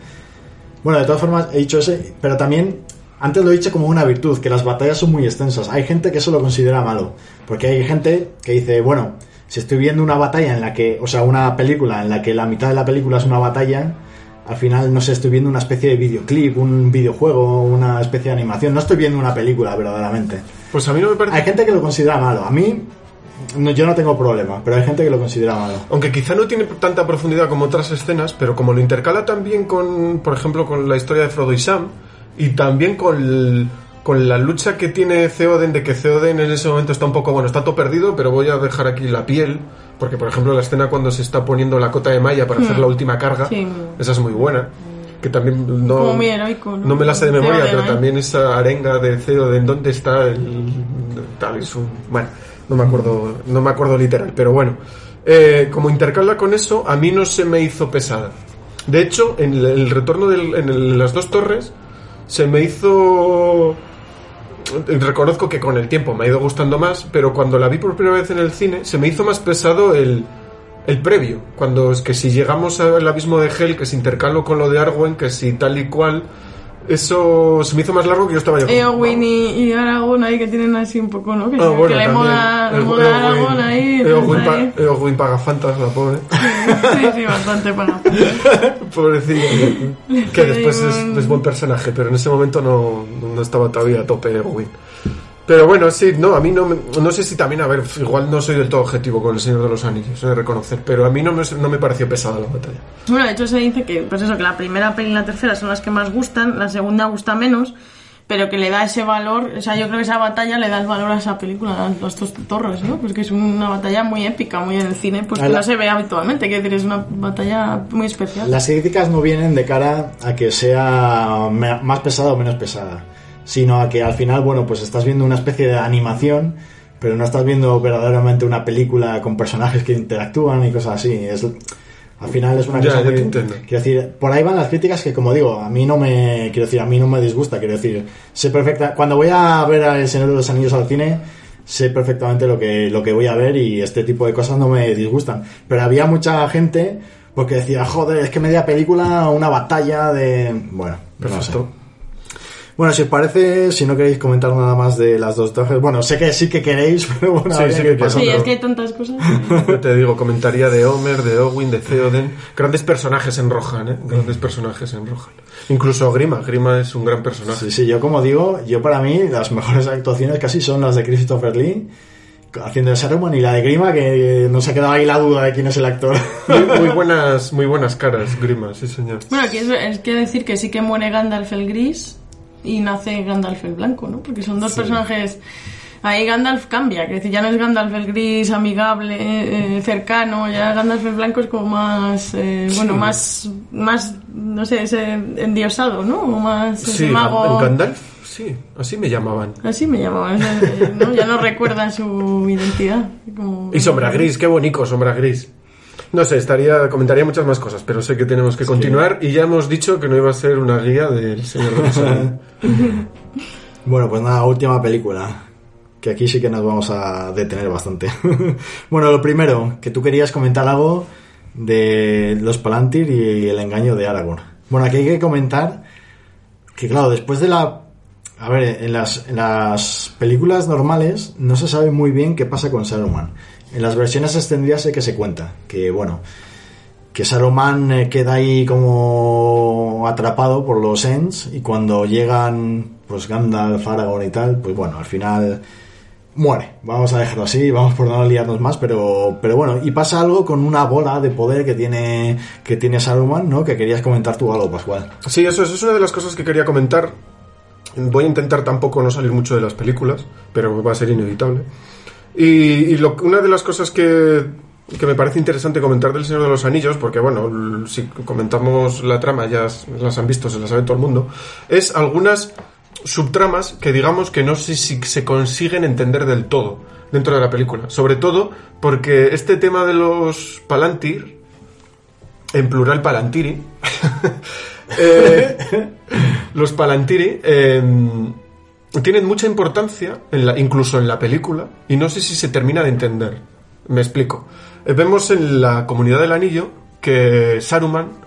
Bueno, de todas formas, he dicho ese, pero también, antes lo he dicho como una virtud, que las batallas son muy extensas. Hay gente que eso lo considera malo, porque hay gente que dice, bueno, si estoy viendo una batalla en la que, o sea, una película en la que la mitad de la película es una batalla, al final, no sé, estoy viendo una especie de videoclip, un videojuego, una especie de animación. No estoy viendo una película, verdaderamente. Pues a mí no me parece... Hay gente que lo considera malo. A mí, no, yo no tengo problema, pero hay gente que lo considera malo. Aunque quizá no tiene tanta profundidad como otras escenas, pero como lo intercala también con, por ejemplo, con la historia de Frodo y Sam, y también con, el- con la lucha que tiene Theoden, de que Theoden en ese momento está un poco, bueno, está todo perdido, pero voy a dejar aquí la piel, porque por ejemplo la escena cuando se está poniendo la cota de malla para hacer la última carga, Hmm. Sí. esa es muy buena. Que también no, Como muy heroico, ¿no? no me la sé de memoria, Theoden pero ahí. también esa arenga de Theoden, ¿dónde está el tal? Es un, bueno, no me acuerdo, no me acuerdo literal, pero bueno. Eh, como intercala con eso, a mí no se me hizo pesada. De hecho, en el, retorno el- las dos torres, se me hizo. Reconozco que con el tiempo me ha ido gustando más, pero cuando la vi por primera vez en el cine, se me hizo más pesado el, el previo. Cuando es que si llegamos al abismo de Hell, que se intercaló con lo de Arwen, que si tal y cual. Eso se me hizo más largo que yo estaba yo. Eowyn y, y Aragorn ahí que tienen así un poco, ¿no? Que, Ah, bueno, que le mola, le mola Aragorn ahí. Eowyn pa- Eowyn paga fantas, la pobre. Sí, sí, bastante para. Pobrecillo. Que después es, es buen personaje, pero en ese momento no, no estaba todavía a tope Eowyn. Pero bueno, sí, no, a mí no me- no sé si también, a ver, igual no soy del todo objetivo con el Señor de los Anillos, he de reconocer, pero a mí no me, no me pareció pesada la batalla. Bueno, de hecho se dice que, pues eso, que la primera peli y la tercera son las que más gustan, la segunda gusta menos, pero que le da ese valor, o sea, yo creo que esa batalla le da el valor a esa película, a los dos torres, ¿no? Pues que es una batalla muy épica, muy en el cine, pues que la- no se ve habitualmente, decir, es una batalla muy especial. Las críticas no vienen de cara a que sea más pesada o menos pesada, sino a que al final, bueno, pues estás viendo una especie de animación, pero no estás viendo verdaderamente una película con personajes que interactúan y cosas así. Es, al final es una Ya, cosa ya muy-. Quiero decir, por ahí van las críticas que, como digo, a mí no me, quiero decir, a mí no me disgusta, quiero decir, sé perfecta, cuando voy a ver a El Señor de los Anillos al cine, sé perfectamente lo que, lo que voy a ver y este tipo de cosas no me disgustan. Pero había mucha gente porque decía, joder, es que media película, una batalla de, bueno, no sé. Bueno, si os parece, si no queréis comentar nada más de las dos torres, bueno, sé que sí que queréis, pero bueno, Sí, sí que que. Sí, es que hay tantas cosas. Yo te digo, comentaría de Homer, de Owen, de Theoden. Grandes personajes en Rohan, ¿eh? Grandes personajes en Rohan. Incluso Grima. Grima es un gran personaje. Sí, sí, yo como digo, yo para mí las mejores actuaciones casi son las de Christopher Lee haciendo de Saruman y la de Grima que no se ha quedado ahí la duda de quién es el actor. Muy, muy buenas, muy buenas caras, Grima, sí señor. Bueno, es, es que decir que sí que muere Gandalf el gris y nace Gandalf el blanco, ¿no? Porque son dos personajes ahí Gandalf cambia, que ya no es Gandalf el gris amigable, eh, cercano, ya Gandalf el blanco es como más, eh, bueno, más, más, no sé, ese endiosado, ¿no? O más ese Sí, mago. Gandalf, sí, así me llamaban. Así me llamaban, eh, ¿no? Ya no recuerdan su identidad. como- Y Sombra Gris, qué bonito, Sombra Gris. No sé, estaría, comentaría muchas más cosas, pero sé que tenemos que continuar y ya hemos dicho que no iba a ser una guía del Señor. Bueno, pues nada, última película. Que aquí sí que nos vamos a detener bastante. bueno, lo primero, que tú querías comentar algo de los Palantir y el engaño de Aragorn. Bueno, aquí hay que comentar que, claro, después de la. A ver, en las, en las películas normales no se sabe muy bien qué pasa con Saruman. En las versiones extendidas sé que se cuenta. Que, bueno, que Saruman eh, queda ahí como atrapado por los Ents y cuando llegan pues Gandalf, Aragorn y tal, pues bueno, al final muere. Vamos a dejarlo así, vamos por no liarnos más, pero pero bueno, y pasa algo con una bola de poder que tiene que tiene Saruman, ¿no? Que querías comentar tú algo, Pascual. Sí, eso, eso es una de las cosas que quería comentar. Voy a intentar tampoco no salir mucho de las películas, pero va a ser inevitable. Y, y lo- una de las cosas que, que me parece interesante comentar del Señor de los Anillos, porque bueno, si comentamos la trama, ya las han visto, se las sabe todo el mundo, es algunas subtramas que digamos que no sé si se consiguen entender del todo dentro de la película. Sobre todo porque este tema de los Palantir, en plural Palantiri, eh, los Palantiri eh, tienen mucha importancia, en la, incluso en la película, y no sé si se termina de entender. Me explico. Eh, vemos en la Comunidad del Anillo que Saruman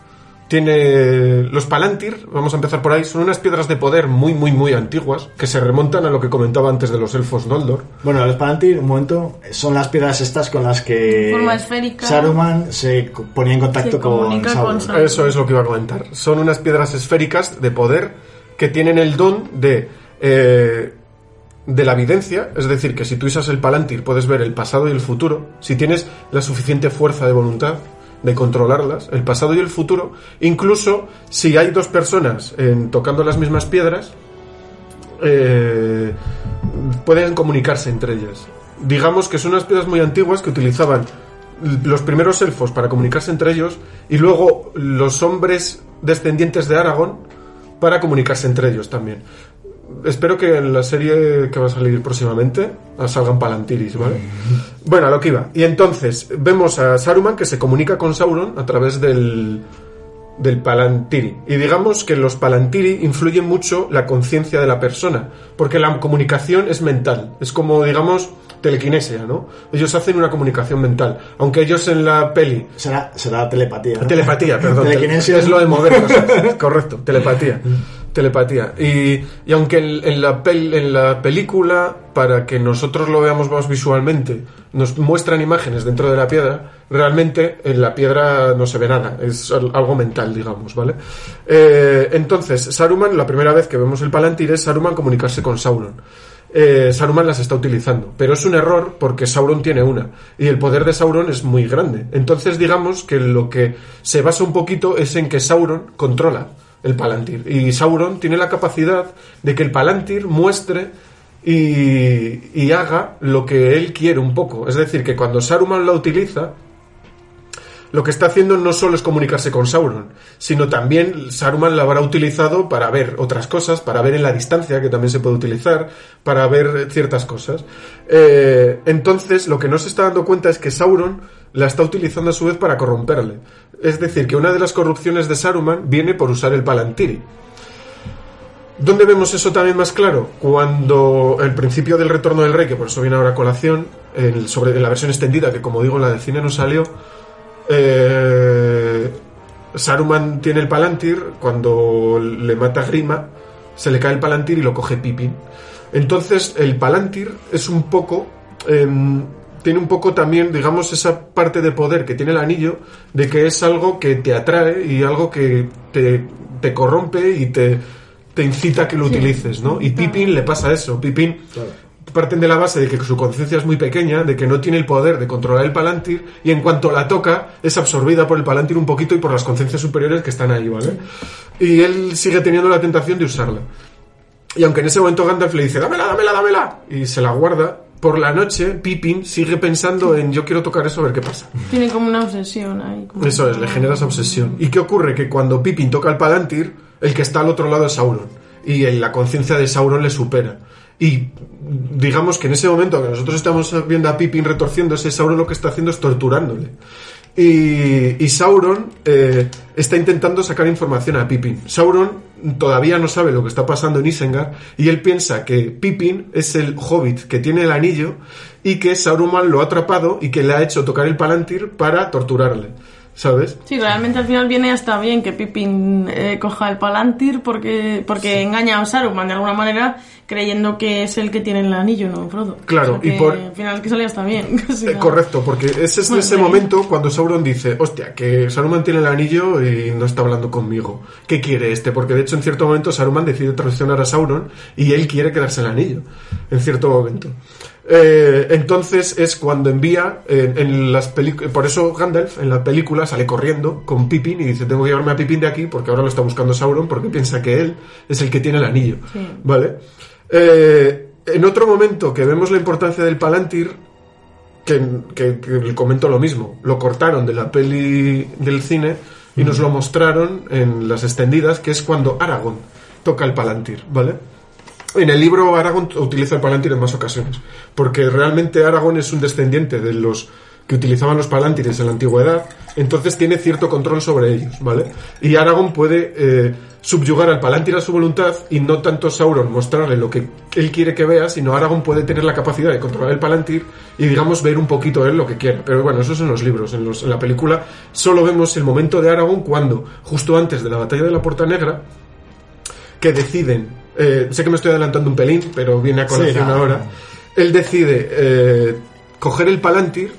tiene los Palantir, vamos a empezar por ahí, son unas piedras de poder muy, muy, muy antiguas, que se remontan a lo que comentaba antes de los elfos Noldor. Bueno, los Palantir, un momento, son las piedras estas con las que Forma esférica. Saruman se ponía en contacto con con. Eso es lo que iba a comentar. Son unas piedras esféricas de poder que tienen el don de, eh, de la evidencia, es decir, que si tú usas el Palantir puedes ver el pasado y el futuro, si tienes la suficiente fuerza de voluntad de controlarlas, el pasado y el futuro, incluso si hay dos personas tocando las mismas piedras, eh, pueden comunicarse entre ellas. Digamos que son unas piedras muy antiguas que utilizaban los primeros elfos para comunicarse entre ellos y luego los hombres descendientes de Aragón para comunicarse entre ellos también. Espero que en la serie que va a salir próximamente salgan palantiris, ¿vale? Bueno, a lo que iba. Y entonces vemos a Saruman que se comunica con Sauron a través del, del Palantiri. Y digamos que los Palantiri influyen mucho la conciencia de la persona, porque la comunicación es mental, es como, digamos, telequinesia, ¿no? Ellos hacen una comunicación mental, aunque ellos en la peli... Será, será telepatía. ¿no? Telepatía, perdón. Telequinesia. Es lo de mover cosas. Correcto, telepatía. Telepatía. Y, aunque en, la pel- en la película, para que nosotros lo veamos más visualmente, nos muestran imágenes dentro de la piedra, realmente en la piedra no se ve nada. Es al- algo mental, digamos, ¿vale? Eh, entonces, Saruman, la primera vez que vemos el Palantir es Saruman comunicarse con Sauron. Eh, Saruman las está utilizando, pero es un error porque Sauron tiene una y el poder de Sauron es muy grande. Entonces digamos que lo que se basa un poquito es en que Sauron controla el Palantir y Sauron tiene la capacidad de que el Palantir muestre y, y haga lo que él quiere un poco. Es decir, que cuando Saruman la utiliza, lo que está haciendo no solo es comunicarse con Sauron, sino también Saruman la habrá utilizado para ver otras cosas, para ver en la distancia, que también se puede utilizar, para ver ciertas cosas. Eh, entonces, lo que no se está dando cuenta es que Sauron la está utilizando a su vez para corromperle. Es decir, que una de las corrupciones de Saruman viene por usar el Palantiri. ¿Dónde vemos eso también más claro? Cuando el principio del retorno del rey, que por eso viene ahora a colación, el- sobre, en la versión extendida, que como digo en la del cine no salió, eh, Saruman tiene el Palantir, cuando le mata a Grima, se le cae el Palantir y lo coge Pippin. Entonces, el Palantir es un poco. em, tiene un poco también, digamos, esa parte de poder que tiene el anillo, de que es algo que te atrae y algo que te, te corrompe y te, te incita a que lo utilices, ¿no? Y Pippin le pasa eso. Pippin parten de la base de que su conciencia es muy pequeña, de que no tiene el poder de controlar el Palantir, y en cuanto la toca, es absorbida por el Palantir un poquito y por las conciencias superiores que están ahí, ¿vale? Y él sigue teniendo la tentación de usarla. Y aunque en ese momento Gandalf le dice, dámela, dámela, dámela, y se la guarda, por la noche Pippin sigue pensando en yo quiero tocar eso a ver qué pasa. Tiene como una obsesión ahí. como- Eso es, le genera esa obsesión. ¿Y qué ocurre? Que cuando Pippin toca el Palantir, el que está al otro lado es Sauron. Y la conciencia de Sauron le supera. Y digamos que en ese momento que nosotros estamos viendo a Pippin retorciéndose, Sauron lo que está haciendo es torturándole. Y, Sauron eh, está intentando sacar información a Pippin. Sauron todavía no sabe lo que está pasando en Isengard y él piensa que Pippin es el hobbit que tiene el anillo y que Saruman lo ha atrapado y que le ha hecho tocar el Palantir para torturarle. ¿Sabes? Sí, realmente al final viene hasta bien que Pippin eh, coja el Palantir porque, porque engaña a Saruman de alguna manera creyendo que es el que tiene el anillo, no Frodo. Claro, O sea y por- Al final que sale hasta bien. Eh, correcto, porque ese es ese sí. momento cuando Sauron dice, hostia, que Saruman tiene el anillo y no está hablando conmigo. ¿Qué quiere este? Porque de hecho en cierto momento Saruman decide traicionar a Sauron y él quiere quedarse el anillo. En cierto momento. Eh, entonces es cuando envía en las películas, por eso Gandalf en la película sale corriendo con Pippin y dice tengo que llevarme a Pippin de aquí porque ahora lo está buscando Sauron porque piensa que él es el que tiene el anillo, Sí. ¿vale? Eh, en otro momento que vemos la importancia del Palantir que, que, que comento lo mismo. Lo cortaron de la peli del cine y nos lo mostraron en las extendidas, que es cuando Aragorn toca el Palantir, ¿vale? En el libro Aragorn utiliza el Palantir en más ocasiones, porque realmente Aragorn es un descendiente de los que utilizaban los Palantires en la antigüedad, entonces tiene cierto control sobre ellos, ¿vale? Y Aragorn puede eh, subyugar al Palantir a su voluntad y no tanto Sauron mostrarle lo que él quiere que vea, sino Aragorn puede tener la capacidad de controlar el Palantir y, digamos, ver un poquito él lo que quiera. Pero bueno, eso es en los libros. En, los- en la película solo vemos el momento de Aragorn cuando, justo antes de la batalla de la Puerta Negra, que deciden, eh, sé que me estoy adelantando un pelín, pero viene a colación Sí, ahora, él decide eh, coger el Palantir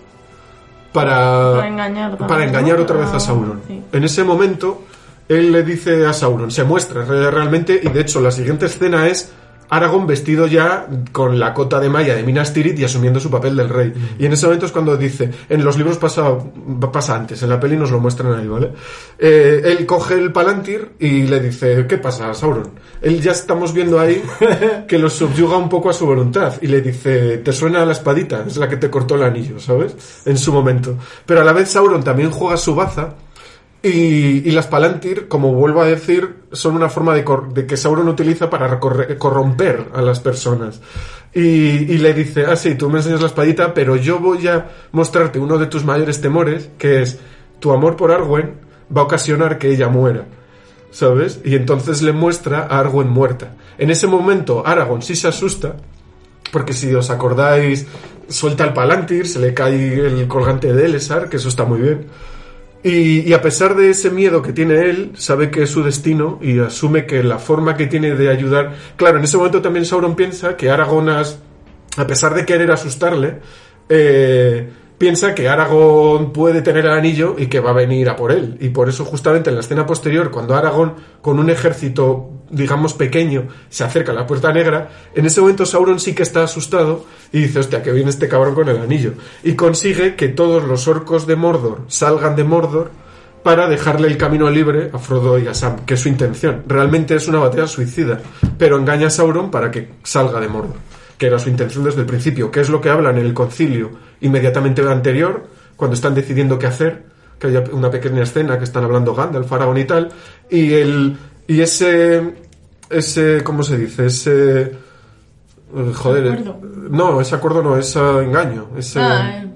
para, Para engañar para engañar otra vez a Para- Sauron. sí. En ese momento, él le dice a Sauron, se muestra re- realmente, y de hecho la siguiente escena es Aragorn vestido ya con la cota de malla de Minas Tirith y asumiendo su papel del rey. Y en ese momento es cuando dice, en los libros pasa, pasa antes, en la peli nos lo muestran ahí, ¿vale? Eh, él coge el Palantir y le dice, ¿qué pasa, Sauron? Él ya estamos viendo ahí que lo subyuga un poco a su voluntad y le dice, ¿te suena la espadita? Es la que te cortó el anillo, ¿sabes? En su momento. Pero a la vez Sauron también juega su baza y, las Palantir, como vuelvo a decir, son una forma de, que Sauron utiliza para corromper a las personas. Y, y le dice, ah, sí, tú me enseñas la espadita, pero yo voy a mostrarte uno de tus mayores temores, que es tu amor por Arwen va a ocasionar que ella muera. ¿Sabes? Y entonces le muestra a Arwen muerta. En ese momento, Aragorn sí se asusta, porque si os acordáis, suelta el Palantir, se le cae el colgante de Elessar, que eso está muy bien. Y, a pesar de ese miedo que tiene él, sabe que es su destino y asume que la forma que tiene de ayudar. Claro, en ese momento también Sauron piensa que Aragorn, has- a pesar de querer asustarle, eh, piensa que Aragorn puede tener el anillo y que va a venir a por él. Y por eso, justamente en la escena posterior, cuando Aragorn, con un ejército, digamos, pequeño, se acerca a la puerta negra, en ese momento Sauron sí que está asustado y dice, hostia, que viene este cabrón con el anillo. Y consigue que todos los orcos de Mordor salgan de Mordor para dejarle el camino libre a Frodo y a Sam, que es su intención. Realmente es una batalla suicida, pero engaña a Sauron para que salga de Mordor, que era su intención desde el principio, que es lo que hablan en el concilio inmediatamente anterior, cuando están decidiendo qué hacer, que hay una pequeña escena que están hablando Gandalf, Aragorn y tal, y el y ese ese ¿cómo se dice? ese eh, joder, Acuerdo. no, ese acuerdo no, es eh, engaño, ese Ah, eh,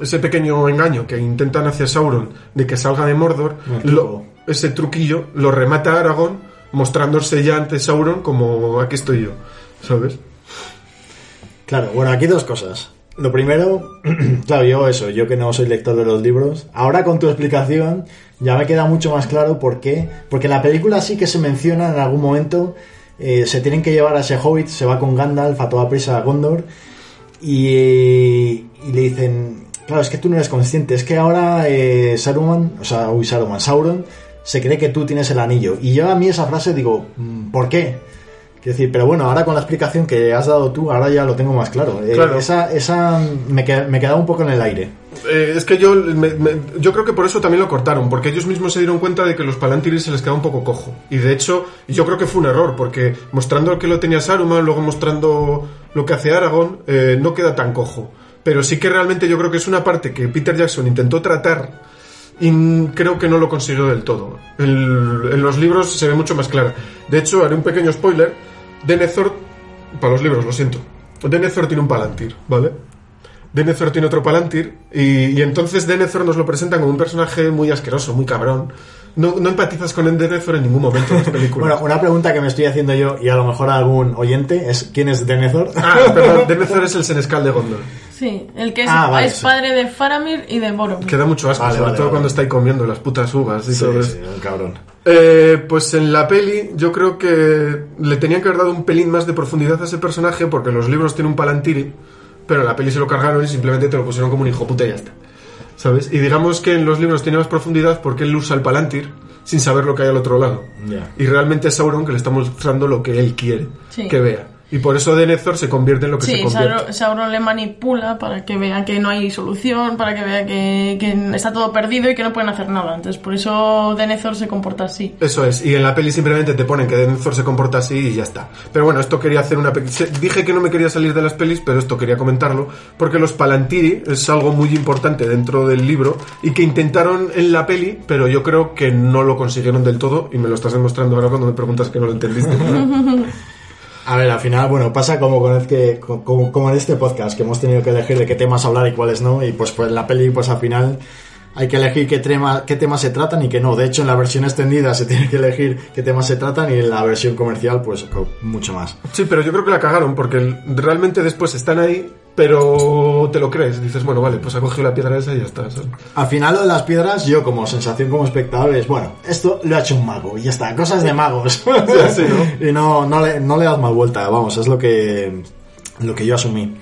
ese pequeño engaño que intentan hacia Sauron de que salga de Mordor, lo- ese truquillo lo remata Aragorn mostrándose ya ante Sauron como aquí estoy yo, ¿sabes? Claro, bueno, aquí dos cosas. Lo primero, claro, yo eso, yo que no soy lector de los libros, ahora con tu explicación ya me queda mucho más claro por qué. Porque en la película sí que se menciona en algún momento, eh, se tienen que llevar a ese hobbit, se va con Gandalf a toda prisa a Gondor y, y le dicen, claro, es que tú no eres consciente, es que ahora eh, Saruman, o sea, uy, Saruman, Sauron, se cree que tú tienes el anillo. Y yo a mí esa frase digo, mm, ¿por qué? Quiero decir, pero bueno, ahora con la explicación que has dado tú, ahora ya lo tengo más claro. Eh, Claro. esa esa me, qued- me quedaba un poco en el aire. Eh, es que yo, me- me- yo creo que por eso también lo cortaron, porque ellos mismos se dieron cuenta de que los Palantiris se les quedaba un poco cojo. Y de hecho, yo creo que fue un error, porque mostrando que lo tenía Saruman, luego mostrando lo que hace Aragorn, eh, no queda tan cojo. Pero sí que realmente yo creo que es una parte que Peter Jackson intentó tratar y creo que no lo consiguió del todo. El- en los libros se ve mucho más clara. De hecho, haré un pequeño spoiler. Denethor, para los libros, lo siento. Denethor tiene un Palantir, ¿vale? Denethor tiene otro Palantir y, y entonces Denethor nos lo presentan como un personaje muy asqueroso, muy cabrón. No, no empatizas con Denethor en ningún momento en las películas. Bueno, una pregunta que me estoy haciendo yo y a lo mejor algún oyente es ¿quién es Denethor? Ah, perdón, Denethor es el senescal de Gondor. Sí, el que es, Ah, vale, es sí. padre de Faramir y de Boromir. Que da mucho asco, Vale, sobre vale, todo vale. cuando está ahí comiendo las putas uvas y Sí, todo eso. sí, un cabrón. Eh, pues en la peli yo creo que le tenían que haber dado un pelín más de profundidad a ese personaje porque los libros tienen un palantiri, pero en la peli se lo cargaron y simplemente te lo pusieron como un hijo puta y ya está. ¿Sabes? Y digamos que en los libros tiene más profundidad porque él usa el palantir sin saber lo que hay al otro lado. Y realmente es Sauron que le está mostrando lo que él quiere Sí. que vea. Y por eso Denethor se convierte en lo que se Sí, convierte. Sauron, Sauron le manipula para que vea que no hay solución, para que vea que, que está todo perdido y que no pueden hacer nada. Entonces, por eso Denethor se comporta así. Eso es, y en la peli simplemente te ponen que Denethor se comporta así y ya está. Pero bueno, esto quería hacer una... se- Dije que no me quería salir de las pelis, pero esto quería comentarlo, porque los Palantiri es algo muy importante dentro del libro y que intentaron en la peli, pero yo creo que no lo consiguieron del todo y me lo estás demostrando ahora cuando me preguntas que no lo entendiste. A ver, al final, bueno, pasa como con el que, como, en este podcast, que hemos tenido que elegir de qué temas hablar y cuáles no, y pues, pues la peli, pues al final hay que elegir qué, tema, qué temas se tratan y qué no. De hecho, en la versión extendida se tiene que elegir qué temas se tratan y en la versión comercial, pues mucho más. sí, pero yo creo que la cagaron, porque realmente después están ahí, pero te lo crees. Dices, bueno, vale, pues ha cogido la piedra esa y ya está. ¿sabes? Al final lo de las piedras, yo como sensación como espectador es, bueno, esto lo ha hecho un mago y ya está, cosas de magos. sí, ¿no? Y no, no, le, no le das más vuelta, vamos, es lo que, lo que yo asumí.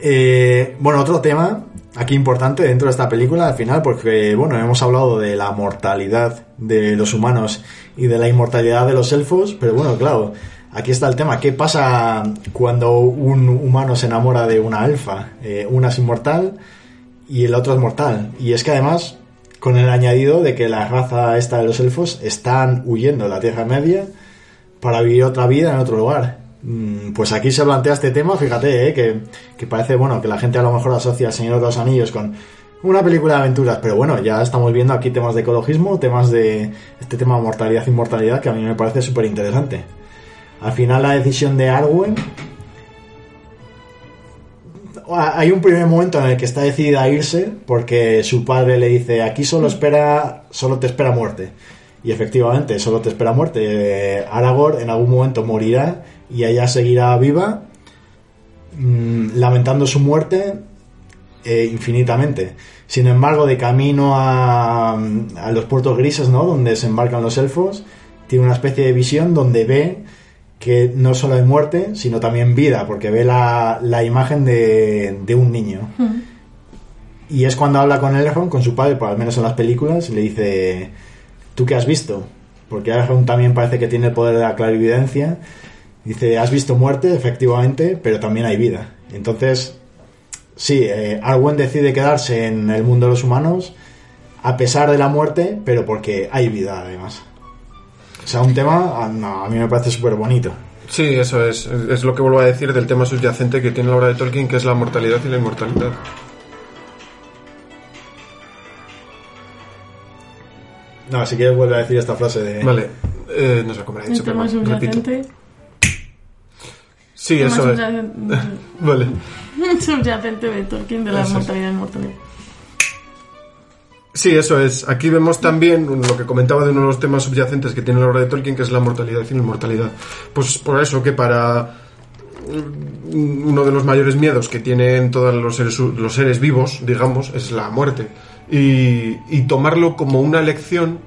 Eh, bueno, otro tema aquí importante dentro de esta película al final, porque bueno, hemos hablado de la mortalidad de los humanos y de la inmortalidad de los elfos, pero bueno, claro, aquí está el tema, ¿qué pasa cuando un humano se enamora de una elfa? Eh, una es inmortal y el otro es mortal. Y es que además, con el añadido de que la raza esta de los elfos están huyendo de la Tierra Media para vivir otra vida en otro lugar. Mm, Pues aquí se plantea este tema, fíjate, eh, que, que parece, bueno, que la gente a lo mejor asocia al Señor de los Anillos con una película de aventuras, pero bueno, ya estamos viendo aquí temas de ecologismo, temas de este tema de mortalidad e inmortalidad que a mí me parece súper interesante. Al final la decisión de Arwen hay un primer momento en el que está decidida a irse porque su padre le dice aquí solo espera solo te espera muerte y efectivamente solo te espera muerte Eh, Aragorn en algún momento morirá y ella seguirá viva mm, lamentando su muerte eh, infinitamente sin embargo de camino a, a los puertos grises no donde desembarcan los elfos tiene una especie de visión donde ve que no solo hay muerte, sino también vida, porque ve la, la imagen de, de un niño. Y es cuando habla con Elrond, con su padre, por al menos en las películas, y le dice, ¿tú qué has visto? Porque Elrond también parece que tiene el poder de la clarividencia. Dice, has visto muerte, efectivamente, pero también hay vida. Entonces, sí, eh, Arwen decide quedarse en el mundo de los humanos, a pesar de la muerte, pero porque hay vida, además. O sea, un tema, ah, no, a mí me parece súper bonito. Sí, eso es. Es lo que vuelvo a decir del tema subyacente que tiene la obra de Tolkien, que es la mortalidad y la inmortalidad. No, si quieres vuelve a decir esta frase de... Vale, eh, no sé cómo lo he El dicho, tema pero repito. Sí, eso es. Vale. subyacente de Tolkien de la Eso mortalidad inmortalidad. Sí, eso es. Aquí vemos también lo que comentaba de uno de los temas subyacentes que tiene la obra de Tolkien, que es la mortalidad y la inmortalidad. Pues por eso que para mm, uno de los mayores miedos que tienen todos los seres, hu- los seres vivos, digamos, es la muerte. Y, y tomarlo como una lección,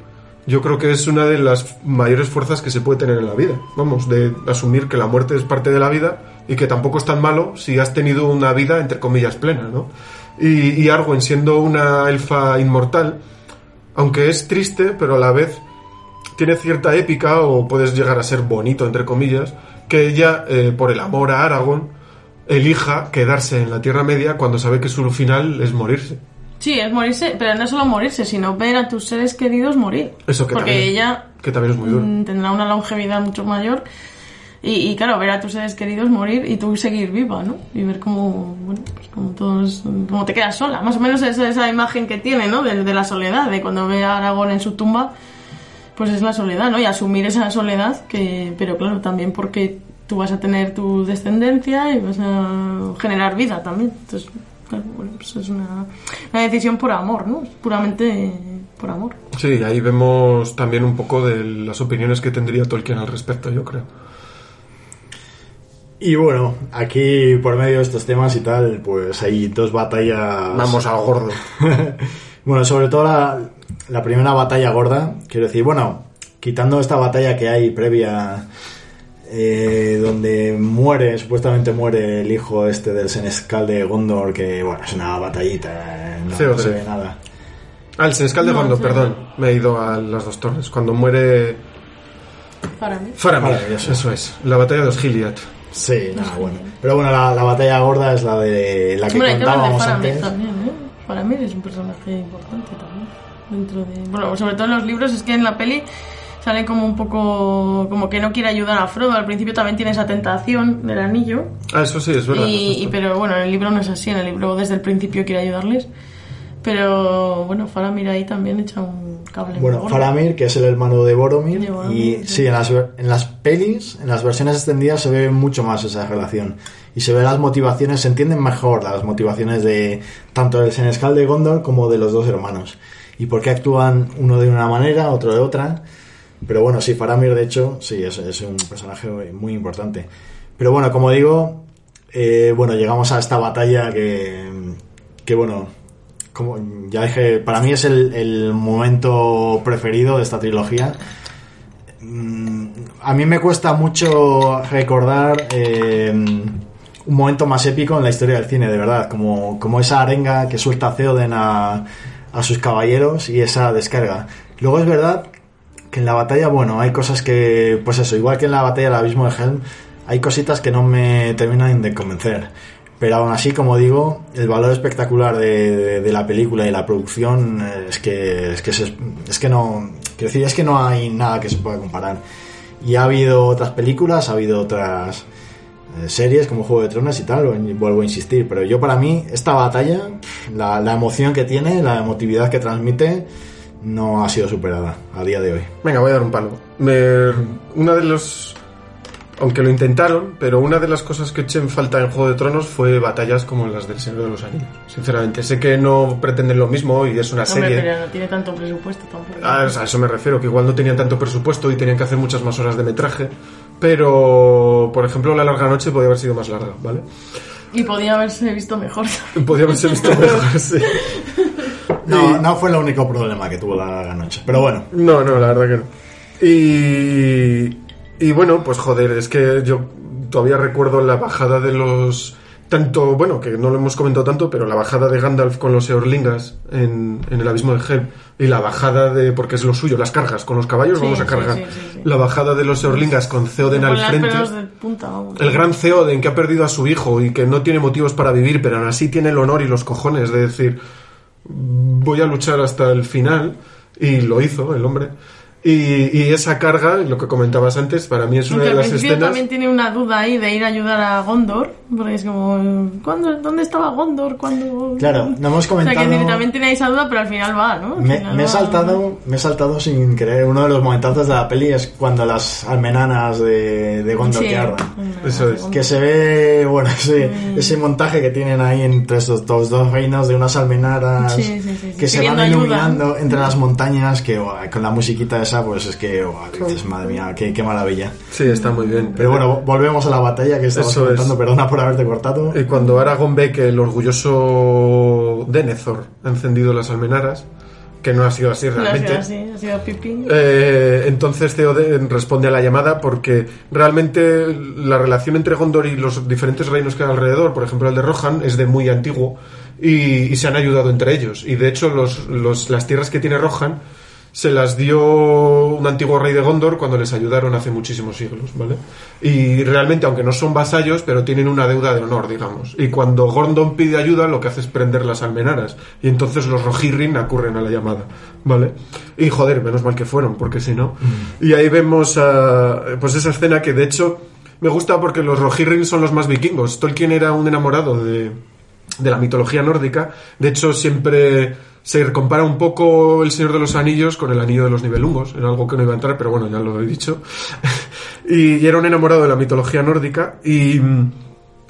yo creo que es una de las mayores fuerzas que se puede tener en la vida. Vamos, de asumir que la muerte es parte de la vida y que tampoco es tan malo si has tenido una vida, entre comillas, plena, ¿no? Y, y Arwen siendo una elfa inmortal, aunque es triste, pero a la vez tiene cierta épica o puedes llegar a ser bonito, entre comillas, que ella, eh, por el amor a Aragorn, elija quedarse en la Tierra Media cuando sabe que su final es morirse. Sí, es morirse, pero no solo morirse, sino ver a tus seres queridos morir. Eso que Porque también- ella Que también es muy duro. mm, tendrá una longevidad mucho mayor. Y, y, claro, ver a tus seres queridos morir y tú seguir viva, ¿no? Y ver cómo, bueno, pues como todos, cómo te quedas sola. Más o menos es esa imagen que tiene, ¿no? De, de la soledad, de cuando ve a Aragorn en su tumba, pues es la soledad, ¿no? Y asumir esa soledad, que, pero claro, también porque tú vas a tener tu descendencia y vas a generar vida también. Entonces, claro, bueno, pues es una, una decisión por amor, ¿no? Es puramente por amor. Sí, ahí vemos también un poco de las opiniones que tendría Tolkien al respecto, yo creo. Y bueno, aquí por medio de estos temas y tal, pues hay dos batallas. Vamos al gordo. bueno, sobre todo la, la primera batalla gorda, quiero decir, bueno, quitando esta batalla que hay previa, eh, donde muere, supuestamente muere el hijo este del Senescal de Gondor, que bueno, es una batallita, eh, no, no se ve nada. Ah, el Senescal de No, Gondor, sí. perdón. Me he ido a las dos torres. Cuando muere Para mí. Faramir. Maravilloso. Eso es. La batalla de los Gilead. Sí, nada, bueno. Pero bueno, la, la batalla gorda es la de la que Bueno, que contábamos Faramir antes. también, ¿eh? Faramir es un personaje importante también. Dentro de. Bueno, sobre todo en los libros, es que en la peli sale como un poco. como que no quiere ayudar a Frodo. Al principio también tiene esa tentación del anillo. Ah, eso sí, es verdad. Y, y- pero bueno, en el libro no es así. En el libro desde el principio quiere ayudarles. Pero bueno, Faramir ahí también echa un cable. Bueno. Faramir, que es el hermano de Boromir, De Boromir, y sí. sí, en las, ver- en las pelis, en las versiones extendidas se ve mucho más esa relación. Y se ve las motivaciones, se entienden mejor las motivaciones de tanto del Senescal de Gondor como de los dos hermanos. Y por qué actúan uno de una manera, otro de otra. Pero bueno, sí, Faramir de hecho, sí, es, un personaje muy importante. Pero bueno, como digo, eh, bueno, llegamos a esta batalla que, que bueno, como ya dije, para mí es el, el momento preferido de esta trilogía. Mm, A mí me cuesta mucho recordar eh, un momento más épico en la historia del cine, de verdad, como, como esa arenga que suelta Theoden a, a sus caballeros y esa descarga. Luego es verdad que en la batalla, bueno, hay cosas que, pues eso, igual que en la batalla del abismo de Helm, hay cositas que no me terminan de convencer. Pero aún así, como digo, el valor espectacular de, de- de la película y la producción eh, es que es que, es que no, quiero decir, es que no hay nada que se pueda comparar. Y ha habido otras películas, ha habido otras eh, series como Juego de Tronos y tal, vuelvo a insistir, pero yo para mí esta batalla, la, la emoción que tiene, la emotividad que transmite, no ha sido superada a día de hoy. Venga, voy a dar un palo. Me- una de los... Aunque lo intentaron, pero una de las cosas que eché en falta en Juego de Tronos fue batallas como las del Señor de los Anillos. Sinceramente, sé que no pretenden lo mismo y es una Hombre, serie... pero no tiene tanto presupuesto tampoco. Ah, o sea, a eso me refiero, que igual no tenían tanto presupuesto y tenían que hacer muchas más horas de metraje. Pero, por ejemplo, La Larga Noche podía haber sido más larga, ¿vale? Y podía haberse visto mejor. Podía haberse visto mejor, sí. No, no fue el único problema que tuvo la noche, pero bueno. No, no, la verdad que no. Y, y bueno, pues joder, es que yo todavía recuerdo la bajada de los... Tanto, bueno, que no lo hemos comentado tanto, pero la bajada de Gandalf con los Eorlingas en, en el abismo de Helm y la bajada de, porque es lo suyo, las cargas, con los caballos Sí, vamos a cargar. sí, sí, sí. La bajada de los Eorlingas con Theoden Con al frente. punta, vamos. El gran Theoden que ha perdido a su hijo y que no tiene motivos para vivir, pero aún así tiene el honor y los cojones de decir voy a luchar hasta el final y lo hizo el hombre. Y, y esa carga, lo que comentabas antes, para mí es una Aunque de las escenas. también tiene una duda ahí de ir a ayudar a Gondor, porque es como, ¿cuándo, ¿dónde estaba Gondor? cuando Claro, no hemos O sea, comentado- que también tiene esa duda, pero al final va, ¿no? Al Me, final me he va- saltado, me he saltado sin querer. Uno de los momentazos de la peli es cuando las almenanas de, de Gondor Sí, que. Eso es. Que se ve, bueno, ese, ese montaje que tienen ahí entre estos dos, dos reinos de unas almenaras Sí, sí, sí, sí. que se van ayuda. iluminando entre las montañas, que con la musiquita esa, pues es que, guau, dices, madre mía, qué, qué maravilla. Sí, está muy bien. Pero bueno, volvemos a la batalla que estabas Eso es. comentando, perdona por haberte cortado. Y cuando Aragorn ve que el orgulloso Denethor ha encendido las almenaras, que no ha sido así No ha sido realmente. así, ha sido pipí. Eh, entonces Theoden responde a la llamada porque realmente la relación entre Gondor y los diferentes reinos que hay alrededor, por ejemplo el de Rohan, es de muy antiguo y, y se han ayudado entre ellos. Y de hecho los, los- las tierras que tiene Rohan se las dio un antiguo rey de Gondor cuando les ayudaron hace muchísimos siglos, ¿vale? Y realmente, aunque no son vasallos, pero tienen una deuda de honor, digamos. Y cuando Gondor pide ayuda, lo que hace es prender las almenaras. Y entonces los Rohirrim acurren a la llamada, ¿vale? Y joder, menos mal que fueron, porque si no... Y ahí vemos, ah, pues esa escena que de hecho me gusta porque los Rohirrim son los más vikingos. Tolkien era un enamorado de, de la mitología nórdica. De hecho, siempre se compara un poco el Señor de los Anillos con el Anillo de los Nibelungos. Era algo que no iba a entrar, pero bueno, ya lo he dicho. y, y era un enamorado de la mitología nórdica y,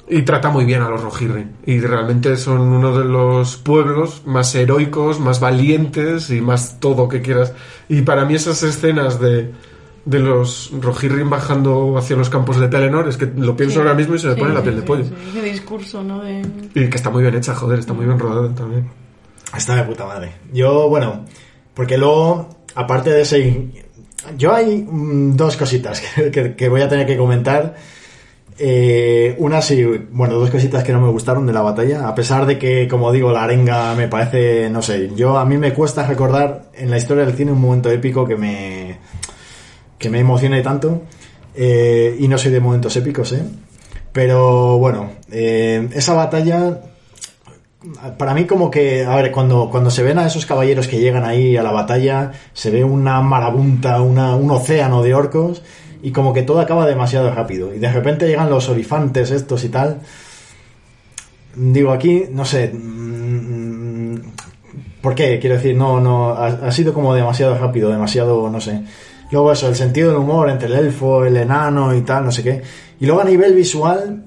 y trata muy bien a los Rohirrim. Y realmente son uno de los pueblos más heroicos, más valientes y más todo que quieras. Y para mí esas escenas de de los Rohirrim bajando hacia los campos de Telenor, es que lo pienso Sí. ahora mismo y se me Sí, pone la sí, piel de pollo. Ese discurso, ¿no? De... Y que está muy bien hecha, joder, está muy bien rodada también. Está de puta madre. Yo, bueno, porque luego, aparte de ese... Yo hay mm, dos cositas que, que- voy a tener que comentar. Eh, una sí, bueno, dos cositas que no me gustaron de la batalla, a pesar de que, como digo, la arenga me parece, no sé, yo a mí me cuesta recordar en la historia del cine un momento épico que me, que me emocione tanto, eh, y no soy de momentos épicos, ¿eh? Pero bueno, eh, esa batalla para mí como que, a ver, cuando, cuando se ven a esos caballeros que llegan ahí a la batalla, se ve una marabunta, una, un océano de orcos y como que todo acaba demasiado rápido. Y de repente llegan los olifantes estos y tal. Digo, aquí, no sé... mm, ¿Por qué? Quiero decir, no, no, ha, ha sido como demasiado rápido, demasiado, no sé. Luego eso, el sentido del humor entre el elfo, el enano y tal, no sé qué. Y luego a nivel visual,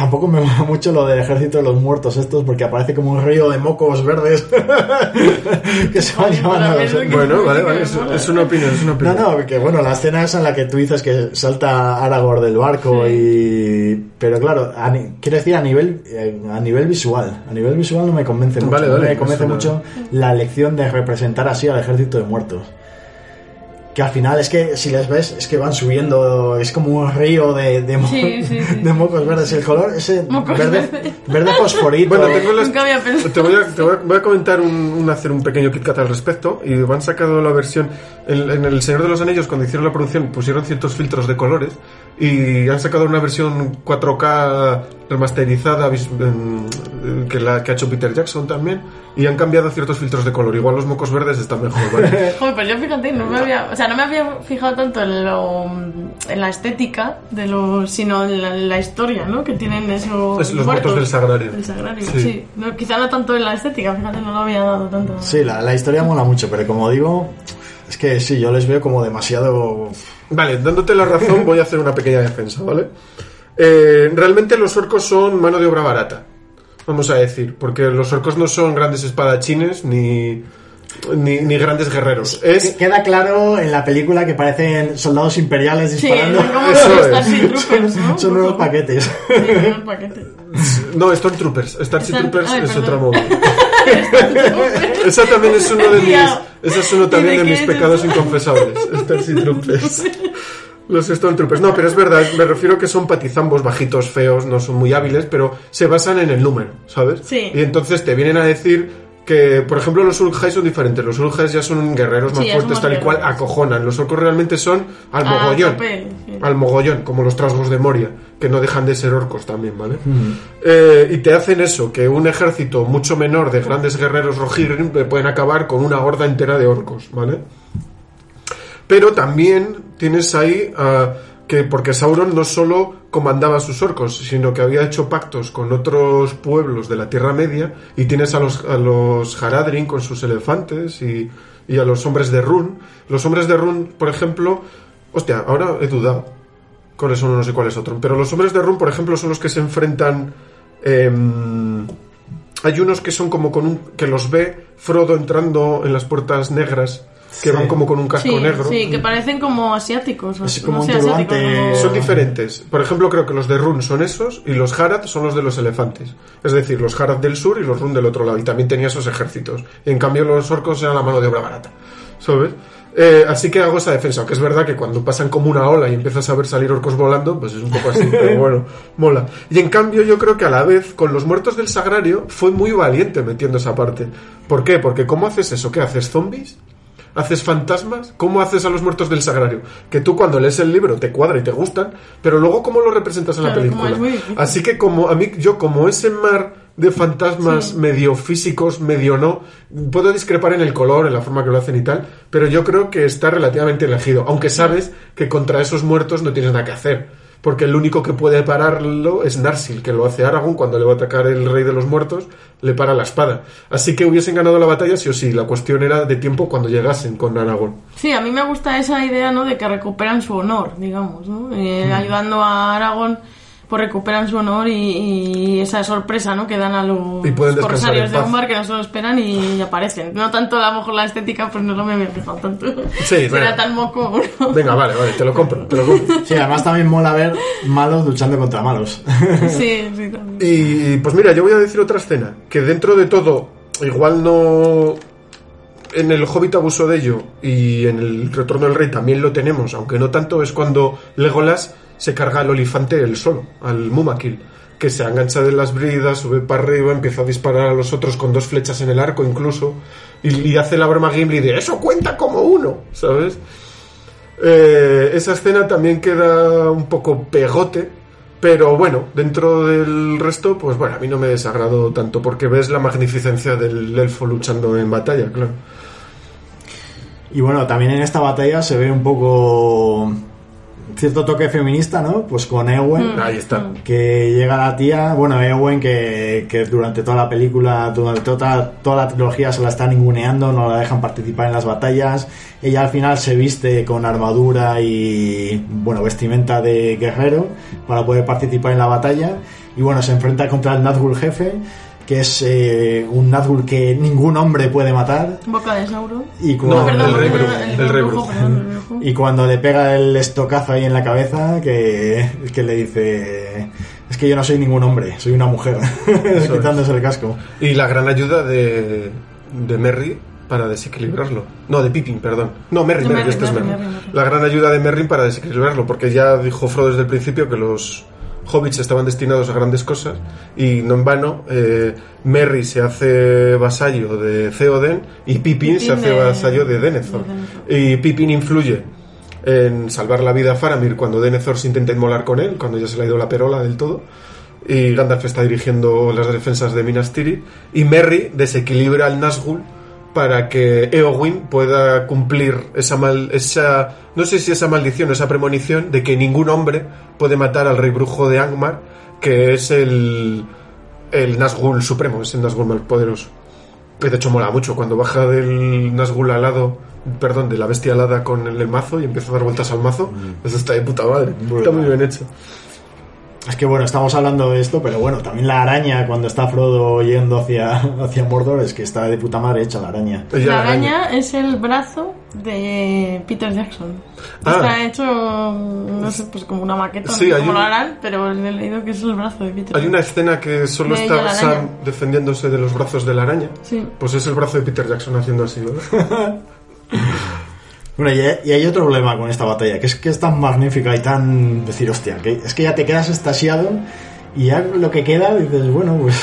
tampoco me mola mucho lo del ejército de los muertos estos, porque aparece como un río de mocos verdes que se van llevando a los- que- Bueno, vale, que vale, es, es una opinión, es una No, opinión. no, porque bueno, la escena esa en la que tú dices que salta Aragorn del barco y... Pero claro, a ni- quiero decir a nivel eh, a nivel visual. A nivel visual no me convence mucho. Vale, no vale, me convence no. mucho la elección de representar así al ejército de muertos. Que al final es que si les ves es que van subiendo, es como un río de, de, mo- Sí, sí, sí, de mocos verdes. El color, ese Mocos verde, verdes. verde fosforito. Bueno, tengo las- Nunca había pensado. Te voy a, te voy a- voy a comentar un, un- hacer un pequeño KitKat al respecto y han sacado la versión en, en el Señor de los Anillos cuando hicieron la producción pusieron ciertos filtros de colores y han sacado una versión 4K remasterizada en- que la que ha hecho Peter Jackson también y han cambiado ciertos filtros de color igual los mocos verdes están mejor ¿vale? Joder, pues yo fíjate, no me había, o sea, no me había fijado tanto en, lo, en la estética de los, sino en la, en la historia, ¿no? Que tienen esos Es los muertos del Sagrario. Del Sagrario, Sí. sí. No, quizá no tanto en la estética, fíjate, no lo había dado tanto. Sí, la, la historia mola mucho, pero como digo, es que sí, yo les veo como demasiado... Vale, dándote la razón, voy a hacer una pequeña defensa, ¿vale? Eh, realmente los orcos son mano de obra barata, vamos a decir, porque los orcos no son grandes espadachines ni, ni, ni grandes guerreros. Es, Queda claro en la película que parecen soldados imperiales Sí, disparando. son Eso los es. Starship Troopers, ¿no? Son poco. paquetes. Sí, son unos paquetes. no, Stormtroopers. Starship Star- Troopers ay, es otra movida. Esa también es uno de mis, ese es uno también ¿Y de mis pecados eso? inconfesables. Starship Troopers. Los Stormtroopers. No, pero es verdad, me refiero que son patizambos bajitos, feos, no son muy hábiles, pero se basan en el número, ¿sabes? Sí. Y entonces te vienen a decir que, por ejemplo, los Urujais son diferentes. Los Urujais ya son guerreros más Sí, fuertes, más tal y cual, acojonan. Los orcos realmente son al Ah, mogollón. papel, sí. Al mogollón, como los trasgos de Moria, que no dejan de ser orcos también, ¿vale? Eh, y te hacen eso, que un ejército mucho menor de grandes guerreros Rohirrim pueden acabar con una horda entera de orcos, ¿vale? Pero también tienes ahí ah, que porque Sauron no solo comandaba sus orcos, sino que había hecho pactos con otros pueblos de la Tierra Media y tienes a los, a los Haradrim con sus elefantes y, y a los hombres de Run. Los hombres de Run, por ejemplo, hostia, ahora he dudado con eso no sé cuál es otro, pero los hombres de Run, por ejemplo, son los que se enfrentan... em, hay unos que son como con un... que los ve Frodo entrando en las puertas negras, que Sí. van como con un casco Sí, negro. sí, que parecen como asiáticos. o- Es como no un sé, asiáticos, turbante. como- Son diferentes. Por ejemplo, creo que los de Run son esos y los Harad son los de los elefantes. Es decir, los Harad del sur y los Run del otro lado. Y también tenía esos ejércitos. Y en cambio los orcos eran la mano de obra barata. ¿Sabes? Eh, así que hago esa defensa, aunque es verdad que cuando pasan como una ola y empiezas a ver salir orcos volando, pues es un poco así, pero bueno, mola. Y en cambio yo creo que a la vez, con los muertos del Sagrario, fue muy valiente metiendo esa parte. ¿Por qué? Porque ¿cómo haces eso? ¿Qué haces? ¿Zombies? Haces fantasmas, ¿cómo haces a los muertos del sagrario? Que tú cuando lees el libro te cuadra y te gustan, pero luego ¿cómo lo representas en la Claro, película? Así que como a mí, yo como ese mar de fantasmas Sí. medio físicos, medio no, puedo discrepar en el color, en la forma que lo hacen y tal, pero yo creo que está relativamente elegido, aunque sabes que contra esos muertos no tienes nada que hacer. Porque el único que puede pararlo es Narsil, que lo hace Aragorn cuando le va a atacar el rey de los muertos, le para la espada. Así que hubiesen ganado la batalla sí o sí, la cuestión era de tiempo cuando llegasen con Aragorn. Sí, a mí me gusta esa idea, ¿no? De que recuperan su honor, digamos, ¿no? Eh. Ayudando a Aragorn, pues recuperan su honor y, y esa sorpresa, ¿no? Que dan a los corsarios de paz. Umbar que no se lo esperan y aparecen. No tanto a lo mejor la estética, pues no lo me había fijado tanto. Sí, Será bueno. tan moco, ¿no? Venga, vale, vale, te lo compro, te lo compro. Sí, además también mola ver malos luchando contra malos. Sí, sí, también. Y pues mira, yo voy a decir otra escena, que dentro de todo, igual no... En el Hobbit abuso de ello y en el Retorno del Rey también lo tenemos, aunque no tanto, es cuando Legolas se carga al olifante él solo, al Mumakil, que se engancha de las bridas, sube para arriba, empieza a disparar a los otros con dos flechas en el arco incluso, y, hace la broma Gimli de eso cuenta como uno, ¿sabes? Eh, esa escena también queda un poco pegote, pero bueno, dentro del resto, pues bueno, a mí no me desagradó tanto porque ves la magnificencia del elfo luchando en batalla, claro. Y bueno, también en esta batalla se ve un poco cierto toque feminista, ¿no? Pues con Ewen, Ahí está. que llega la tía, bueno, Ewen que, que durante toda la película, durante toda, toda la trilogía se la está ninguneando, no la dejan participar en las batallas. Ella al final se viste con armadura y, bueno, vestimenta de guerrero para poder participar en la batalla. Y bueno, se enfrenta contra el Nazgûl jefe, que es eh, un Nazgûl que ningún hombre puede matar. Boca de Sauro. Y No, cuando- el rey perdón, brujo, el rey brujo. perdón, el brujo. y cuando le pega el estocazo ahí en la cabeza, que, que le dice: Es que yo no soy ningún hombre, soy una mujer. es. Quitándose el casco. Y la gran ayuda de, de Merry para desequilibrarlo. No, de Pippin, perdón. No, Merry, De Merry, Merry, este es Merry, Merry. Merry, Merry. La gran ayuda de Merry para desequilibrarlo, porque ya dijo Frodo desde el principio que los hobbits estaban destinados a grandes cosas y no en vano eh, Merry se hace vasallo de Theoden y Pippin, se hace de- vasallo de Denethor. de Denethor. Y Pippin influye en salvar la vida a Faramir cuando Denethor se intenta inmolar con él, cuando ya se le ha ido la perola del todo. Y Gandalf está dirigiendo las defensas de Minas Tirith. Y Merry desequilibra al Nazgûl para que Eowyn pueda cumplir esa mal, esa no sé si esa maldición, esa premonición de que ningún hombre puede matar al rey brujo de Angmar, que es el el Nazgûl supremo, es el Nazgûl más poderoso. Y de hecho mola mucho cuando baja del Nazgûl alado, perdón, de la bestia alada con el, el mazo y empieza a dar vueltas al mazo. Eso está de puta madre. Está muy bien hecho. Es que bueno, estamos hablando de esto, pero bueno, también la araña cuando está Frodo yendo hacia, hacia Mordor es que está de puta madre hecha la araña. La araña es el brazo de Peter Jackson. Ah. Está hecho, no sé, pues como una maqueta, Sí, no sé hay cómo un- lo harán, pero he leído que es el brazo de Peter Hay una escena que solo De está Sam defendiéndose de los brazos de la araña. Sí. Pues es el brazo de Peter Jackson haciendo así, ¿verdad? Bueno, y hay, y hay otro problema con esta batalla, que es que es tan magnífica y tan... decir, hostia, que es que ya te quedas estasiado y ya lo que queda dices, bueno, pues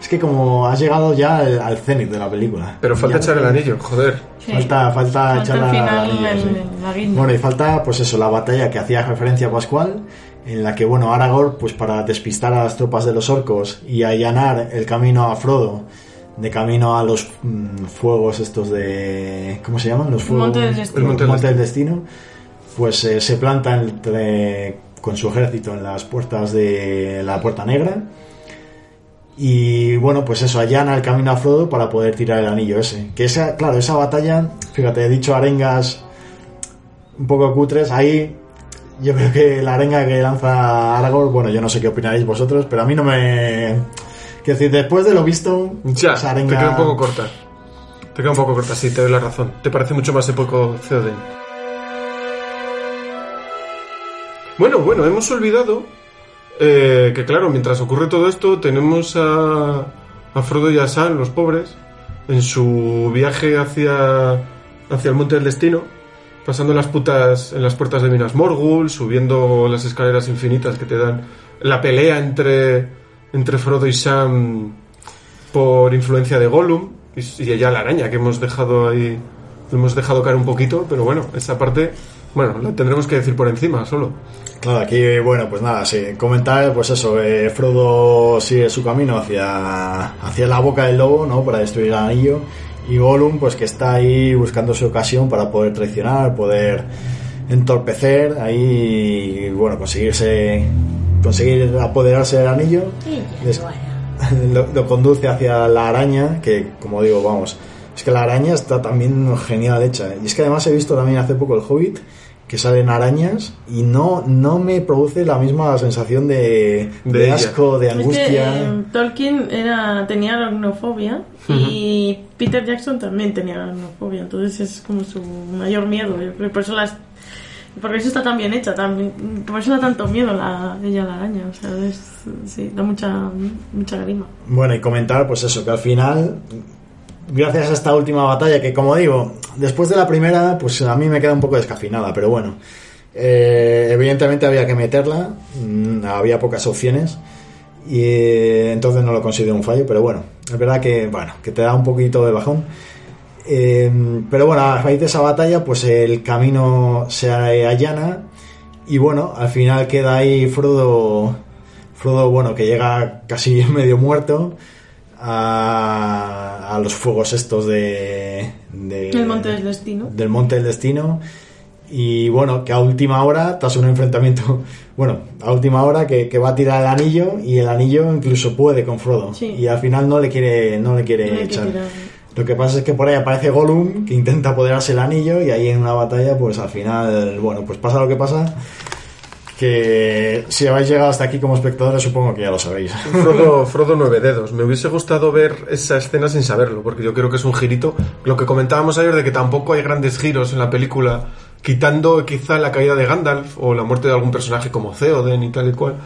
es que como has llegado ya al, al cenit de la película. Pero falta Ya echar el anillo, joder. Sí. Falta, falta, Falta echar final el- sí. la guinda. Bueno, y falta, pues eso, la batalla que hacía referencia a Pascual, en la que, bueno, Aragorn, pues para despistar a las tropas de los orcos y allanar el camino a Frodo, de camino a los mm, fuegos estos de... ¿Cómo se llaman? Los fuegos... Monte del Destino. El Monte, Monte del del Destino. Pues eh, se planta entre, con su ejército en las puertas de la Puerta Negra. Y bueno, pues eso, allana el camino a Frodo para poder tirar el anillo ese. Que esa, claro, esa batalla, fíjate, he dicho arengas un poco cutres, ahí yo creo que la arenga que lanza Aragorn, bueno, yo no sé qué opinaréis vosotros, pero a mí no me... Quiero decir, después de lo visto, Ya, te queda un poco corta. Te queda un poco corta, sí, te doy la razón. Te parece mucho más épico Theoden. Bueno, bueno, hemos olvidado eh, que, claro, mientras ocurre todo esto, tenemos a, a Frodo y a Sam, los pobres, en su viaje hacia, hacia el Monte del Destino, pasando las putas en las puertas de Minas Morgul, subiendo las escaleras infinitas que te dan la pelea entre, entre Frodo y Sam por influencia de Gollum y, y ella la araña que hemos dejado ahí hemos dejado caer un poquito, pero bueno, esa parte, bueno, la tendremos que decir por encima solo. Claro, aquí, bueno, pues nada, sí, comentar, pues eso, eh, Frodo sigue su camino hacia, hacia la boca del lobo, ¿no? Para destruir el anillo. Y Gollum, pues que está ahí buscando su ocasión para poder traicionar, poder entorpecer, ahí, bueno, conseguirse, conseguir apoderarse del anillo. Lo, lo conduce hacia la araña, que como digo, vamos, es que la araña está también genial hecha. Y es que además he visto también hace poco el Hobbit, que salen arañas y no, no me produce la misma sensación de, De de ella. asco, de Es que angustia. eh, Tolkien era, tenía aracnofobia y Peter Jackson también tenía aracnofobia, entonces es como su mayor miedo. Por eso las por eso está tan bien hecha, tan, por eso da tanto miedo la, ella la araña, o sea, sí, da mucha, mucha grima. Bueno, y comentar, pues eso, que al final, gracias a esta última batalla, que como digo, después de la primera, pues a mí me queda un poco descafinada, pero bueno, eh, evidentemente había que meterla, mm, había pocas opciones, y entonces no lo considero un fallo, pero bueno, es verdad que, bueno, que te da un poquito de bajón. Eh, pero bueno, a raíz de esa batalla, pues el camino se allana y bueno, al final queda ahí Frodo, Frodo, bueno, que llega casi medio muerto a, a los fuegos estos de, de- El Monte del Destino. del Monte del Destino. Y bueno, que a última hora, tras un enfrentamiento, bueno, a última hora que, que va a tirar el anillo y el anillo incluso puede con Frodo. Sí. Y al final no le quiere, no le quiere No echar. Lo que pasa es que por ahí aparece Gollum, que intenta apoderarse el anillo, y ahí en una batalla, pues al final, bueno, pues pasa lo que pasa. Que si habéis llegado hasta aquí como espectadores, supongo que ya lo sabéis. Frodo, Frodo nueve dedos. Me hubiese gustado ver esa escena sin saberlo, porque yo creo que es un girito. Lo que comentábamos ayer de que tampoco hay grandes giros en la película, quitando quizá la caída de Gandalf o la muerte de algún personaje como Theoden y tal y cual.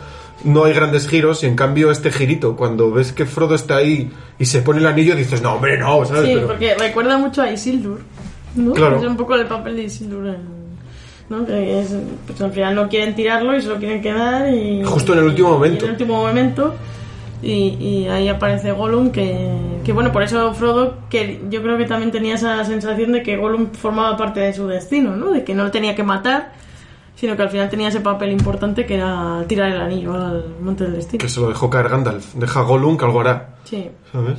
No hay grandes giros y en cambio este girito, cuando ves que Frodo está ahí y se pone el anillo, dices, no, hombre, no, ¿sabes? Sí, Pero- porque recuerda mucho a Isildur, ¿no? Claro. Es un poco el papel de Isildur, en- ¿no? Que es, pues al final no quieren tirarlo y se lo quieren quedar y... Justo en el último y- y momento. en el último momento. Y, y ahí aparece Gollum, que, que bueno, por eso Frodo, que yo creo que también tenía esa sensación de que Gollum formaba parte de su destino, ¿no? De que no lo tenía que matar, sino que al final tenía ese papel importante que era tirar el anillo al Monte del Destino. que se lo dejó caer Gandalf. Deja a Gollum que algo hará, Sí. ¿sabes?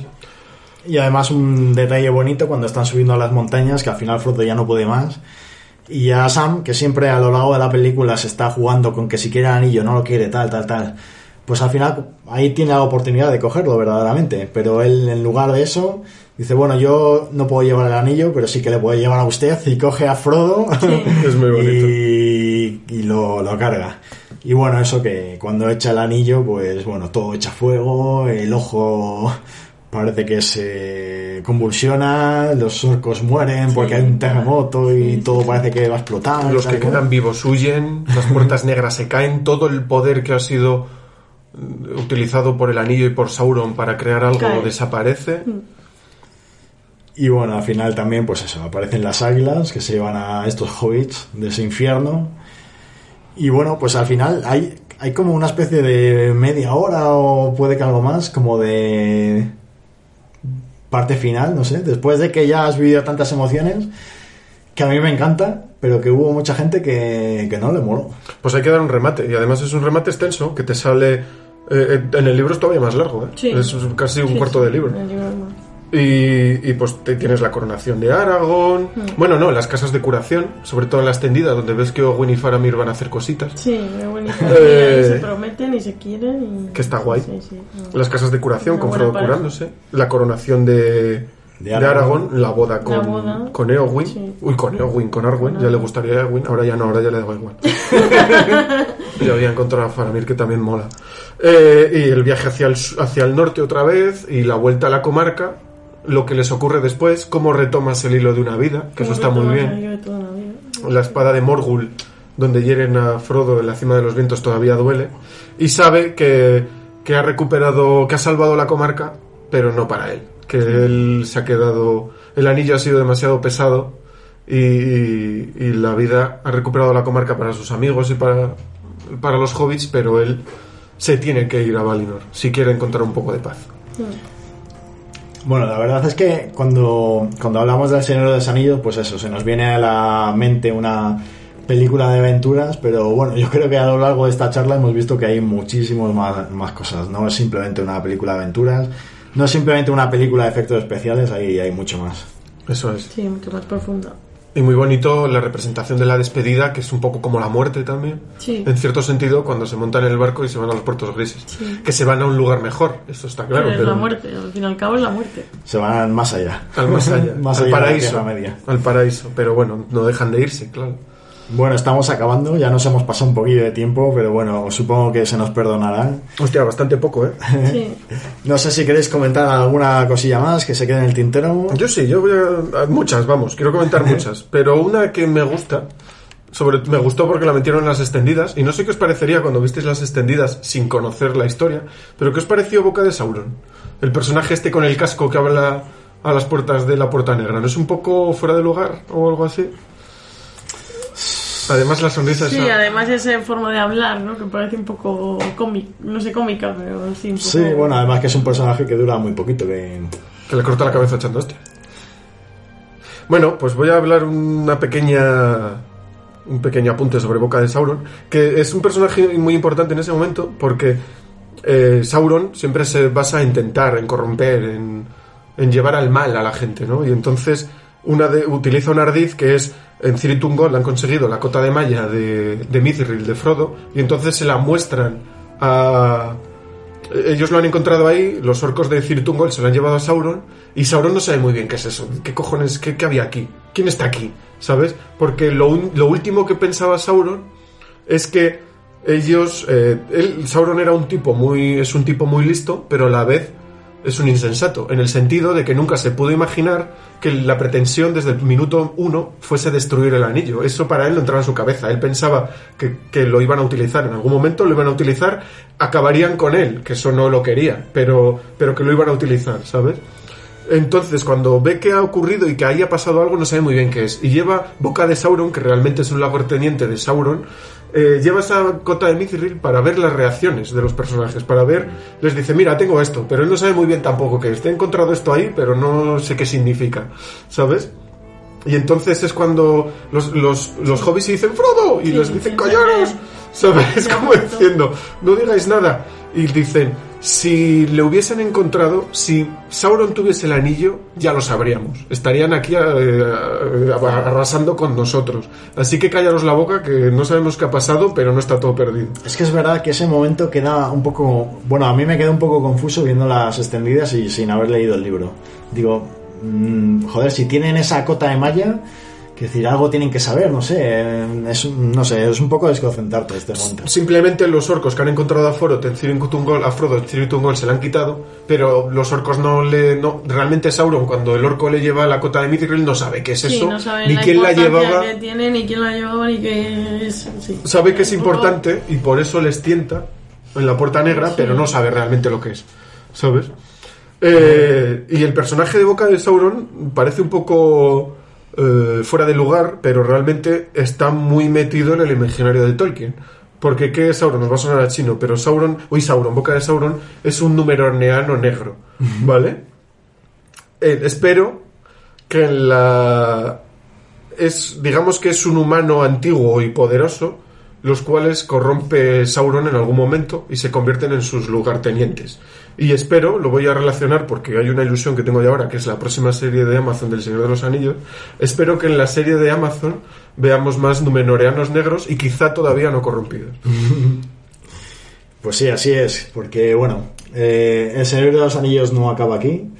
Y además un detalle bonito cuando están subiendo a las montañas, que al final Frodo ya no puede más. Y a Sam, que siempre a lo largo de la película se está jugando con que si quiere el anillo, no lo quiere, tal, tal, tal. Pues al final ahí tiene la oportunidad de cogerlo verdaderamente. Pero él en lugar de eso dice, bueno, yo no puedo llevar el anillo, pero sí que le puedo llevar a usted. Y coge a Frodo Es muy bonito. y, y lo, lo carga. Y bueno, eso que cuando echa el anillo, pues bueno, todo echa fuego, el ojo parece que se convulsiona, los orcos mueren porque hay un terremoto y todo parece que va a explotar. Los que quedan vivos huyen, las puertas negras se caen, todo el poder que ha sido mm, utilizado por el anillo y por Sauron para crear algo Cae. desaparece. Y bueno, al final también, pues eso, aparecen las águilas que se llevan a estos hobbits de ese infierno. Y bueno, pues al final hay, hay como una especie de media hora o puede que algo más, como de parte final, no sé, después de que ya has vivido tantas emociones, que a mí me encanta, pero que hubo mucha gente que, que no le moló. Pues hay que dar un remate, y además es un remate extenso que te sale. eh, en el libro es todavía más largo, ¿eh? Sí. es casi un Sí, cuarto sí, de libro. el libro no. Y, y, pues te tienes la coronación de Aragorn. Mm. Bueno, no, las casas de curación, sobre todo en la extendida, donde ves que Owen y Faramir van a hacer cositas. Sí. Eh. Y ahí se prometen y se quieren. Y... Que está guay. Sí, sí, no. Las casas de curación con Frodo pareja. curándose. La coronación de, De. Aragorn. La boda con, La boda. con Eowyn. Sí. Uy, con Eowyn, con Arwen. Ya le gustaría a Eowyn. Ahora ya no, ahora ya le da igual. ya había encontrado a Faramir que también mola. Eh, y el viaje hacia el, hacia el norte otra vez. Y la vuelta a la comarca. Lo que les ocurre después. Cómo retomas el hilo de una vida. Que eso está muy bien la espada de Morgul, donde hieren a Frodo en la cima de los vientos, todavía duele. Y sabe que, que ha recuperado, que ha salvado la comarca, pero no para él. Que él se ha quedado. El anillo ha sido demasiado pesado y, y- y la vida ha recuperado la comarca para sus amigos y para, para los hobbits, pero él se tiene que ir a Valinor si quiere encontrar un poco de paz. Bueno, la verdad es que cuando, cuando hablamos del Señor de los Anillos, pues eso, se nos viene a la mente una película de aventuras, pero bueno, yo creo que a lo largo de esta charla hemos visto que hay muchísimas más, más cosas. No es simplemente una película de aventuras, no es simplemente una película de efectos especiales, hay, hay mucho más. Eso es. Sí, mucho más profunda. Y muy bonito la representación de la despedida, que es un poco como la muerte también. Sí. En cierto sentido, cuando se montan en el barco y se van a los puertos grises. Sí. Que se van a un lugar mejor, eso está claro. Pero es pero la muerte, al fin y al cabo es la muerte. Se van más allá. Al más allá. más al allá de la paraíso. Media. Al paraíso. Pero bueno, no dejan de irse, claro. Bueno, estamos acabando, ya nos hemos pasado un poquillo de tiempo, pero bueno, supongo que se nos perdonará. Hostia, bastante poco, ¿eh? Sí. No sé si queréis comentar alguna cosilla más que se quede en el tintero. Yo sí, yo voy a, a muchas, vamos, quiero comentar muchas, pero una que me gusta, sobre, me gustó porque la metieron en las extendidas, y no sé qué os parecería cuando visteis las extendidas sin conocer la historia, pero ¿qué os pareció Boca de Sauron? El personaje este con el casco que habla a las puertas de la Puerta Negra, ¿no es un poco fuera de lugar o algo así? Además la sonrisa Sí, esa- además esa forma de hablar, ¿no? Que parece un poco cómica, no sé cómica, pero sí un poco... Sí, bueno, además que es un personaje que dura muy poquito, que Que le corta la cabeza echando hostia. Bueno, pues voy a hablar una pequeña. Un pequeño apunte sobre Boca de Sauron, que es un personaje muy importante en ese momento porque eh, Sauron siempre se basa en intentar, en corromper, en, en llevar al mal a la gente, ¿no? Y entonces una de, utiliza un ardiz que es en Ciri Ungol han conseguido la cota de malla de, de Mithril, de Frodo, y entonces se la muestran a, ellos lo han encontrado ahí, los orcos de Cirtungol se lo han llevado a Sauron y Sauron no sabe muy bien qué es eso, qué cojones, qué, qué había aquí, quién está aquí, ¿sabes? Porque lo, lo último que pensaba Sauron es que ellos, eh, Sauron era un tipo muy, es un tipo muy listo, pero a la vez es un insensato, en el sentido de que nunca se pudo imaginar que la pretensión desde el minuto uno fuese destruir el anillo. Eso para él no entraba en su cabeza. Él pensaba que, que lo iban a utilizar en algún momento, lo iban a utilizar, acabarían con él, que eso no lo quería, pero, pero que lo iban a utilizar, ¿sabes? Entonces, cuando ve que ha ocurrido y que ahí ha pasado algo, no sabe muy bien qué es. Y lleva Boca de Sauron, que realmente es un lugarteniente de Sauron, eh, lleva esa cota de Mithril para ver las reacciones de los personajes, para ver, les dice, mira, tengo esto, pero él no sabe muy bien tampoco qué es. Te he encontrado esto ahí, pero no sé qué significa, ¿sabes? Y entonces es cuando los, los, los hobbits dicen, Frodo, y Sí, les dicen, callaros. ¿Sabes? Sí, Como diciendo, no digáis nada. Y dicen, si le hubiesen encontrado, si Sauron tuviese el anillo, ya lo sabríamos. Estarían aquí eh, eh, arrasando con nosotros. Así que callaros la boca, que no sabemos qué ha pasado, pero no está todo perdido. Es que es verdad que ese momento queda un poco. Bueno, a mí me queda un poco confuso viendo las extendidas y sin haber leído el libro. Digo, mm, joder, si tienen esa cota de malla, que decir, algo tienen que saber, no sé. Es, un- no sé, es un poco desconcentrarte este momento. Simplemente los orcos que han encontrado a Frodo, a Frodo en Cirintungol se le han quitado, pero los orcos no le... No, realmente Sauron, cuando el orco le lleva la cota de Mithril, no sabe qué es Sí, eso, no saben ni la quién la llevaba. que tiene, ni quién la llevaba, ni qué es... sí. sabe que es importante y por eso les tienta en la puerta negra, Sí. pero no sabe realmente lo que es. ¿Sabes? Eh, y el personaje de Boca de Sauron parece un poco eh, fuera de lugar, pero realmente está muy metido en el imaginario de Tolkien. Porque ¿qué es Sauron? Nos va a sonar a chino, pero Sauron, uy, Sauron, Boca de Sauron es un número neano negro, ¿vale? Eh, espero que en la es digamos que es un humano antiguo y poderoso los cuales corrompe Sauron en algún momento y se convierten en sus lugartenientes. Y espero, lo voy a relacionar porque hay una ilusión que tengo de ahora, que es la próxima serie de Amazon del Señor de los Anillos, espero que en la serie de Amazon veamos más numenoreanos negros y quizá todavía no corrompidos. Pues sí, así es, porque bueno, eh, El Señor de los Anillos no acaba aquí.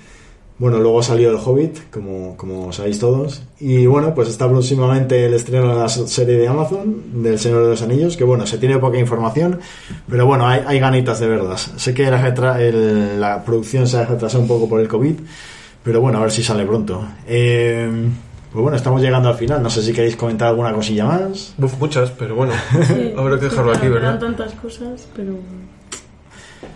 Bueno, luego salió El Hobbit, como, como sabéis todos. Y bueno, pues está próximamente el estreno de la serie de Amazon, del Señor de los Anillos, que bueno, se tiene poca información, pero bueno, hay, hay ganitas de verdad. Sé que la, retra- el- la producción se ha retrasado un poco por el COVID, pero bueno, a ver si sale pronto. Eh, pues bueno, estamos llegando al final. No sé si queréis comentar alguna cosilla más. Uf, muchas, pero bueno, Sí, habrá que dejarlo sí, aquí, quedan ¿verdad? tantas cosas, pero...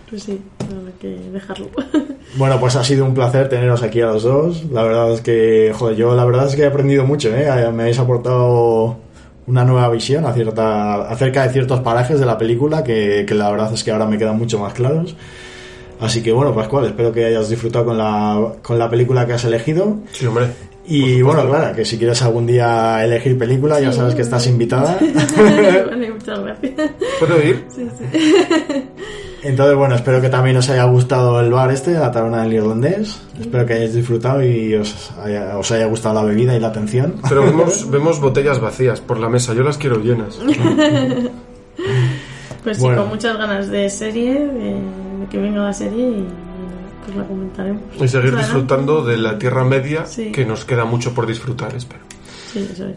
Pues sí, habrá que dejarlo. Bueno, pues ha sido un placer teneros aquí a los dos. La verdad es que, joder, yo la verdad es que he aprendido mucho, ¿eh? Me habéis aportado una nueva visión a cierta- acerca de ciertos parajes de la película que, que la verdad es que ahora me quedan mucho más claros. Así que bueno, Pascual, espero que hayas disfrutado con la, con la película que has elegido. Sí, hombre. Y bueno, claro, que si quieres algún día elegir película, ya sabes que estás invitada. vale, muchas gracias. ¿Puedo ir? Sí, sí. Entonces, bueno, espero que también os haya gustado el bar este, la taberna del irlandés. Espero que hayáis disfrutado y os haya, os haya gustado la bebida y la atención. Pero vemos, vemos botellas vacías por la mesa. Yo las quiero llenas. Pues sí, Bueno. con muchas ganas de serie, de, de que venga la serie y pues la comentaremos. Y seguir disfrutando de la Tierra Media, Sí. que nos queda mucho por disfrutar, espero. Sí, eso es.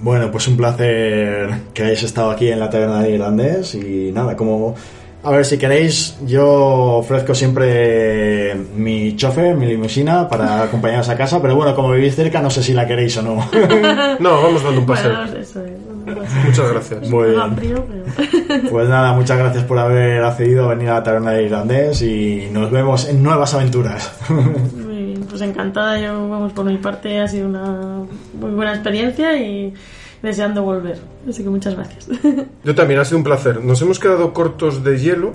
Bueno, pues un placer que hayáis estado aquí en la taberna del irlandés y nada, como... A ver, si queréis, yo ofrezco siempre mi chofer, mi limusina para acompañaros a casa, pero bueno, como vivís cerca, no sé si la queréis o no. No, vamos dando un paseo. Bueno, eso es. Muchas gracias. Muy bien. frío, pero... Pues nada, muchas gracias por haber accedido a venir a la taberna del irlandés y nos vemos en nuevas aventuras. Muy bien, pues encantada. Yo, vamos, por mi parte ha sido una muy buena experiencia y deseando volver. Así que muchas gracias. Yo también, ha sido un placer. Nos hemos quedado cortos de hielo,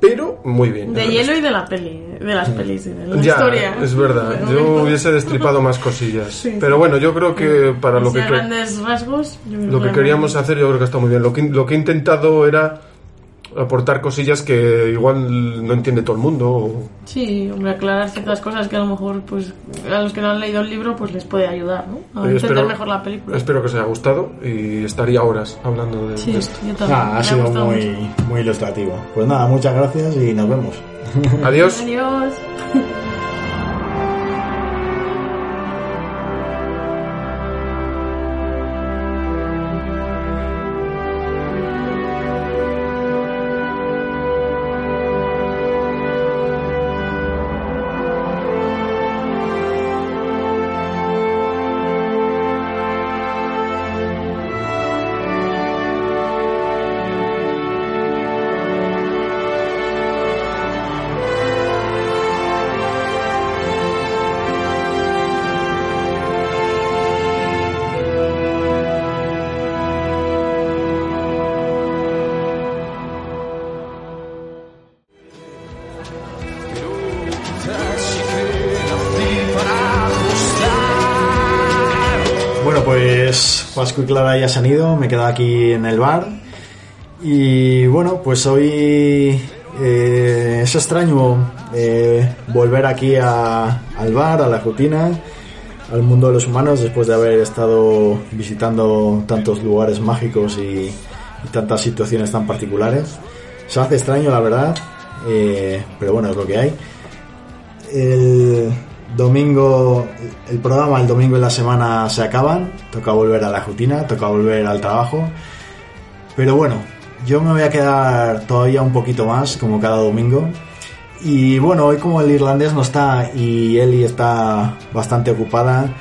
pero muy bien. De hielo y de la peli, de las pelis y de la Ya, historia. es verdad. Yo hubiese destripado más cosillas. Sí, pero bueno, yo creo que para lo que, rasgos, lo que queríamos hacer, yo creo que está muy bien. Lo que, lo que he intentado era aportar cosillas que igual no entiende todo el mundo. o- Sí, hombre, aclarar ciertas cosas que a lo mejor, pues, a los que no han leído el libro, pues les puede ayudar, ¿no? A entender espero- mejor la película. Espero que os haya gustado y estaría horas hablando de, Sí, de esto. yo también. Ah, me ha sido muy, mucho. muy ilustrativo. Pues nada, muchas gracias y nos vemos. Adiós. Adiós. y Clara ya se han ido, me he quedado aquí en el bar. Y bueno, pues hoy eh, es extraño eh, volver aquí al bar, a la rutina, al mundo de los humanos, después de haber estado visitando tantos lugares mágicos y, tantas situaciones tan particulares. Se hace extraño, la verdad, eh, pero bueno, es lo que hay. Domingo, el programa el domingo y la semana se acaban, toca volver a la rutina, toca volver al trabajo. Pero bueno, yo me voy a quedar todavía un poquito más, como cada domingo. Y bueno, hoy como el irlandés no está y Eli está bastante ocupada,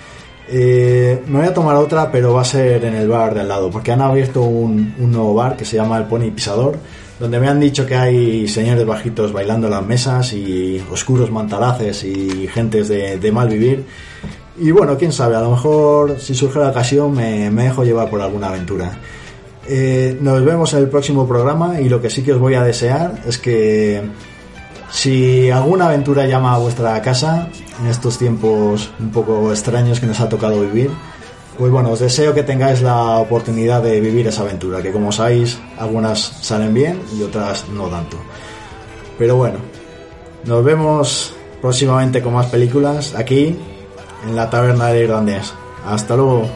eh, me voy a tomar otra, pero va a ser en el bar de al lado, porque han abierto un, un nuevo bar que se llama El Pony Pisador, donde me han dicho que hay señores bajitos bailando las mesas y oscuros mantalaces y gentes de, mal vivir. Y bueno, quién sabe, a lo mejor si surge la ocasión me, me dejo llevar por alguna aventura. Eh, nos vemos en el próximo programa y lo que sí que os voy a desear es que si alguna aventura llama a vuestra casa en estos tiempos un poco extraños que nos ha tocado vivir, pues bueno, os deseo que tengáis la oportunidad de vivir esa aventura, que como sabéis, algunas salen bien y otras no tanto. Pero bueno, nos vemos próximamente con más películas aquí en la taberna del irlandés. Hasta luego.